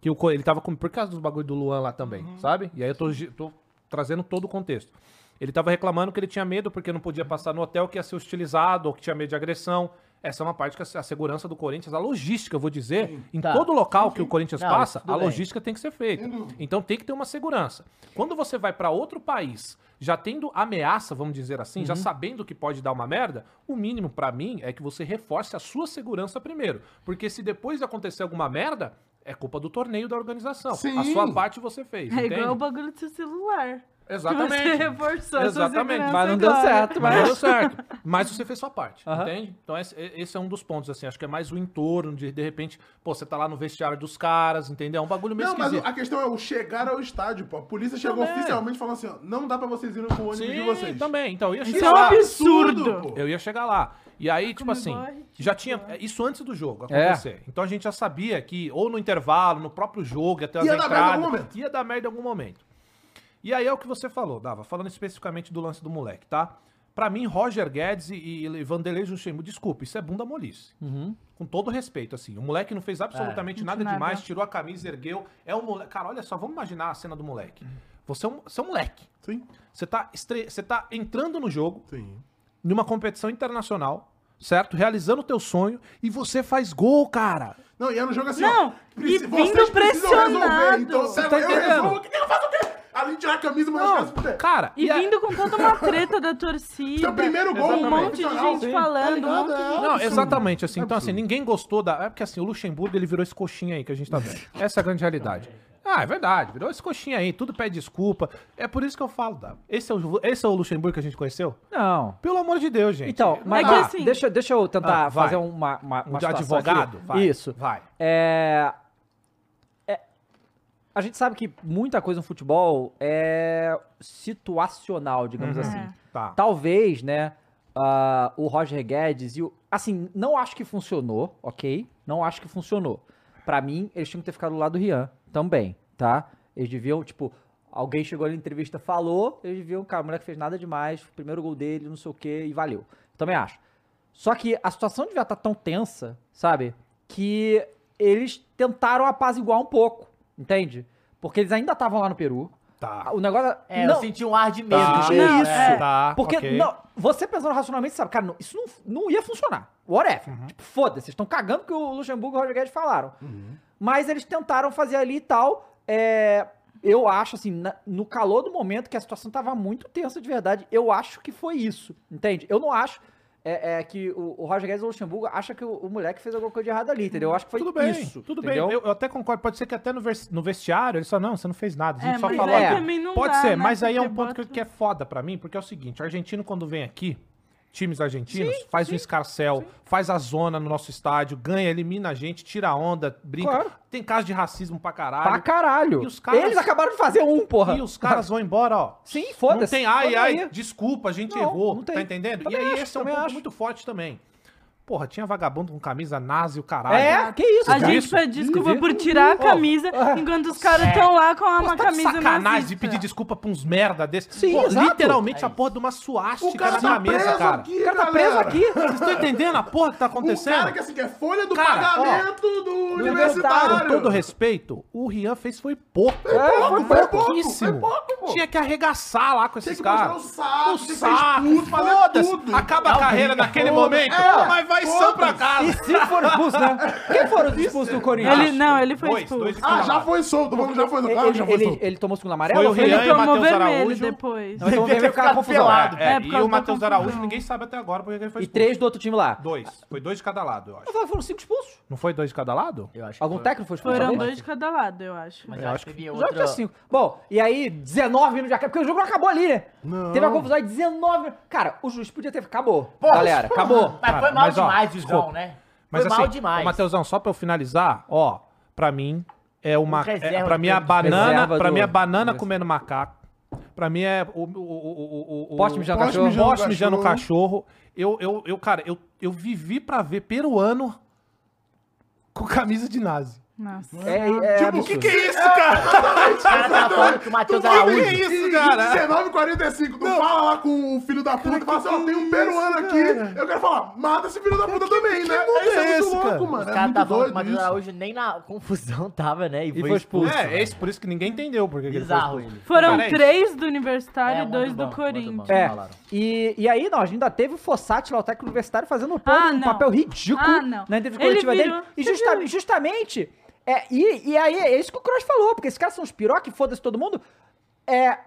Que o, ele tava com. Por causa dos bagulho do Luan lá também, sabe? E aí eu tô, tô trazendo todo o contexto. Ele tava reclamando que ele tinha medo porque não podia passar no hotel, que ia ser hostilizado, ou que tinha medo de agressão. Essa é uma parte que a, a segurança do Corinthians, a logística, eu vou dizer, em Tá. todo local que o Corinthians Não, passa, a bem. logística tem que ser feita. Então tem que ter uma segurança. Quando você vai pra outro país, já tendo ameaça, vamos dizer assim, Uhum. já sabendo que pode dar uma merda, o mínimo pra mim é que você reforce a sua segurança primeiro. Porque se depois acontecer alguma merda, é culpa do torneio da organização. Sim. A sua parte você fez, É entende? igual o bagulho do seu celular. Que você Exatamente. reforçou Exatamente. Mas não deu agora. certo, Mas não mas... deu certo. Mas você fez sua parte, entende? Então esse, esse é um dos pontos, assim. Acho que é mais o entorno de, de repente, pô, você tá lá no vestiário dos caras, entendeu? É um bagulho meio Não, mas esquisito. a questão é o chegar ao estádio, pô. A polícia chegou Também. oficialmente falando assim, ó, não dá pra vocês irem com o ônibus de Sim, vocês. também. Então, eu ia Isso chegar é um absurdo. pô. Eu ia chegar lá. E aí, tipo assim, é ridículo, já tinha. Isso antes do jogo É. acontecer. Então a gente já sabia que, ou no intervalo, no próprio jogo, ter as Ia dar entradas. algum momento. Ia dar merda em algum momento. E aí é o que você falou, Dava, falando especificamente do lance do moleque, tá? Pra mim, Roger Guedes e, e Vanderlei Luxemburgo, desculpa, isso é bunda molice. Com todo respeito, assim. O moleque não fez absolutamente É, nada, nada. demais, tirou a camisa, ergueu. É um moleque. Cara, olha só, vamos imaginar a cena do moleque. Você é um, você é um moleque. Sim, Você tá, estre... você tá entrando no jogo, sim. Numa competição internacional, certo? Realizando o teu sonho e você faz gol, cara. Não, e era um jogo assim, Não, ó. e vocês vindo resolver, pressionado. Então, Você tá eu entendendo? resolvo, o que eu faço o quê? Além de tirar a camisa, mas Não, caras cara, E a- vindo com toda uma treta da torcida. Seu primeiro gol, um monte de gente sim. falando, Tá um monte de É. Não, exatamente, assim. Então, assim, Absurdo. ninguém gostou da. É porque, assim, o Luxemburgo, ele virou esse coxinha aí que a gente tá vendo. Essa é a grande realidade. Ah, é verdade, virou esse coxinha aí, tudo pede desculpa. É por isso que eu falo, Dava. Esse é o, esse é o Luxemburgo que a gente conheceu? Não. Pelo amor de Deus, gente. Então, mas que ah, assim- deixa, deixa eu tentar Ah, fazer uma, uma, Um uma de situação advogado? aqui. Vai. Isso. Vai. É, é- A gente sabe que muita coisa no futebol é situacional, digamos Uhum. assim. É. Tá. Talvez, né, ah, o Roger Guedes e o... Assim, não acho que funcionou, ok? Não acho que funcionou. Pra mim, eles tinham que ter ficado do lado do Rian também, tá? Eles deviam, tipo, alguém chegou ali na entrevista, falou, eles deviam, cara, o moleque fez nada demais, primeiro gol dele, não sei o quê, e valeu. Também acho. Só que a situação devia estar tão tensa, sabe? Que eles tentaram apaziguar um pouco, entende? Porque eles ainda estavam lá no Peru. Tá. O negócio... É, não, eu senti um ar de medo. Tá, de não, medo, é. Tá, porque ok. não, você pensando racionalmente, sabe, cara, não- isso não, não ia funcionar. Whatever. Uhum. Tipo, foda-se, vocês estão cagando que o Luxemburgo e o Roger Guedes falaram. Uhum. Mas eles tentaram fazer ali e tal. é, eu acho, assim, na- no calor do momento que a situação tava muito tensa de verdade, eu acho que foi isso, entende? Eu não acho é, é, que o, o Roger Guedes e o Luxemburgo acha que o, o moleque fez alguma coisa de errado ali, entendeu? Eu acho que foi Tudo bem, isso. tudo entendeu? bem. Eu, eu até concordo. Pode ser que até no, vers- no vestiário eles falam, não, você não fez nada. A gente É, só falou. aí aqui." também não Pode dá, ser, né, mas aí é um ponto que, bota- que é foda pra mim, porque é o seguinte: o argentino, quando vem aqui, times argentinos, faz um escarcel, faz a zona no nosso estádio, ganha, elimina a gente, tira a onda, brinca. Claro. Tem caso de racismo pra caralho. Pra caralho. E os caras- Eles acabaram de fazer um, porra. E os caras vão embora, ó. Sim, Não foda-se. tem, ai, ai, desculpa, a gente Não, errou. não tem. Tá entendendo? Também e aí acho, esse é um ponto acho. muito forte também. Porra, tinha vagabundo com camisa nazi, o caralho. É, que isso, A cara. gente pede desculpa por com- tirar a Ó, camisa, é. enquanto os caras estão lá com uma Pô, tá de camisa sacanagem nazista. de pedir desculpa pra uns merda desses. Sim, Pô, exato. literalmente É a porra de uma O suástica cara na tá camisa, preso cara. aqui, O cara tá preso galera. aqui. Vocês estão entendendo a porra que tá O acontecendo? cara que assim, que é folha do Cara, ó, pagamento do Com universitário. todo respeito, o Rian fez foi pouco. É, foi foi pouco, pouquíssimo. foi pouco, pô. Tinha que arregaçar lá com Tem esses que mostrar caras. o saco, O saco, expulso, fazer tudo. Acaba a carreira naquele momento, É, mas vai são pra E casa. se for expulso, né? Quem foram os expulsos do Corinthians? Ele, não, ele foi Dois, expulso. dois de Ah, já foi solto. Já foi. Claro, Ele, já foi ele, solto. ele tomou segundo amarelo? Foi o Ele e tomou vermelho Araújo. depois. Não, então vai ficar ficado confusão. É, É, e o Matheus. Araújo, ninguém sabe até agora porque ele foi E expulso. três do outro time lá. Dois. Foi dois de cada lado, eu acho. Falei, Foram cinco expulsos. Não foi dois de cada lado? Eu acho Algum técnico foi expulso? Foram dois de cada lado, eu acho. Mas Eu acho que teve O jogo outra... tinha cinco. Bom, e aí 19 minutos de acabou, porque o jogo não acabou ali, né? Não. Teve uma confusão aí, 19 minutos. Cara, o juiz podia ter... Acabou, galera, acabou. Mas foi mal mas, demais, desculpa. né? Mas foi assim, mal demais. ô, Matheusão, só pra eu finalizar, ó, pra mim é uma. Um É, pra mim é a do- banana. reserva Pra do- mim é banana comendo macaco. Pra mim é o. o, o, o, o, Poste mijando Poste cachorro. Poste mijando cachorro. cachorro. Eu, eu, eu, cara, eu, eu vivi pra ver peruano com camisa de nazi. Nossa. É, é Tipo, absurdo. o que, que é isso, cara? Os caras tava falando que o Matheus Tu vai ver Araújo... isso, cara. 19h45, tu fala lá com o filho da puta, fala assim, ó, tem um peruano aqui. Eu quero falar, mata esse filho da puta também, né? mundo Isso é é esse, muito cara? louco, mano. Os É caras muito estavam falando que o Matheus isso. Araújo nem na confusão tava, né? E, E foi, expulso. expulso. É, esse por isso que ninguém entendeu porque que ele foi Bizarro expulso. ele. Foram Cara, é isso. três do Universitário É, e um dois do Corinthians. É, e, e aí nós ainda teve o Fossati lá, o técnico universitário, fazendo Ah, um não. papel ridículo Ah, não. na entrevista coletiva dele. E justamente, é, e, e aí é isso que o Cross falou, porque esses caras são os piroca, foda-se todo mundo. É,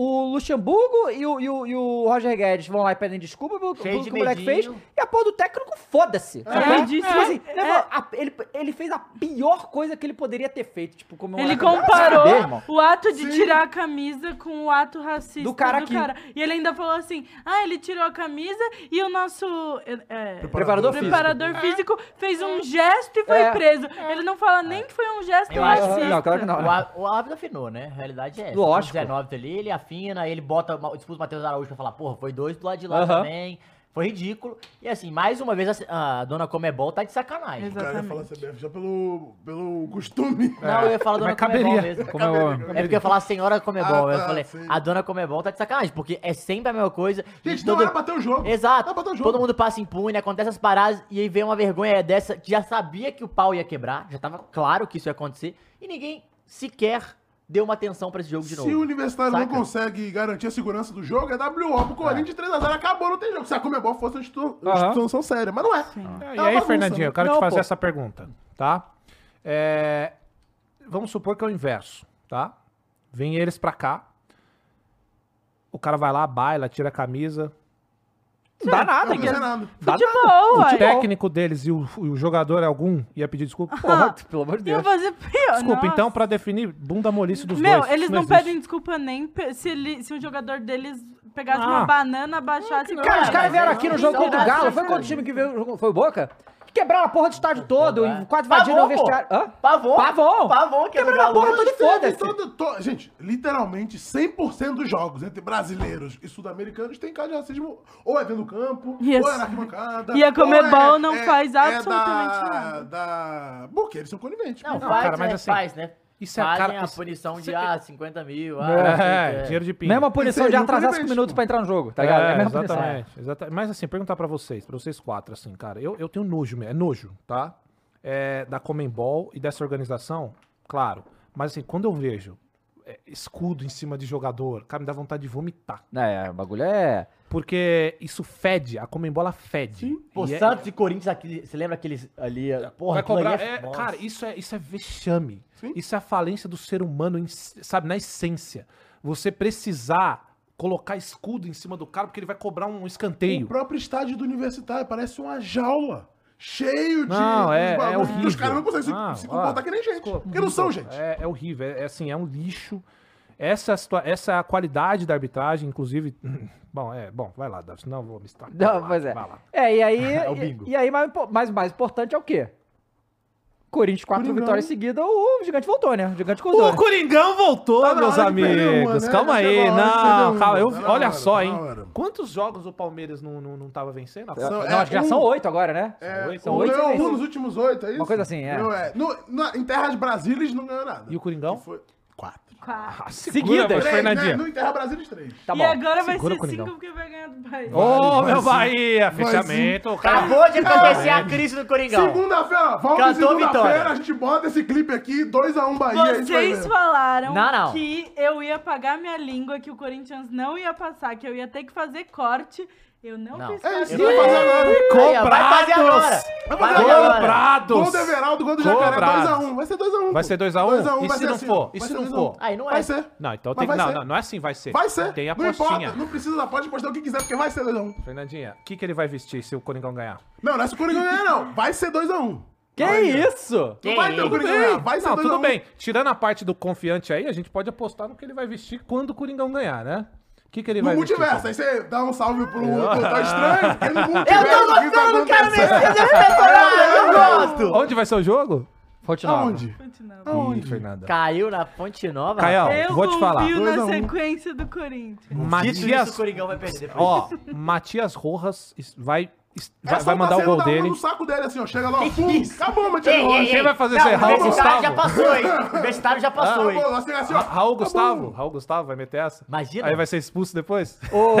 o Luxemburgo e o, e o, e o Roger Guedes vão lá e pedem desculpa pelo, que o moleque fez. medinho. E a porra do técnico, foda-se. É, sabe? Tipo assim, é, né, é. a- ele, ele fez a pior coisa que ele poderia ter feito. Tipo, como Ele comparou o ato de Sim. tirar a camisa com o ato racista Do cara aqui. E ele ainda falou assim: ah, ele tirou a camisa e o nosso é, é, Preparador físico. preparador físico fez um gesto e foi É. preso. Ele não fala nem que foi um gesto Eu acho racista. Não, claro que não. O, á- o árbitro afinou, né? A realidade é essa. Lógico. Com 19 ali, ele afina, ele bota, expulsa o Matheus Araújo pra falar, porra, foi dois do lado de lá Aham. também. Foi ridículo. E assim, mais uma vez, a, a dona Comebol tá de sacanagem. O cara ia falar Exatamente. CBF já pelo, pelo costume. Não, eu ia falar dona caberia. Comebol mesmo. Comebol. É porque eu ia falar senhora Comebol. Ah, eu tá, falei, sim. a dona Comebol tá de sacanagem, porque é sempre a mesma coisa. Gente, todo- não era pra ter o jogo. Exato. Era pra ter o jogo. Todo mundo passa impune, acontece as paradas, e aí vem uma vergonha dessa, que já sabia que o pau ia quebrar, já tava claro que isso ia acontecer, e ninguém sequer deu uma atenção pra esse jogo de Se novo. o Universitário não Saca? consegue garantir a segurança do jogo, é WO pro Corinthians 3x0. Acabou, não tem jogo. Se a Comebol fosse uma instituição séria, mas não é. É, É e aí, bagunça, Fernandinho, né? eu quero Não, te fazer pô. essa pergunta, tá? É, vamos supor que é o inverso, tá? Vem eles pra cá, o cara vai lá, baila, tira a camisa, Não dá nada, Não, não é nada. Dá Futebol, o uai. técnico deles e o, o jogador é algum ia pedir desculpa. Porra, pelo amor de Ia Deus. fazer pior. Desculpa, nossa. então, pra definir bunda molice dos Meu, dois. eles isso não, existe. pedem desculpa nem se, ele, se o jogador deles pegasse Ah. uma banana, abaixasse e Cara, os Ah, caras vieram aqui no jogo contra o Galo. Foi quanto time que veio? Foi o Boca? Que quebraram a porra do estádio todo, é. e quase invadiram o vestiário. Hã? Pavon. Pavon. Pavon, que é do Quebraram a porra toda e foda-se. todo- to- Gente, literalmente 100% dos jogos entre brasileiros e sul-americanos tem caso de racismo ou é dentro do campo, Yes. ou é na arquibancada. E a ou Comebol é- não é- faz é absolutamente da, nada. Da... Porque eles são coniventes. Não. Não, faz, cara, mas né? assim, faz, né? Isso é Fazem cara- a isso- punição de, isso é- ah, 50 mil, ah, É, que. dinheiro de pinga. Mesma punição de seria um atrasar 5 conivente, minutos pô. pra entrar no jogo, tá ligado? É, a mesma punição. exatamente, exatamente. Mas assim, perguntar pra vocês, pra vocês quatro, assim, cara, eu, eu tenho nojo mesmo, é nojo, tá? É, da Comembol e dessa organização, claro. Mas assim, quando eu vejo é, escudo em cima de jogador, cara, me dá vontade de vomitar. É, o bagulho é. Porque isso fede, a Comembol ela fede. Pô, E é- Santos e Corinthians, aquele, você lembra aqueles ali, porra, vai cobrar. é- é, cara, isso é, isso é vexame. Sim. Isso é a falência do ser humano, sabe, na essência. Você precisar colocar escudo em cima do cara porque ele vai cobrar um O escanteio. próprio estádio do universitário parece uma jaula. Cheio de. Não, é- é horrível. Os caras não conseguem se- Ah, se, ó, comportar que nem gente. Desculpa, Porque não são gente. É, é horrível, é, é assim, é um lixo. Essa, essa qualidade da arbitragem, inclusive. Bom, é, bom, vai lá, Davi, senão eu vou me estar. Não, pois é. Vai lá. É, e aí. É o e- bingo. E, aí, mais, impo- mais, mais importante é o quê? Corinthians, quatro Coringão. vitórias seguidas, o gigante voltou, né? O gigante acordou. O né? Coringão voltou, Tá meus amigos. uma, né? Calma Já aí. Não, uma. calma. Eu, olha hora, só, hein? hora. Quantos jogos o Palmeiras não, não, não tava vencendo? São- Não, acho que já um- são oito agora, né? É, oito, são oito ganhou um nos últimos oito, é isso? Uma coisa assim, é. Não, no, na- em Terras Brasílias não ganhou nada. E o Coringão? Que Foi quatro. Quatro. Ah, Seguidas. segura, Três, Fernandinha. né? No em Terras Brasílias, três. Tá e bom. agora vai Segura o ser cinco porque vai ganhar do Bahia. Ô, Vai meu. Bahia, Vai fechamento. cara. Acabou de acontecer a crise do Coringão. Segunda-feira, volta segunda-feira, vitória. a gente bota esse clipe aqui, 2x1 Bahia. a gente vai Vocês falaram Não, não. que eu ia pagar minha língua, que o Corinthians não ia passar, que eu ia ter que fazer corte. Eu não, Não. fiz É isso que vai fazer agora. Aí, ó, vai fazer agora. Vai fazer agora. Cobrados. Gol do Everaldo, gol do Jacaré, Cobrados. 2x1. Vai ser 2x1. Vai ser 2 a 1? 2x1 E vai se ser não assim, for? E Vai se ser não 2 a 1. for? Aí não é. Vai ser. Não, então Mas tem que. vai Não, ser. não, não é assim, vai ser. Vai ser. Tem a não importa, postinha. não precisa, pode postar o que quiser, porque vai ser 2x1. Fernandinha, o que, que ele vai vestir se o Coringão ganhar? Não, não é se o Coringão ganhar, não. Vai ser 2x1. Que isso? Não vai ter o Coringão ganhar. Vai ser Não, 2x1. tudo bem. Tirando a parte do confiante aí, a gente pode apostar no que ele vai vestir quando o Coringão ganhar, né? O que, que ele No vai vestir? multiverso, aí você dá um salve pro Doutor Estranho, porque no multiverso Eu tô o que tá gostando, cara, acontecendo? Mercedes, eu gosto. Onde vai ser o jogo? Fonte Nova. Aonde? Continua. Aonde? Ih, Fernanda. Caiu na Fonte Nova. Caião, Eu vou te falar. Dois na um. sequência do Corinthians. Dito isso, o Matias, Coringão vai perder depois. ó, Matias Rojas vai, vai, vai mandar o gol uma dele. no saco dele assim, ó. Chega lá, ó, Que pum, isso? acabou, ei, Rojas. Quem vai fazer isso aí? O Raul universitário já Gustavo? passou, hein? O universitário já passou, hein? Assim, assim, ó. Raul. Gustavo? Raul Gustavo vai meter essa? Imagina. Aí vai ser expulso depois? Ô,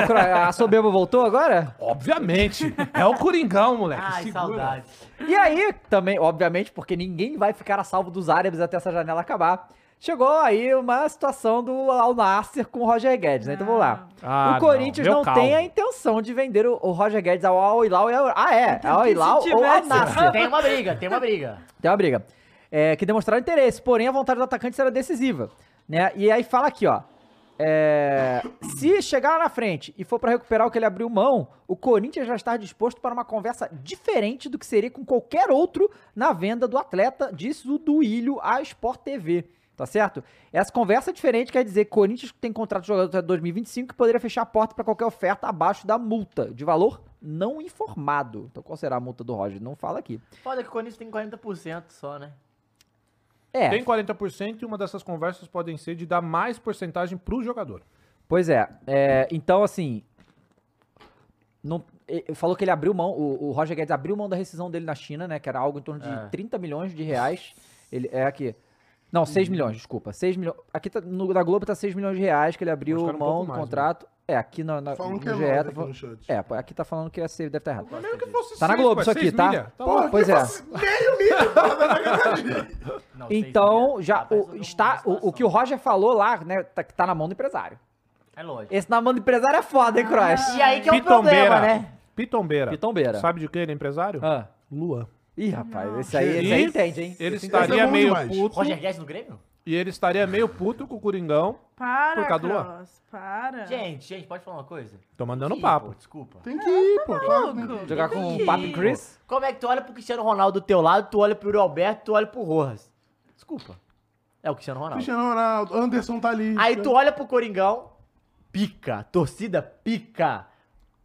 a Soberba voltou agora? Obviamente. É o Coringão, moleque. Ai, Segura. saudade. E aí, também, obviamente, porque ninguém vai ficar a salvo dos árabes até essa janela acabar. Chegou aí uma situação do Al Nasser com o Roger Guedes, né? Então vamos lá. Ah, o Corinthians não, não, tem a intenção de vender o, o Roger Guedes ao Al Hilal e ao... Ah, é. Ao se Hilal ou ao Nasser. Tem uma briga, tem uma briga. Tem uma briga. É, que demonstraram interesse, porém a vontade do atacante será decisiva. Né? E aí fala aqui, ó. é, se chegar lá na frente e for pra recuperar o que ele abriu mão, o Corinthians já está disposto para uma conversa diferente do que seria com qualquer outro na venda do atleta, disse o Duílio à Sport TV. Tá certo? Essa conversa diferente quer dizer que o Corinthians tem contrato de jogador até 2025 e poderia fechar a porta para qualquer oferta abaixo da multa, de valor não informado. Então qual será a multa do Roger? Não fala aqui. Foda que o Corinthians tem 40% só, né? É, Tem 40% e uma dessas conversas podem ser de dar mais porcentagem pro jogador. Pois é, é, então assim, não, falou que ele abriu mão, o, o Roger Guedes abriu mão da rescisão dele na China, né, que era algo em torno de É. 30 milhões de reais, ele, é aqui, não, 6 milhões, desculpa, 6 milhões, aqui tá, no, na Globo tá 6 milhões de reais que ele abriu um mão pouco do mais, contrato, é, aqui na, na, Falando no que é GE, tá aqui falando- no chat. é, aqui tá falando que ia ser, deve estar errado. Mesmo que fosse Tá na seis, Globo pô, isso aqui, tá? tá Porra. Pois é. Meio milho, sacanagem. Não, Então, já, pra o, está, o, o que o Roger falou lá, né, tá, que tá na mão do empresário. É lógico. Esse na mão do empresário é foda, hein, Cross? E aí que é o problema, né? Pitombeira. Pitombeira. Sabe de quem ele é empresário? Ah. Luan. Ih, rapaz, esse aí, esse aí entende, hein? Ele estaria é meio demais. puto. Roger Guedes no Grêmio? E ele estaria meio puto com o Coringão. Para, Por causa do Luan. Cross, para. Gente, gente, pode falar uma coisa? Tô mandando Ih, papo. pô, Desculpa. Tem que ir, pô. claro tem que ir. Louco. Jogar com o ir. Chris? Como é que tu olha pro Cristiano Ronaldo do teu lado, tu olha pro Alberto, tu olha pro Rojas? Desculpa. É o Cristiano Ronaldo. Cristiano Ronaldo, Anderson tá ali. Aí tu olha pro Coringão, pica. Torcida, pica.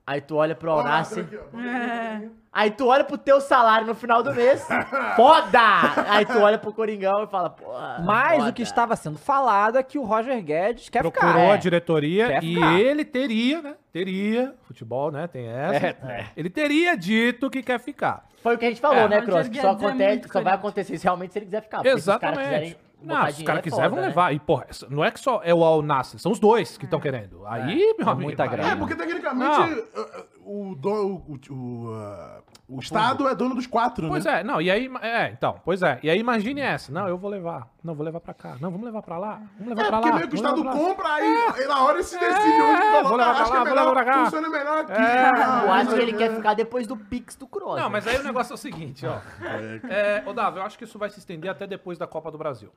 Aí tu olha pro ó. É. Aí tu olha pro teu salário no final do mês. Foda! Aí tu olha pro Coringão e fala, pô. Mas foda. o que estava sendo falado é que o Roger Guedes quer Procurou ficar. a é. diretoria Quer e ele teria, né? Teria. Futebol, né? Tem essa. É, Ele teria dito que quer ficar. Foi o que a gente falou, É. né, Cross? Que só, é acontece, só vai acontecer se realmente se ele quiser ficar. porque se os caras Exatamente. quiserem Não, se os caras é quiserem, vão né? levar. E, porra, não é que só é o Al Nassr, são os dois que estão querendo. Aí, meu amigo. muita grana. É, porque tecnicamente uh, uh, o, do, o, o, uh, o Estado é dono dos quatro, Pois né? é, não, e aí, é, então, pois é, e aí imagine essa, não, eu vou levar, não, vou levar pra cá, não, vamos levar pra lá, vamos levar É, pra lá. porque meio que o Estado compra, aí, aí na hora ele se decide onde É, coloca. vou levar pra acho que lá, é vou levar pra melhor, cá. funciona melhor aqui. É, Eu acho que ele quer ficar depois do Pix do Cross. Não, mas aí o negócio é o seguinte, ó. É, ô, Davi, eu acho que isso vai se estender até depois da Copa do Brasil.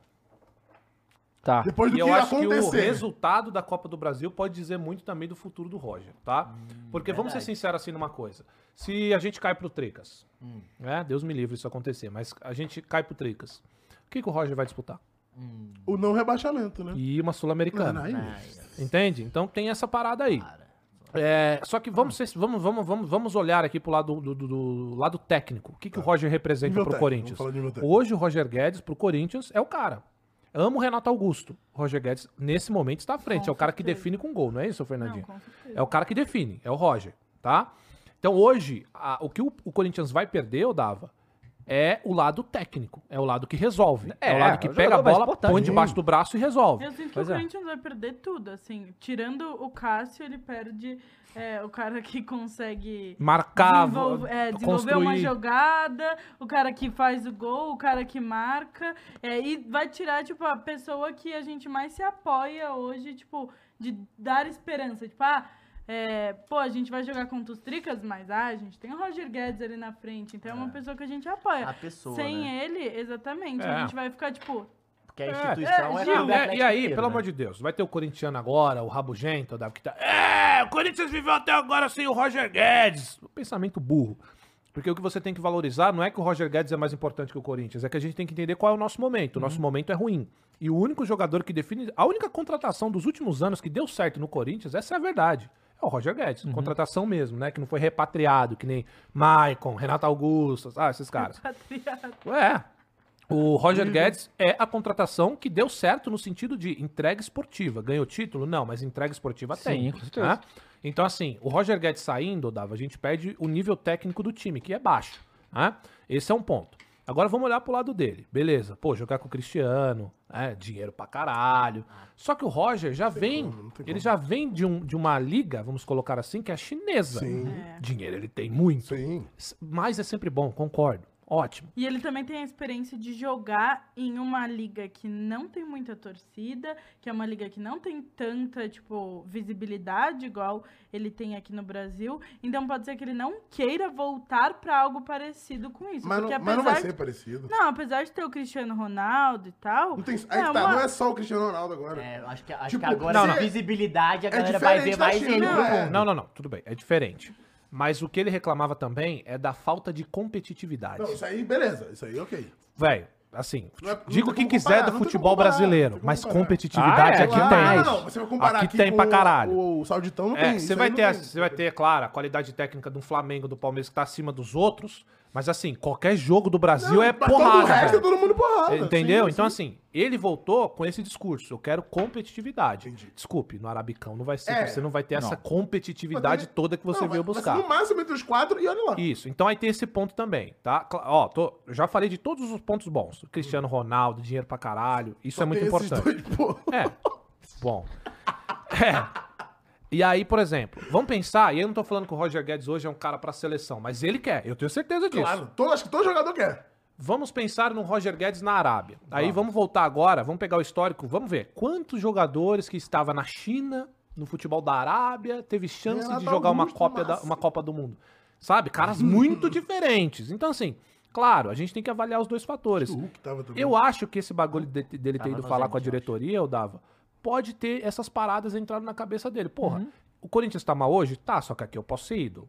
Tá. Depois do E que eu acho que o acontecer. resultado da Copa do Brasil pode dizer muito também do futuro do Roger, tá? Porque vamos ser sinceros assim numa coisa. Se a gente cai pro Tricas, né? Deus me livre isso acontecer, mas a gente cai pro Tricas. O que, que o Roger vai disputar? O não rebaixamento, né? e uma sul-americana. Aí, Entende? Então tem essa parada aí. É, só que vamos, ser- vamos, vamos, vamos, vamos olhar aqui pro lado, do, do- do lado técnico. O que, que o Roger representa Nível pro técnico, Corinthians? Hoje o Roger Guedes pro Corinthians é o cara. Amo o Renato Augusto. O Roger Guedes, nesse momento, está à frente. Com é o cara que certeza. define com gol, não é isso, Fernandinho? Não. É o cara que define, é o Roger, tá? Então hoje, a- o que o, o Corinthians vai perder, eu dava, é o lado técnico. É o lado que resolve. É, É, o lado que é pega a bola, põe debaixo do braço e resolve. Eu sinto que Pois o é. Corinthians vai perder tudo, assim. Tirando o Cássio, ele perde é, o cara que consegue Marcar, desenvolver, é, desenvolver uma jogada, o cara que faz o gol, o cara que marca. é, e vai tirar, tipo, a pessoa que a gente mais se apoia hoje, tipo, de dar esperança. Tipo, ah, é, pô, a gente vai jogar contra os Tricas, mas ah, a gente tem o Roger Guedes ali na frente, então é uma pessoa que a gente apoia. A pessoa, Sem né? ele, exatamente, É. a gente vai ficar, tipo, Porque a É, instituição é, é, É, e aí, pelo né? amor de Deus, vai ter o corintiano agora, o rabugento, o que tá. É, o Corinthians viveu até agora sem o Roger Guedes. Um pensamento burro. Porque o que você tem que valorizar não é que o Roger Guedes é mais importante que o Corinthians, é que a gente tem que entender qual é o nosso momento. O nosso momento é ruim. E o único jogador que define. A única contratação dos últimos anos que deu certo no Corinthians, essa é a verdade. É o Roger Guedes. Contratação mesmo, né? Que não foi repatriado, que nem Maicon, Renato Augusto, ah, esses caras. patriarca. É. O Roger Guedes é a contratação que deu certo no sentido de entrega esportiva. Ganhou título? Não, mas entrega esportiva tem. Sim, com certeza. né? Então, assim, o Roger Guedes saindo, Dava, a gente perde o nível técnico do time, que é baixo. né? Esse é um ponto. Agora vamos olhar pro lado dele. Beleza, pô, jogar com o Cristiano, né? dinheiro pra caralho. Só que o Roger já vem, como, tem ele já vem de, um, de uma liga, vamos colocar assim, que é chinesa. Sim. Dinheiro ele tem muito. Sim. Mas é sempre bom, concordo. Ótimo. E ele também tem a experiência de jogar em uma liga que não tem muita torcida, que é uma liga que não tem tanta, tipo, visibilidade igual ele tem aqui no Brasil. Então pode ser que ele não queira voltar pra algo parecido com isso. Mas não, mas não vai apesar ser de- parecido. Não, apesar de ter o Cristiano Ronaldo e tal. Não tem, é que tá, uma- não é só o Cristiano Ronaldo agora. É, acho que, acho Tipo, que agora não, a não. visibilidade a É galera vai ver mais ele. não é? ponto. Não, não, não, tudo bem, é diferente. Mas o que ele reclamava também é da falta de competitividade. Não, isso aí, beleza. Isso aí, ok. Velho, assim, Não é- não digo o que quiser do futebol comparar, brasileiro, mas comparar. competitividade Ah, é, aqui claro. tem. Não, não, você vai comparar Aqui aqui, tem com pra caralho. O, o Sauditão não É, tem. você vai ter, a- você vai ter, claro, a qualidade técnica do Flamengo, do Palmeiras que tá acima dos outros, mas assim, qualquer jogo do Brasil Não, é mas todo o porrada. resto é todo mundo porrada. Entendeu? Sim, então, sim. assim, ele voltou com esse discurso. Eu quero competitividade. Desculpe, no Arabicão não vai ser. É. Você não vai ter essa Mas competitividade toda que você Não, veio vai- vai buscar. ser No máximo entre os quatro e olha lá. Isso, então aí tem esse ponto também, tá? Ó, tô, eu já falei de todos os pontos bons. Cristiano Ronaldo, dinheiro pra caralho, isso Só é muito tem esses importante. dois, pô. É, bom. É. E aí, por exemplo, vamos pensar, e eu não tô falando que o Roger Guedes hoje é um cara pra seleção, mas ele quer, eu tenho certeza disso. Claro, todo, acho que todo jogador quer. Vamos pensar no Roger Guedes na Arábia. Aí vamos voltar agora, vamos pegar o histórico, vamos ver quantos jogadores que estavam na China, no futebol da Arábia, teve chance Renato de jogar uma, Copa da, uma Copa do Mundo. Sabe? Caras muito diferentes. Então, assim, claro, a gente tem que avaliar os dois fatores. Eu acho que esse bagulho de- dele ter Tava ido falar com a Zenit, eu acho. diretoria, eu dava, pode ter essas paradas entrando na cabeça dele. Porra, Uhum. o Corinthians tá mal hoje? Tá, só que aqui eu posso ser ídolo.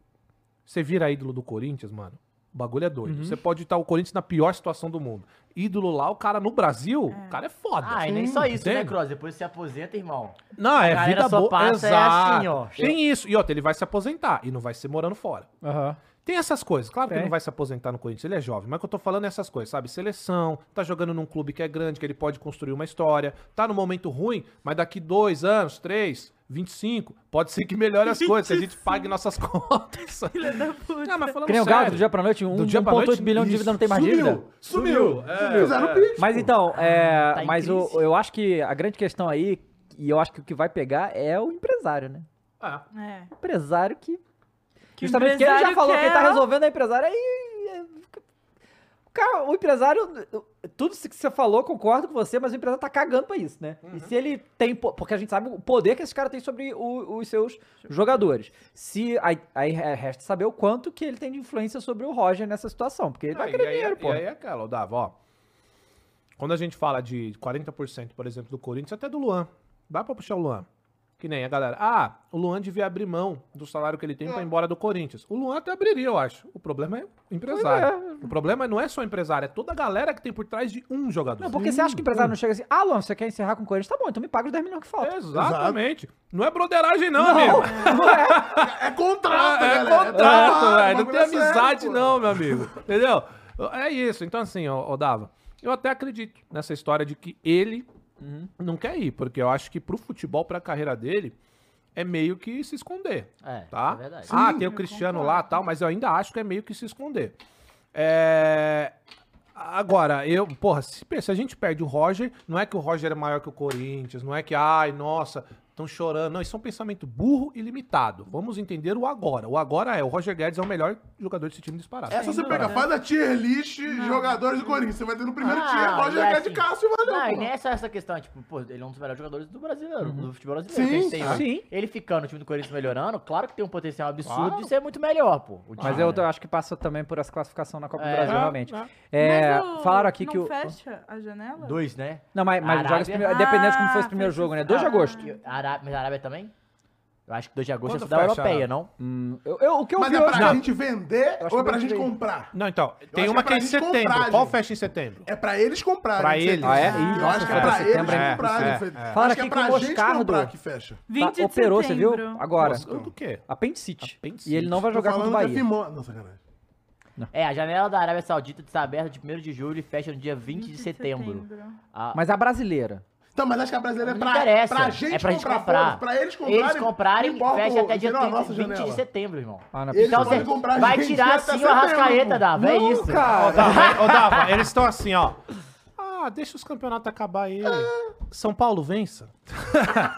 Você vira ídolo do Corinthians, mano. O bagulho é Uhum. doido. Você pode estar o Corinthians na pior situação do mundo. Ídolo lá, o cara no Brasil, o cara é foda. Ah, e nem só isso, né, Entende? Cross? Depois você aposenta, irmão. Não, é vida boa. passa, é Exato. assim, ó. Tem isso. E outra, ele vai se aposentar e não vai ser morando fora. Aham. Tem essas coisas. Claro que ele não vai se aposentar no Corinthians, ele é jovem. Mas o que eu tô falando é essas coisas, sabe? Seleção, tá jogando num clube que é grande, que ele pode construir uma história. Tá no momento ruim, mas daqui dois anos, três, 25, pode ser que melhore as coisas, que a gente pague nossas contas. Filha da puta. Não, mas falando Galo, sério. do dia pra noite, um, Do dia pra 1,8 noite, bilhão de dívida não tem mais sumiu, dívida. Sumiu. É, Fizeram é. pix. Mas então, é, Tá mas o- eu acho que a grande questão aí, e eu acho que o que vai pegar é o empresário, né? É. É. O empresário que. Que o justamente que ele já empresário falou que ele tá quer- resolvendo a empresária aí. é, O, cara, o empresário. Tudo que você falou, concordo com você, mas o empresário tá cagando pra isso, né? E se ele tem. po- Porque a gente sabe o poder que esse cara tem sobre o- os seus jogadores. Se aí, aí resta saber o quanto que ele tem de influência sobre o Roger nessa situação. Porque ele vai Ah, querer e aí, dinheiro, e pô. aí é aquela, Dava, ó. Quando a gente fala de 40%, por exemplo, do Corinthians, até do Luan. Dá pra puxar o Luan. Que nem a galera. Ah, o Luan devia abrir mão do salário que ele tem pra ir embora do Corinthians. O Luan até abriria, eu acho. O problema é o empresário. O problema não é só o empresário, é toda a galera que tem por trás de um jogador. Não, porque você acha que o empresário não chega assim, ah, Luan, você quer encerrar com o Corinthians? Tá bom, então me paga os 10 milhões que faltam. Exatamente. Não é broderagem, não, amigo. É contrato, É, é galera. contrato, trabalho, velho. Não tem é sério, amizade, pô. não, meu amigo. Entendeu? É isso. Então, assim, ó, ó, Dava, eu até acredito nessa história de que ele não quer ir, porque eu acho que pro futebol, pra carreira dele, é meio que se esconder. É, tá? é verdade. Ah, Sim, tem o Cristiano lá tal, mas eu ainda acho que é meio que se esconder. É. Agora, eu, porra, se, se a gente perde o Roger, não é que o Roger é maior que o Corinthians, não é que, ai, nossa, estão chorando. Não, isso é um pensamento burro e limitado. Vamos entender o agora. O agora é, o Roger Guedes é o melhor jogador desse time disparado. É só você pegar, faz a tier list jogadores do Corinthians. Você vai ter no primeiro Ah, tier Roger e Guedes assim- de Cássio e valeu, Não, e pô. nem é só essa questão, é, tipo, pô, ele é um dos melhores jogadores do brasileiro, do futebol brasileiro. Sim, tem sim. Ele ficando, o time do Corinthians melhorando, claro que tem um potencial absurdo Claro. de ser muito melhor, pô. o Mas time, eu né? acho que passa também por essa classificação na Copa do É. Brasil, É, realmente. é. É, Mas o- falaram aqui não que o. fecha a janela? Dois, né? Não, mas, mas joga dependendo de como foi esse Ah, primeiro jogo, né? o- 2 de Ah. agosto. E a Ará- Mas a Arábia também? Eu acho que 2 de agosto Quando é a europeia, Arábia? não? Hum, eu, eu- o que eu Mas vi é pra hoje. gente vender ou é pra gente comprar? Não, então, tem uma que é é em setembro. comprar, Qual fecha em setembro? É pra eles comprarem. Pra eles. Ah, é? Ih, Eu nossa, acho que é pra eles hein? comprarem. É, é. Falaram Acho que aqui é pra gente comprar que fecha. 20 Tá, operou, de você viu? Agora. Nossa, do quê? Apendicite. E ele não vai jogar contra o é Bahia. Não, sacanagem. É, a janela da Arábia Saudita está aberta de 1 de julho e fecha no dia 20 de setembro. A- Mas a brasileira. Então, mas acho que a brasileira é Não pra, interessa. pra gente é pra gente comprar. comprar. Pra eles comprarem. Eles comprarem, importa fecha até dia entendeu? a 30, nossa 20 de setembro, irmão. Ah, não é Eles Então você comprar vai tirar até sim o Arrascaeta. Dava. É isso. cara. Ô, Dava, eles estão assim, ó. Ah, deixa os campeonatos acabar aí. São Paulo, vença.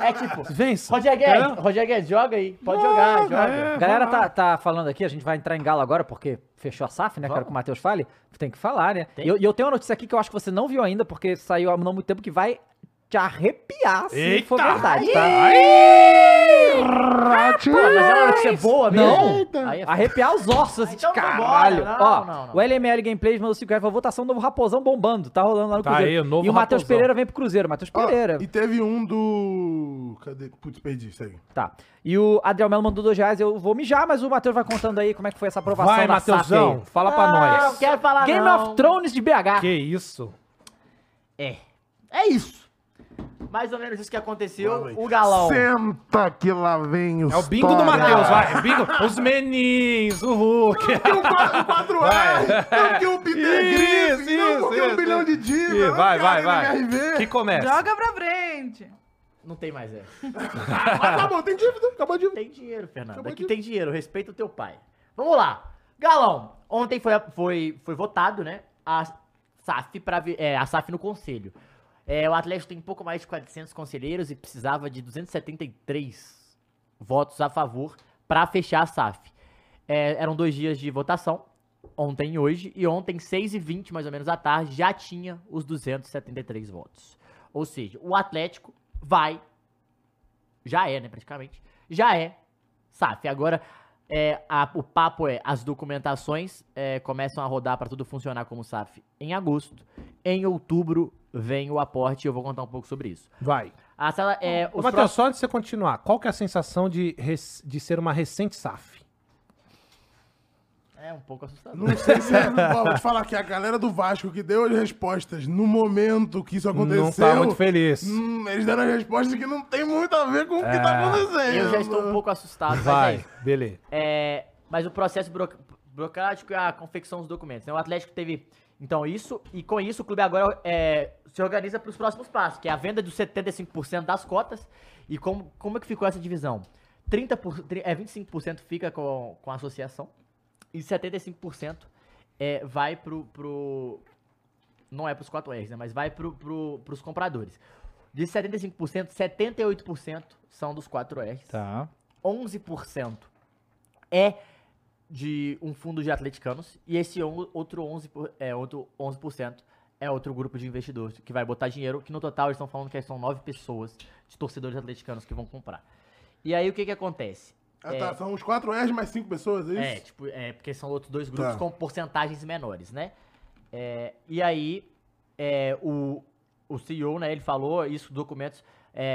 É tipo, Vença. Roger Guedes, Entendeu? Roger Guedes, joga aí. Pode jogar, Joga, é. A galera tá, tá falando aqui, a gente vai entrar em gala agora, porque fechou a SAF, né? Quero Vamos. que o Matheus fale. Tem que falar, né? E eu, e eu tenho uma notícia aqui que eu acho que você não viu ainda, porque saiu há não muito tempo, que vai te arrepiar se Eita! for verdade, tá? Pô, mas é uma notícia boa mesmo? Não. Aí é Arrepiar os ossos assim, Então caralho. não, Ó, não, não. o LML Gameplays mandou 5 reais, falou, votação do novo Raposão bombando. Tá rolando lá no Tá Cruzeiro. aí, novo e o Matheus. Pereira vem pro Cruzeiro. Matheus Pereira. e teve um do. Cadê? Putz, perdi, segue. Tá. E o Adriel Melo mandou 2 reais. Eu vou mijar, mas o Matheus vai contando aí como é que foi essa aprovação Vai, da Matheusão, aí. fala pra Ah, não nós. quero falar Game não. of Thrones de BH. Que isso? É. É isso. Mais ou menos isso que aconteceu. O galão. Senta que lá vem os É o bingo do Matheus, vai. Bingo. Os meninhos, o Hulk. Porque o 4R, porque o Peter Isso, Griffin, não isso, porque um bilhão de divas. vai, não, vai, vai. Que começa. Joga pra frente. Não tem mais essa. Mas tá bom, tem dívida, acabou a dívida. Tem dinheiro, Fernando. Acabou Aqui de- tem dinheiro. Respeita o teu pai. Vamos lá. Galão. Ontem foi, foi, foi votado, né? A SAF, pra, é, a SAF no conselho. É, o Atlético tem um pouco mais de 400 conselheiros e precisava de 273 votos a favor para fechar a SAF. É, eram dois dias de votação, ontem e hoje, e ontem, 6h20 mais ou menos à tarde, já tinha os 273 votos. Ou seja, o Atlético vai, já é, né, praticamente, já é SAF. Agora, é, a- o papo é, as documentações é, começam a rodar para tudo funcionar como SAF em agosto. Em outubro vem o aporte e eu vou contar um pouco sobre isso. Vai. A sala é... Ô, Matheus, próximos- só antes de você continuar, qual que é a sensação de, de ser uma recente SAF? É um pouco assustador. Não sei se é. Vou te falar que a galera do Vasco que deu as respostas no momento que isso aconteceu. Não tá muito feliz. hum, eles deram as respostas que não tem muito a ver com o que tá acontecendo. Eu já estou um pouco assustado. mas é Vai, beleza. É, mas o processo buro- burocrático é a confecção dos documentos. né? O Atlético teve, então, isso, e com isso o clube agora é, se organiza para os próximos passos, que é a venda dos 75% das cotas. E como, como é que ficou essa divisão? 30 por, é, 25% fica com, com a associação e 75% é, vai pro, pro. Não é pros 4Rs, né? Mas vai pro, pro, pros compradores. De 75%, 78% são dos 4Rs. Tá. 11% é de um fundo de atleticanos e esse on- outro 11%, por- é, outro 11% é outro grupo de investidores que vai botar dinheiro, que no total eles estão falando que são nove pessoas de torcedores atleticanos que vão comprar. E aí o que que acontece? Ah, tá, são uns 4 R's mais 5 pessoas, é isso? É, tipo, é porque são outros dois grupos Tá. com porcentagens menores, né? É, e aí, é, o, o CEO, né, ele falou isso, documentos,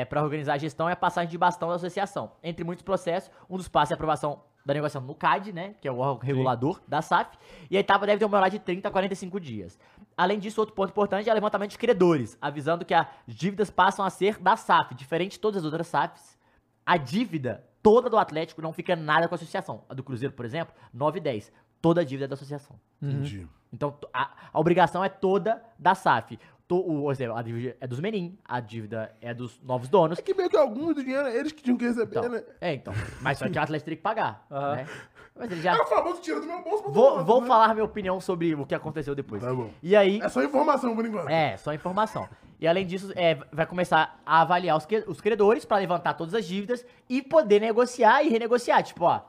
para organizar a gestão e a passagem de bastão da associação. Entre muitos processos, um dos passos é a aprovação da negociação no CAD, né, que é o órgão regulador da SAF, e a etapa deve demorar de 30 a 45 dias. Além disso, outro ponto importante é o levantamento de credores, avisando que as dívidas passam a ser da SAF, diferente de todas as outras SAFs. A dívida toda do Atlético não fica nada com a associação. A do Cruzeiro, por exemplo, 9 e 10. Toda a dívida é da associação. Entendi. Então, t- a, a obrigação é toda da SAF. To, o, ou seja, a dívida é dos Menin, a dívida é dos novos donos. É que meio que alguns do dinheiro, eles que tinham que receber, Então, né? é, então. Mas só que o Atlético teria que pagar, né? Mas ele já... É o famoso tira do meu bolso pra Vou, vou né? falar minha opinião sobre o que aconteceu depois. Tá bom. E aí... É só informação por enquanto. É, só informação. E além disso, é, vai começar a avaliar os, os credores pra levantar todas as dívidas e poder negociar e renegociar. Tipo, ó,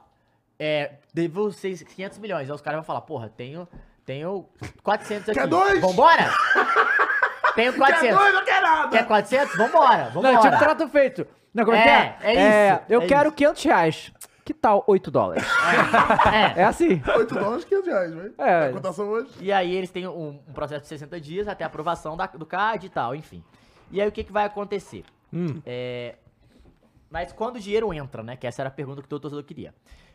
é, devo vocês 500 milhões. Aí os caras vão falar, porra, tenho, tenho 400 aqui. Quer dois? Vambora? tenho Quer 400. dois, não quer nada. Quer 400? Vambora, Não, vambora. tipo trato feito. Não, como é, que É, é? é isso, eu é quero isso. 500 reais. Que tal 8 dólares? É. É assim. 8 dólares, 500 reais, velho. É. A cotação hoje. E aí eles têm um, um processo de 60 dias até a aprovação da- do CAD e tal, enfim. E aí o que, que vai acontecer? Hum. É, mas quando o dinheiro entra, né? Que essa era a pergunta que todo torcedor queria.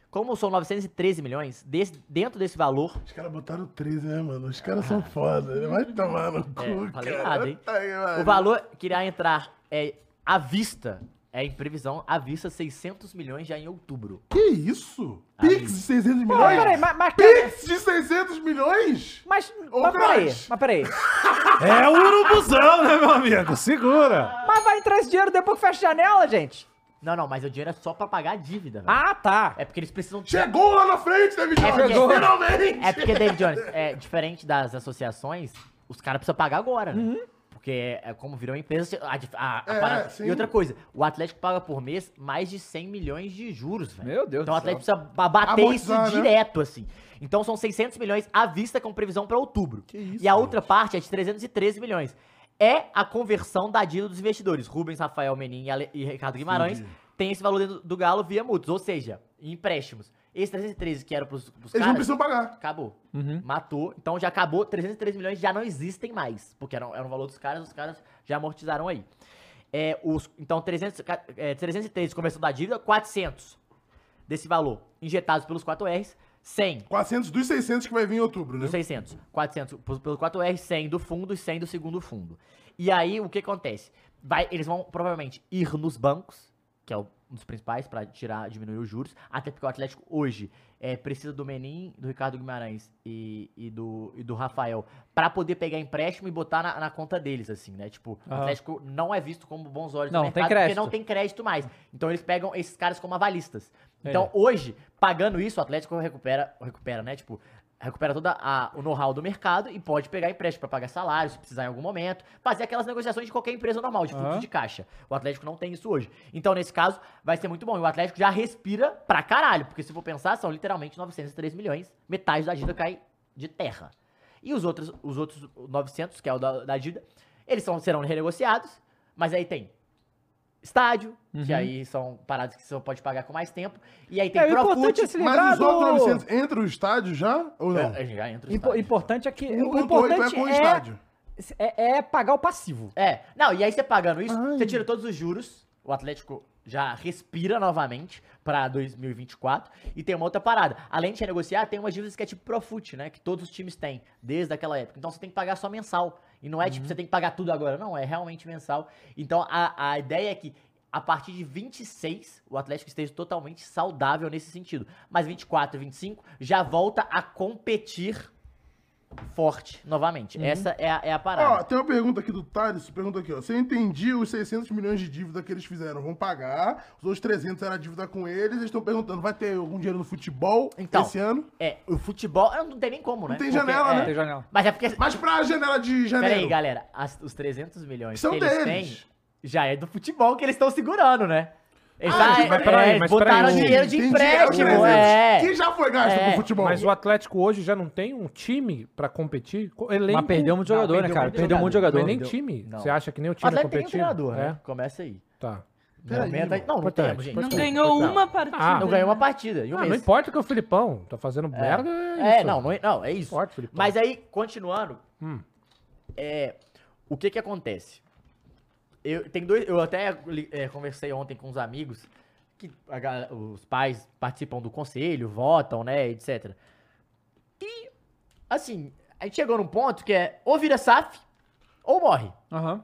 Como são 913 milhões, desse- dentro desse valor. Os caras botaram 13, né, mano? Os caras são foda. né? Vai tomar no cu, É, falei cara. nada, hein? Aí, mano. O valor que irá entrar é à vista, é em previsão, à vista 600 milhões já em outubro. Que isso? Aí. Pix de 600 Não, milhões? peraí, mas, mas, Pix de 600 milhões? mas, Ô, mas peraí, mas peraí. É o urubuzão, né, meu amigo? Segura. Mas vai entrar esse dinheiro depois que fecha a janela, gente? Não, não, mas o dinheiro é só pra pagar a dívida, velho. Ah, tá. É porque eles precisam... Chegou lá na frente, David É Jones. porque- Finalmente. É porque, David Jones, é diferente das associações, os caras precisam pagar agora, né? Porque é como virou empresa. A, a- a É, parada-. E outra coisa, o Atlético paga por mês mais de 100 milhões de juros, velho. Meu Deus Então o Atlético precisa ba- bater isso Amortizar, né? direto, assim. Então são 600 milhões à vista com previsão pra outubro. Que isso, e a gente. outra parte é de 313 milhões. É a conversão da dívida dos investidores. Rubens, Rafael Menin e, Ale- e Ricardo Guimarães Entendi. Tem esse valor dentro do Galo via mútuos, ou seja, em empréstimos. Esse 313 que era pros, pros Eles caras, não precisam pagar. acabou. Uhum. Matou. Então já acabou. 303 milhões já não existem mais. Porque era, era um valor dos caras, os caras já amortizaram aí. É, os, então, 300, ca- é, 303 conversão da dívida, 400 desse valor injetados pelos 4Rs, 100 400 dos 600 que vai vir em outubro, né? dos 600, 400 por- pelo 4R, 100 do fundo e 100 do segundo fundo. E aí, o que acontece? Vai, eles vão provavelmente ir nos bancos, que é o- um dos principais para tirar, diminuir os juros, até porque o Atlético hoje é, precisa do Menin, do Ricardo Guimarães e, e do, e do Rafael para poder pegar empréstimo e botar na, na conta deles, assim, né? Tipo, o Aham. Atlético não é visto como bons olhos Não, no tem mercado porque não tem crédito mais. Então eles pegam esses caras como avalistas. É. Então, hoje, pagando isso, o Atlético recupera, recupera, né? Tipo, recupera todo o know-how do mercado e pode pegar empréstimo pra pagar salário, se precisar em algum momento, fazer aquelas negociações de qualquer empresa normal, de fluxo Aham. de caixa. O Atlético não tem isso hoje. Então, nesse caso, vai ser muito bom. E o Atlético já respira pra caralho, porque se for pensar, são literalmente 903 milhões, metade da dívida cai de terra. E os outros, os outros 900, que é o da, da dívida, eles são, serão renegociados, mas aí tem estádio, que Uhum. aí são paradas que você só pode pagar com mais tempo, e aí tem É, o Profut, é se lembrar Mas os outros do- 900 entram o estádio já ou não? É, já entra o estádio. importante é que. o 1.8 importante é com o é, estádio. é, é pagar o passivo. É, não, e aí você pagando isso, Ai. você tira todos os juros, o Atlético já respira novamente pra 2024 e tem uma outra parada. Além de renegociar, tem umas dívidas que é tipo Profut, né? Que todos os times têm, desde aquela época. Então você tem que pagar só mensal. E não é tipo, você tem que pagar tudo agora. Não, é realmente mensal. Então a, a ideia é que a partir de 26, o Atlético esteja totalmente saudável nesse sentido. Mas 24 e 25 já volta a competir forte novamente. Essa é a, é a parada. Ó, tem uma pergunta aqui do Thales, pergunta aqui, ó. Se eu entendi, os 600 milhões de dívida que eles fizeram vão pagar, os outros 300 era dívida com eles, eles estão perguntando, vai ter algum dinheiro no futebol Então, esse ano? É, o futebol não tem nem como, né? Não tem janela, é, né? Tem janela. Mas é porque. Mas pra janela de Pera janeiro. aí, galera. as- os 300 milhões São que eles deles. têm já é do futebol que eles estão segurando, né? Eles, Ah, mas peraí, é, mas botaram peraí, dinheiro de empréstimo, dinheiro, é. Que já foi gasto É. pro futebol. Mas o Atlético hoje já não tem um time pra competir? Co- Elenco... Mas perdeu muito Não, jogador, né, perdeu cara? Perdeu muito Não jogador. é nem time. não. Você acha que nem o time é Atlético tem um treinador, É, né? Começa aí. tá. Momento aí- irmão. Não, não Importante, temos, gente. Não ganhou uma partida. Ah, Não ganhou uma partida. Um Ah, não importa que é o Filipão tá fazendo merda, é, É, isso. não, não, é- não, é isso. Filipão. Mas aí, continuando, Hum. é, o que que acontece? Eu, tem dois, eu até é, conversei ontem com uns amigos que a os pais participam do conselho, votam, né, etc. E, assim, a gente chegou num ponto que é ou vira SAF ou morre. Aham.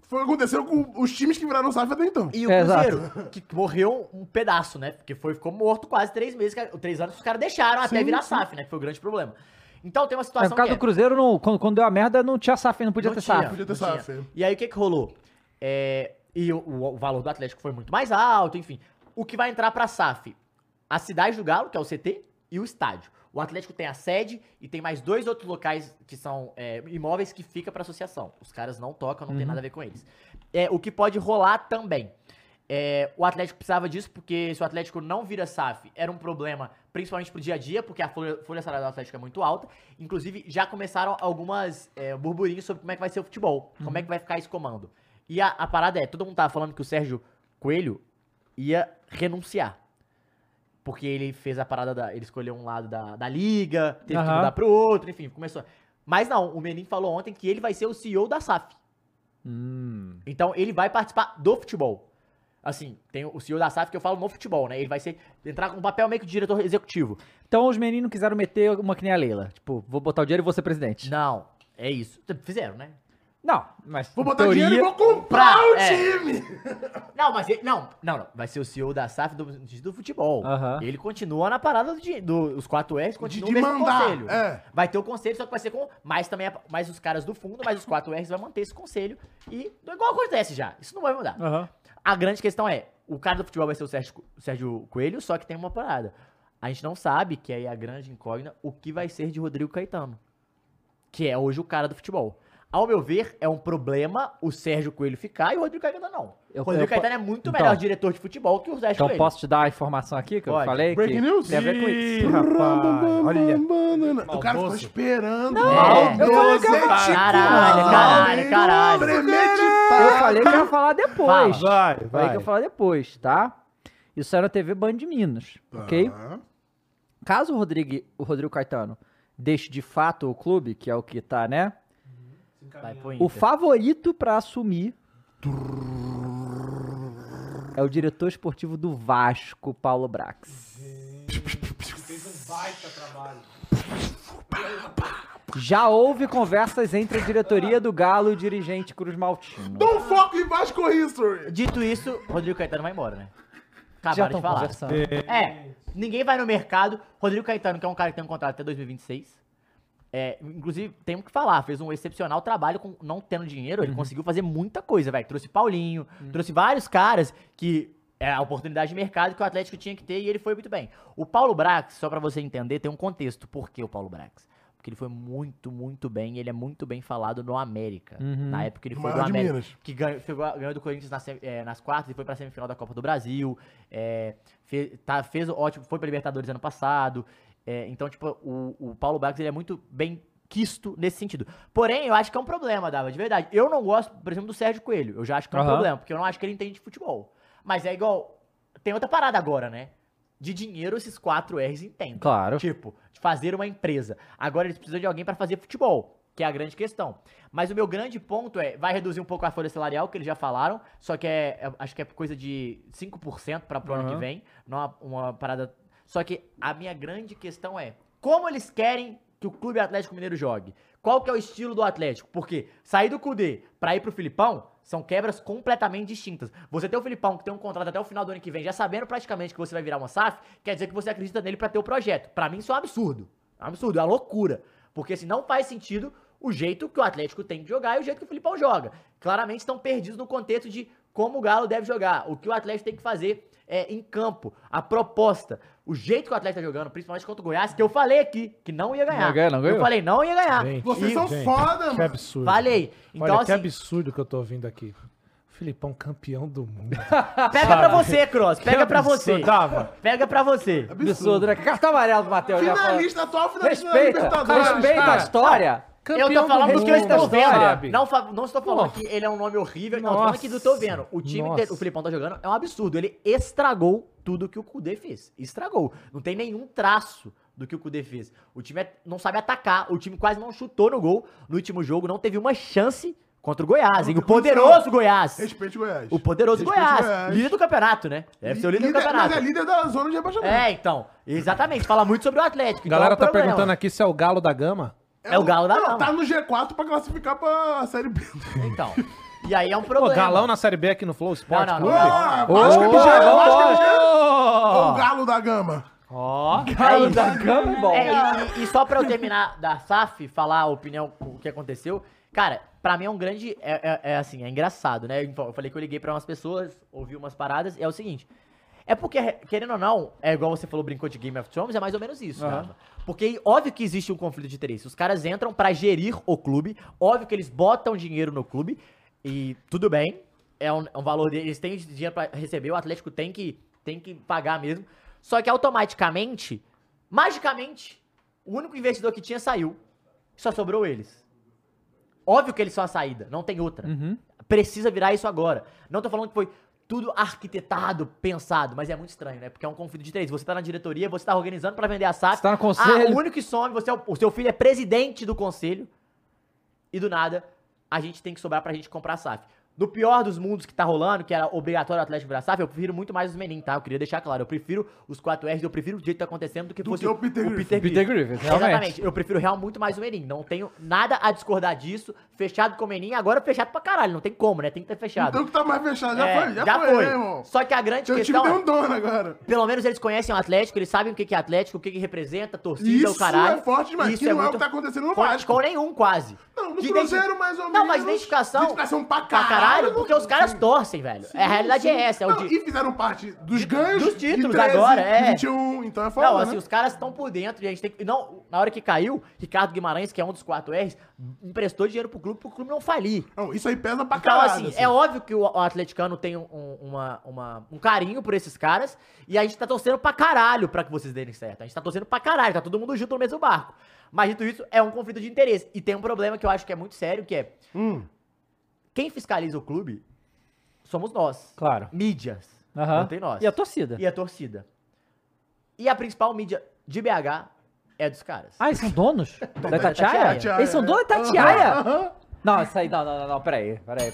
Foi o que aconteceu com os times que viraram SAF até então. E o É, Cruzeiro, que morreu um pedaço, né? Porque foi, ficou morto quase três meses, três anos que os caras deixaram até Sim, virar sim. SAF, né? Que foi o grande problema. Então tem uma É, situação por causa do Cruzeiro, não- quando, quando deu a merda, não tinha SAF, não podia Não ter tinha, SAF. Podia ter não tinha. SAF. E aí o que que rolou? É, e o, o- valor do Atlético foi muito mais alto, enfim. O que vai entrar pra SAF? A cidade do Galo, que é o CT, e o estádio. O Atlético tem a sede e tem mais dois outros locais que são é, imóveis que fica pra associação. Os caras não tocam, não tem nada a ver com eles. É, o que pode rolar também. É, o Atlético precisava disso, porque se o Atlético não vira SAF, era um problema, principalmente pro dia a dia, porque a folha, folha salarial do Atlético é muito alta. Inclusive, já começaram algumas é, burburinhos sobre como é que vai ser o futebol, como é que vai ficar esse comando. E a, a parada é, todo mundo tava falando que o Sérgio Coelho ia renunciar. Porque ele fez a parada da. Ele escolheu um lado da, da liga, teve que Aham. mudar pro outro, enfim, começou. Mas não, o Menin falou ontem que ele vai ser o CEO da SAF. Hum. Então ele vai participar do futebol. Assim, tem o CEO da SAF que eu falo no futebol, né? Ele vai ser entrar com um papel meio que de diretor executivo. Então os meninos quiseram meter uma que nem a Leila. Tipo, vou botar o dinheiro e vou ser presidente. Não, é isso. Fizeram, né? Não, mas. Vou botar teoria- dinheiro e vou comprar Pra- o é. time! Não, mas ele, não, não, não. Vai ser o CEO da SAF do, do futebol. Ele continua na parada dos do, os 4Rs, De, continua de o mesmo mandar. conselho. É. Vai ter o conselho, só que vai ser com mais também mais os caras do fundo, mas os 4Rs vai manter esse conselho e igual acontece já. Isso não vai mudar. A grande questão é, o cara do futebol vai ser o Sérgio, o Sérgio Coelho, só que tem uma parada. A gente não sabe, que aí é a grande incógnita, o que vai ser de Rodrigo Caetano. Que é hoje o cara do futebol. Ao meu ver, é um problema o Sérgio Coelho ficar e o Rodrigo Caetano não. Eu- o Rodrigo eu Caetano é muito Então. melhor diretor de futebol que o Sérgio Então Coelho. posso te dar a informação aqui que eu Pode. falei? Breaking que news? Tem a ver com isso. Rapaz, olha. O cara ficou Maldoso. esperando. Não, Maldoso, eu falei que eu é ia- Caralho, caralho, caralho. premeditado. Eu falei que eu ia falar depois. Vai, Falei vai. que eu ia falar depois, tá? Isso era na TV Band de Minas, ok? Tá. Caso o Rodrigo, o Rodrigo Caetano deixe de fato o clube, que é o que tá, né? O favorito pra assumir é o diretor esportivo do Vasco, Paulo Brax. Já houve conversas entre a diretoria do Galo e o dirigente Cruz Maltino. Don't fuck with Vasco History. Dito isso, Rodrigo Caetano vai embora, né? Já Acabaram de falar. conversando. É, ninguém vai no mercado. Rodrigo Caetano, que é um cara que tem um contrato até 2026. É, inclusive, tem que falar, fez um excepcional trabalho com não tendo dinheiro. Ele conseguiu fazer muita coisa, velho. Trouxe Paulinho, trouxe vários caras que é a oportunidade de mercado que o Atlético tinha que ter e ele foi muito bem. O Paulo Brax, só pra você entender, tem um contexto. Por que o Paulo Brax? Porque ele foi muito, muito bem. e Ele é muito bem falado no América. Na época que ele Do foi do América. Minas. Que ganhou, ganhou do Corinthians nas, eh, nas quartas e foi pra semifinal da Copa do Brasil. É, fez, tá, fez ótimo, foi pra Libertadores ano passado. É, então, tipo, o, o Paulo Brax ele é muito bem quisto nesse sentido. Porém, eu acho que é um problema, Dava, de verdade. Eu não gosto, por exemplo, do Sérgio Coelho. Eu já acho que é um Aham. problema, porque eu não acho que ele entende de futebol. Mas é igual. Tem outra parada agora, né? De dinheiro, esses quatro R's entendem. Claro. Tipo, de fazer uma empresa. Agora eles precisam de alguém pra fazer futebol, que é a grande questão. Mas o meu grande ponto é, vai reduzir um pouco a folha salarial, que eles já falaram, só que é, é- acho que é coisa de 5% para pro ano que vem, não uma, uma parada... Só que a minha grande questão é, como eles querem que o Clube Atlético Mineiro jogue? Qual que é o estilo do Atlético? Porque sair do Cudê pra ir pro Filipão são quebras completamente distintas. Você ter o Filipão que tem um contrato até o final do ano que vem, já sabendo praticamente que você vai virar uma SAF, quer dizer que você acredita nele pra ter o projeto. Pra mim isso é um absurdo. É um absurdo, é uma loucura. Porque assim, não faz sentido o jeito que o Atlético tem de jogar e o jeito que o Filipão joga. Claramente estão perdidos no contexto de como o Galo deve jogar, o que o Atlético tem que fazer é, em campo, a proposta, o jeito que o Atlético tá jogando, principalmente contra o Goiás, que eu falei aqui que não ia ganhar. Não ia ganhar, não ganhou? Eu falei, não ia ganhar. Gente, Vocês são gente, foda, Que mano. absurdo. Falei. Então, Olha, assim, que absurdo que eu tô ouvindo aqui. Filipão campeão do mundo. pega pra você, Cross. Pega Que pra você. Dava. Pega pra você. Absurdo, né? Cartão amarelo do Matheus. falou. Finalista, atual finalista da Respeita, Libertadores. respeita a história. eu tô falando do que eu estou vendo. Não, não estou falando Pô. que ele é um nome horrível. Não, tô falando que do tô vendo. O time que o Filipão tá jogando é um absurdo. Ele estragou tudo que o Kudê fez. Estragou. Não tem nenhum traço do que o Kudê fez. O time é- não sabe atacar. O time quase não chutou no gol no último jogo. Não teve uma chance Contra o Goiás, hein? O poderoso Goiás. Respeite o Goiás. O poderoso Respeite Goiás. Líder do campeonato, né? Deve ser o líder, do campeonato. Mas é líder da zona de rebaixamento. É, então. Exatamente. Fala muito sobre o Atlético. A então galera é tá problema. perguntando aqui se é o Galo da Gama. É o Galo da Gama. Tá no G4 pra classificar pra Série B. Então. E aí é um Pô, problema. Galão na Série B aqui no Flow Sport Não, não, Clube. Ah, Vasco é Vasco é o Galo da Gama. Ó. Galo isso. da Gama é bom. É, e, e só pra eu terminar da SAF, falar a opinião, o que aconteceu. Cara, pra mim é um grande. É, é- é assim, é engraçado, né? Eu falei que eu liguei pra umas pessoas, ouvi umas paradas, e é o seguinte. É porque, querendo ou não, é igual você falou, brincou de Game of Thrones, é mais ou menos isso, Rafa. Porque óbvio que existe um conflito de interesse. Os caras entram pra gerir o clube, óbvio que eles botam dinheiro no clube, e tudo bem, é um, é um valor deles, eles têm dinheiro pra receber, o Atlético tem que, tem que pagar mesmo. Só que automaticamente, magicamente, o único investidor que tinha saiu, só sobrou eles. Óbvio que eles são a saída, não tem outra. Precisa virar isso agora. Não tô falando que foi tudo arquitetado, pensado, mas é muito estranho, né? Porque é um conflito de interesse. Você tá na diretoria, você tá organizando pra vender a SAF. Você tá no conselho. Ah, o único que some, você é o, o seu filho é presidente do conselho. E do nada, a gente tem que sobrar pra gente comprar SAF. Do pior dos mundos que tá rolando, que era obrigatório o Atlético virar SAF, eu prefiro muito mais os Menin, tá? Eu queria deixar claro. Eu prefiro os 4Rs, eu prefiro o jeito que tá acontecendo do que Do fosse que o Peter Griffin. Peter Griffith, realmente. Exatamente. Eu prefiro real muito mais o Menin. Não tenho nada a discordar disso. Fechado com o Menin, agora fechado pra caralho. Não tem como, né? Tem que ter fechado. Então que tá mais fechado. Já É, foi, já, foi, né, irmão? Só que a grande Seu time questão tem é, um dono agora. pelo menos eles conhecem o Atlético, eles sabem o que que é Atlético, o que que representa, torcida, Isso o caralho. é forte demais, que não é o que tá acontecendo no Vasco. Com nenhum, quase. Não, no De Cruzeiro, identi- mais ou Não, menos. mas identificação... Identificação pra Pra caralho. Caralho, porque os caras sim. torcem, velho. Sim, É, a realidade sim. é essa. É o Não, de... E fizeram parte dos ganhos dos títulos 13, agora, é. 21, então é foda, Não, assim, né? os caras estão por dentro e a gente tem que. Não, na hora que caiu, Ricardo Guimarães, que é um dos 4 R's, emprestou dinheiro pro clube pro clube não falir. Não, isso aí pesa pra Então, caralho. assim, é óbvio que o, atleticano tem um, um- uma, uma- um carinho por esses caras e a gente tá torcendo pra caralho pra que vocês derem certo. A gente tá torcendo pra caralho, tá todo mundo junto no mesmo barco. Mas dito isso, é um conflito de interesse. E tem um problema que eu acho que é muito sério, que é Hum. Quem fiscaliza o clube somos nós. Claro. Mídias. Aham. Não tem nós. E a torcida? E a torcida. E a principal mídia de BH é dos caras. Ah, eles são donos? da Itatiaia? Itatiaia. Eles são donos da Itatiaia? Aham. Não, isso aí, não, não, não, não, peraí, peraí.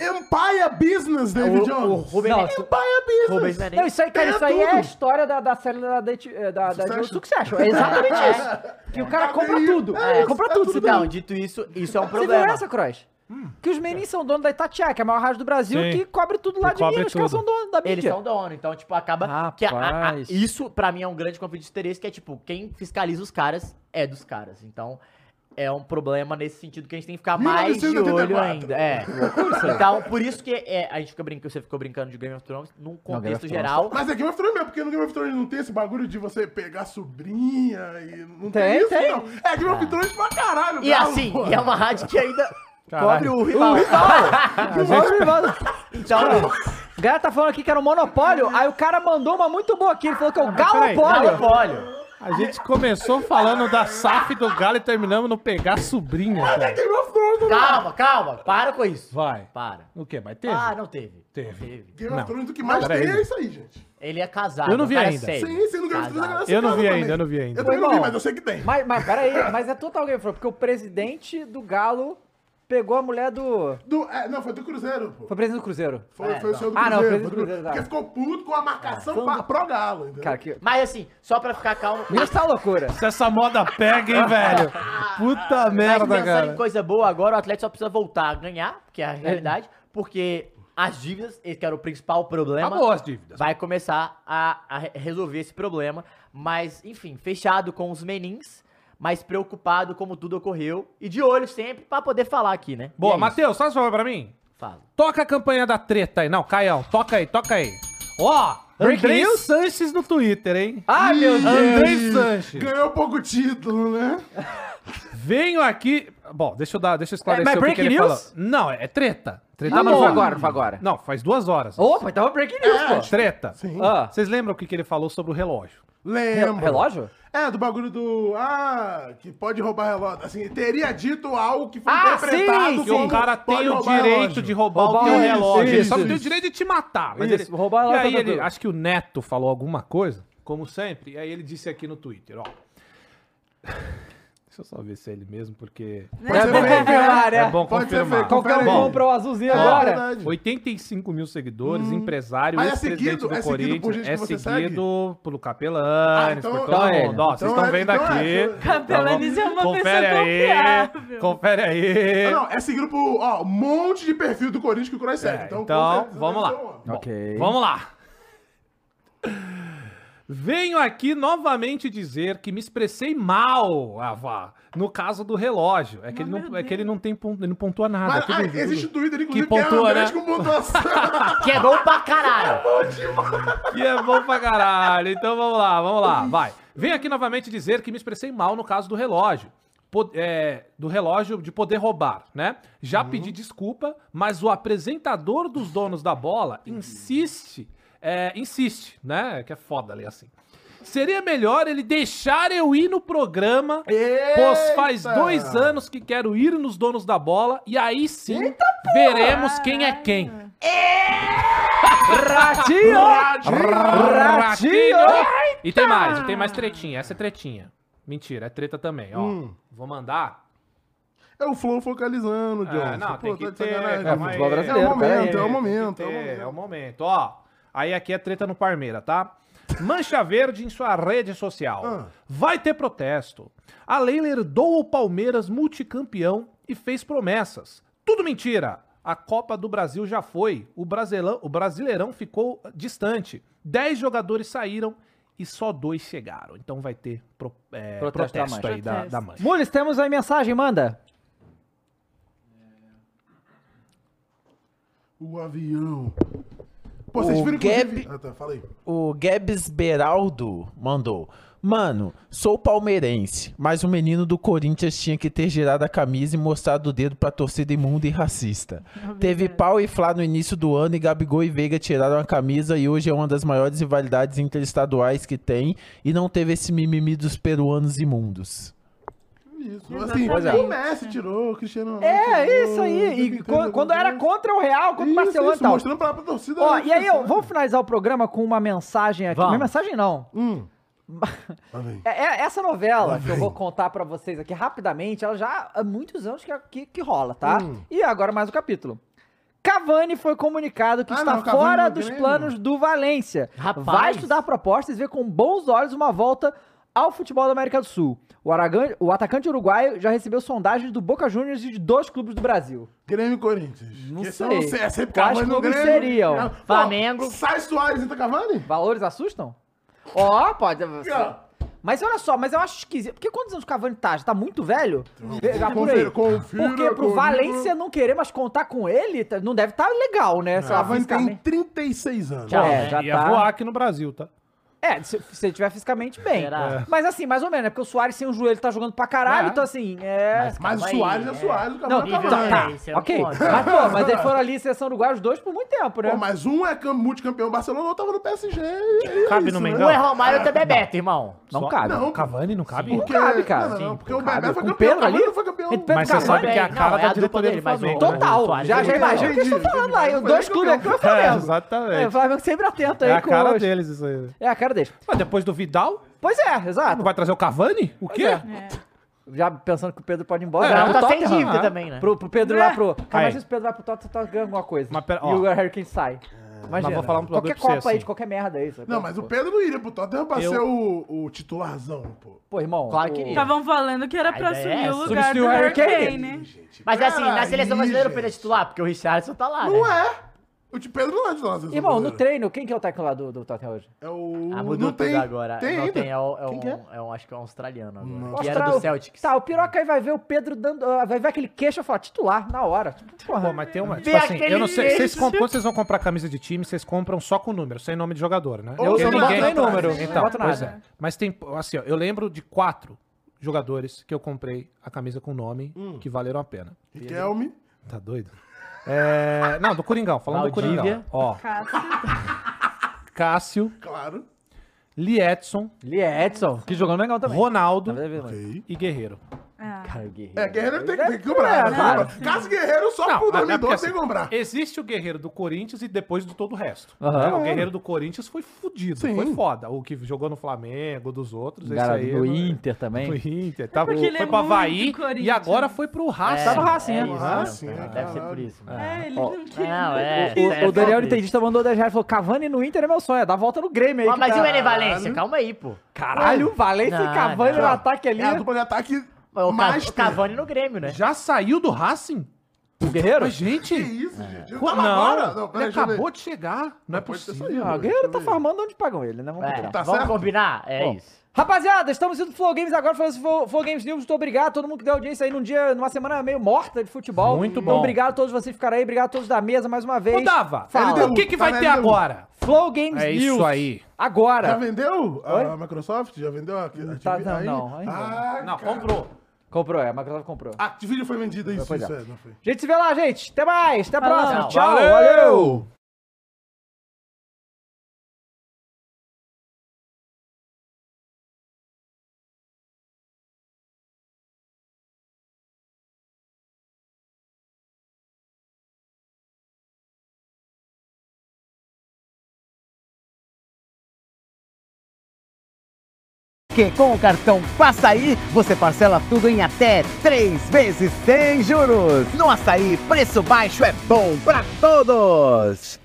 Empire Business, David o, o Jones. Rubem Não, Menem- isso- Empire Business. Rubens Menem. Não, isso aí, cara, Tem isso aí é a tudo. história da, da série da, da, da, da, Succession. Succession. É exatamente isso. Que o cara compra Cadê? tudo. É, compra é tudo. tudo? Não, dito isso, isso é um Você viu problema. essa, Que os meninos são donos da Itatiaia, que é a maior rádio do Brasil, Sim. que cobre tudo lá Que de Minas. Os caras são donos da mídia. Eles são dono, então, tipo, acaba que a- a- a- Rapaz. isso, pra mim, é um grande conflito de interesse, que é, tipo, quem fiscaliza os caras é dos caras. Então, é um problema nesse sentido que a gente tem que ficar mais de olho 1984. ainda. É. Então, por isso que é, a gente fica brincando, você ficou brincando de Game of Thrones, num contexto geral. Mas é Game of Thrones mesmo, porque no Game of Thrones não tem esse bagulho de você pegar sobrinha e não tem, Tem, isso, tem. não. É Game of Thrones pra caralho, E Galo, assim, pô. e é uma rádio que ainda Caralho. cobre o rival. Então, O galera tá falando aqui que era um monopólio, aí o cara mandou uma muito boa aqui, ele falou que é o peraí, galopólio. monopólio. A gente começou falando da SAF do Galo e terminamos no pegar sobrinha, cara. Game of Thrones, né? Calma, calma, para com isso. Vai. Para. O quê? Mas teve? Ah, não teve. Teve. Não teve. Game Não. of Thrones, o que mais tem aí. é isso aí, gente. Ele é casado. Eu não vi cara ainda. sério. Sim, sim, no Game of Thrones é Eu não vi também. ainda, eu não vi ainda. Eu também não vi, mas eu sei que tem. Mas, mas peraí, mas é total Game of Thrones, porque o presidente do Galo pegou a mulher do... Do, é, não, foi do Cruzeiro, pô. Foi presidente do Cruzeiro. Foi, É, foi o não. seu do Ah, não, Cruzeiro. foi do foi Cruzeiro, tá. Porque ficou puto com a marcação um pra, do- pro Galo, entendeu? Cara, que... Mas assim, só pra ficar calmo. Minas tá loucura. Se essa moda pega, hein, velho? Puta Mas merda, pensando em cara. coisa boa agora, o Atlético só precisa voltar a ganhar, que é a realidade, porque as dívidas, esse que era o principal problema, Acabou as dívidas. vai começar a, a re- resolver esse problema. Mas, enfim, fechado com os menins, mas preocupado como tudo ocorreu e de olho sempre pra poder falar aqui, né? Boa, é. Matheus, faz um favor pra mim. Fala. Toca a campanha da treta aí. Não, Caião, toca aí, toca aí. Ó, Breaking Andrei news? Sanches no Twitter, hein? Ai, meu Deus. Andrei Sanches. Ganhou pouco título, né? Venho aqui. Bom, deixa eu dar, deixa eu esclarecer É, mas o que, que ele news? falou. Não, é treta. Treta Ah, mas não foi agora, não foi agora. Não, faz duas horas. Opa, então é breaking news, pô. Treta. Sim. Ah, Vocês lembram o que, que ele falou sobre o relógio? Lembro. relógio? É, do bagulho do. Ah, que pode roubar relógio. Assim, teria dito algo que foi Ah, interpretado sim, Que o cara tem o direito relógio. de roubar, Roubar o teu isso, relógio. ele isso, só não tem o isso. direito de te matar. Mas Isso, ele... roubar E relógio aí tá ele, acho que o Neto falou alguma coisa, como sempre, e aí ele disse aqui no Twitter, ó. Deixa eu só ver se é ele mesmo, porque... Pode ser É bom confirmar, né? né? É bom Pode ser confirmar. Qualquer um aí. compra o azulzinho É agora. verdade. 85 mil seguidores, empresário, Mas é ex-presidente seguido- do é seguido por Corinthians. gente É que você seguido pelo Ah, Capelanes, então- por todo então é mundo. Ó, vocês Então estão é- vendo então é, aqui. então- Capelanes é uma Confere pessoa aí. confiável. Confere aí. Ah, não, é seguido por ó, um monte de perfil do Corinthians que o Cross segue. É, então, então, vamos lá. homem. Bom, Ok. Vamos lá. Venho aqui novamente dizer que me expressei mal, Ava, no caso do relógio. É que, ele, não, é que ele não tem pon- ele não pontua nada. Mas é ah, existe Twitter, que inclusive, pontua, é né? Com pontuação. Que é bom pra caralho. E é bom pra caralho. Então vamos lá, vamos lá, vai. Venho aqui novamente dizer que me expressei mal no caso do relógio. É, do relógio de poder roubar, né? Já pedi desculpa, mas o apresentador dos donos da bola insiste, é, insiste, né? Que é foda ali assim. Seria melhor ele deixar eu ir no programa, pois faz Eita! dois anos que quero ir nos donos da bola e aí sim veremos quem é quem. Ratinho! Ratinho! E tem mais, e tem mais tretinha. Essa é tretinha. Mentira, é treta também, ó. Hum. Vou mandar. É o Flow focalizando, John. É, não, tem que de ter. aí. brasileiro, É o momento, pera é o momento, é o momento. É o momento, ó. Aí aqui é treta no Parmeira, tá? Mancha Verde em sua rede social. Ah. Vai ter protesto. A Leila herdou o Palmeiras multicampeão e fez promessas. Tudo mentira. A Copa do Brasil já foi. O, Brasilão, o Brasileirão ficou distante. Dez jogadores saíram e só dois chegaram. Então vai ter pro- é, Protesto protesto, da aí da, da Mancha. Mules, temos aí mensagem, manda. O avião. Pô, vocês O viram que. Ah, tá, fala aí. O Gabs Beraldo mandou. Mano, sou palmeirense, mas o menino do Corinthians tinha que ter girado a camisa e mostrado o dedo pra torcida imunda e racista. Teve pau e flá no início do ano e Gabigol e Veiga tiraram a camisa e hoje é uma das maiores rivalidades interestaduais que tem e não teve esse mimimi dos peruanos imundos. Isso. Assim, é. o Messi tirou, o Cristiano Ronaldo É, tirou, isso aí. E quando, quando era contra o Real, contra o Isso, Barcelona e isso, tal. mostrando pra, pra torcida. Ó, e aí, eu vou finalizar o programa com uma mensagem aqui. Vamos. Minha mensagem não. Hum. É- é- essa novela que eu vou contar pra vocês aqui rapidamente, ela já há muitos anos que, que, que rola, tá? Hum. E agora mais um capítulo. Cavani foi comunicado que Ah, está não, fora dos Grêmio. planos do Valência. Rapaz. Vai estudar propostas e ver com bons olhos uma volta ao futebol da América do Sul. O, Aragan- o atacante uruguaio já recebeu sondagens do Boca Juniors e de dois clubes do Brasil. Grêmio e Corinthians. Não Que sei. são- É sempre Quais Cavani clubes Grêmio. seriam? É, Flamengo. Sai Soares entra Cavani? Valores assustam? Ó, pode. ó. Mas olha só, mas eu acho esquisito. Porque quantos anos o Cavani tá? Já tá muito velho? Já por aí. Confira, confira Porque pro comigo. Valência não querer mais contar com ele, tá- não deve estar legal, né? lá, Cavani tem fisicamente. 36 anos. Tchau. É, já Ia tá. voar aqui no Brasil, tá? É, se, se ele tiver fisicamente bem. Será? Mas assim, mais ou menos, né? Porque o Soares sem o joelho tá jogando pra caralho, É. então assim, é. Mas Calma o Soares é é. Soares, o Não, Cavani é Cavani. tá, é, isso é um ok. Mas, pô, mas eles foram ali, seleção uruguaia, os dois por muito tempo, né? Pô, mas um é cam- multicampeão Barcelona, o outro tava no PSG. e é Cabe isso, no né? Mengão? Um é Romário e outro é Bebeto, irmão. não Só- cabe. Não, Cavani não cabe? Porque, cabe, cara. Não, não, Sim, porque o cabe. Bebeto foi Com o campeão, Pedro o Cavani ali? não foi campeão. Mas você sabe que é a Não, cara é da diretoria dele, mas o- Flamengo. Total, já, imagina o que eles estão falando lá. dois clubes aqui é o É, Flamengo. exatamente. É, o Flamengo sempre atento aí É a com cara deles isso aí. É a cara Mas depois do Vidal, Pois é, não exato. vai trazer o Cavani? O quê? é. É. Já pensando que o Pedro pode ir embora. É, Não, pro tá sem Tottenham. dívida também, né? Pro, pro Pedro lá pro. Cara, Aí. imagina se o Pedro vai pro Tottenham, tá ganhando alguma coisa. Mas pera- e ó. o Harry Kane sai. Imagina. vou falar um Qualquer bagulho pra você, Copa aí, assim. de qualquer merda aí. sabe? Não, mas o. Pedro não iria pro Tottenham pra Eu- ser o, o titularzão, pô. Pô, irmão. Claro que o- iria. Estavam falando que era A pra assumir é o essa. lugar Substituir do o Harry Harry Kane. Kane. Gente, Mas assim, na peraí, seleção brasileira o. Pedro é titular, porque o Richardson tá lá, Não né? é. O de Pedro não é da seleção Irmão, no treino, quem que é o técnico lá do, do Tottenham hoje? É o... Ah, mudou não tudo tem, agora. Tem não ainda. tem, é, o- é Quem um, que é? é um, acho que é um australiano agora. Não. Que era do Celtics. Tá, o Piroca aí vai ver o Pedro dando. Vai ver aquele queixo e falar titular na hora. Porra. Pô, mas tem uma. Tipo assim, eu não sei. Vocês quando vocês vão comprar camisa de time, vocês compram só com número, sem nome de jogador, né? Eu eu não boto ninguém- nem número, não Então, boto pois nada. é. Mas tem, assim, ó, eu lembro de quatro jogadores que eu comprei a camisa com nome que valeram a pena. Riquelme. Tá doido? É, não, do Coringão, falando do Valdívia. Coringão. Ó, Cássio. Cássio, Claro. Liedson, Ele é Edson, que jogou no legal também. Ronaldo Ok. e Guerreiro. Ah, Cara, Guerreiro. É, Guerreiro tem, é- tem que comprar. é, né? cara. Caso Guerreiro só Não, pro é dormidor assim, tem que comprar. Existe o guerreiro do Corinthians e depois do todo o resto. Né? O guerreiro do Corinthians foi fudido, Sim. foi foda. O que jogou no Flamengo, dos outros, esse Cara, aí. no não- Inter também. No Inter. Porque ele foi é pro Havaí e agora foi pro Racing. É né? isso, Racing, né? é, Deve ser por isso. É, ele não quer. Não, é. O, é o Daniel Entendista mandou 10 reais e falou: Cavani no Inter é meu sonho, é dar a volta no Grêmio aí. Mas tá- e o Enem Valência? Calma aí, pô. Caralho, Valência e Cavani no ataque ali. É a dupla de ataque O, o master. Cavani no Grêmio, né? Já saiu do Racing? O Guerreiro? Mas, gente. Que isso, gente? Pô, tava não, agora. ele Não, ver. acabou de chegar. Não é possível. saído. Ah, o Deixa Guerreiro tá farmando onde pagam ele, né? Vamos É, combinar. Tá vamos certo? combinar? É Bom. isso. Rapaziada, estamos indo do Flow Games agora, falando Flow, Flow Games News. Muito obrigado. Todo mundo que deu audiência aí num dia, numa semana meio morta de futebol. Muito Então, bom. obrigado a todos vocês que ficaram aí. Obrigado a todos da mesa mais uma vez. Ô, Dava, Fala. o que, que Tá vai ter LDU. agora? Flow Games É News. isso aí. Já Agora. vendeu a? Microsoft? Já vendeu a, a Tá, TV? não, aí? não, ainda Ah, Não, cara. comprou. Comprou, é. A Microsoft comprou. A Activision foi vendida, isso, Pois é. isso é, não foi. A gente se vê lá, gente. Até mais. Até a próxima. Tchau. Tchau. Valeu. valeu. Que com o cartão Passa Aí, você parcela tudo em até três vezes sem juros. No Açaí, preço baixo é bom pra todos.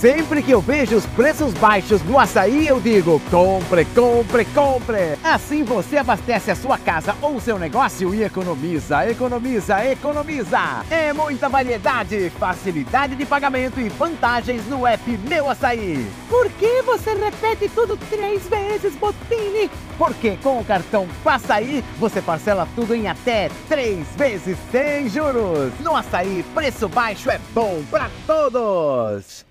Sempre que eu vejo os preços baixos no açaí, eu digo: compre, compre, compre. Assim você abastece a sua casa ou seu negócio e economiza, economiza, economiza. É muita variedade, facilidade de pagamento e vantagens no app Meu Açaí. Por que você repete tudo três vezes, Botini? Porque com o cartão Passa Aí, você parcela tudo em até três vezes sem juros. No açaí, preço baixo é bom pra todos.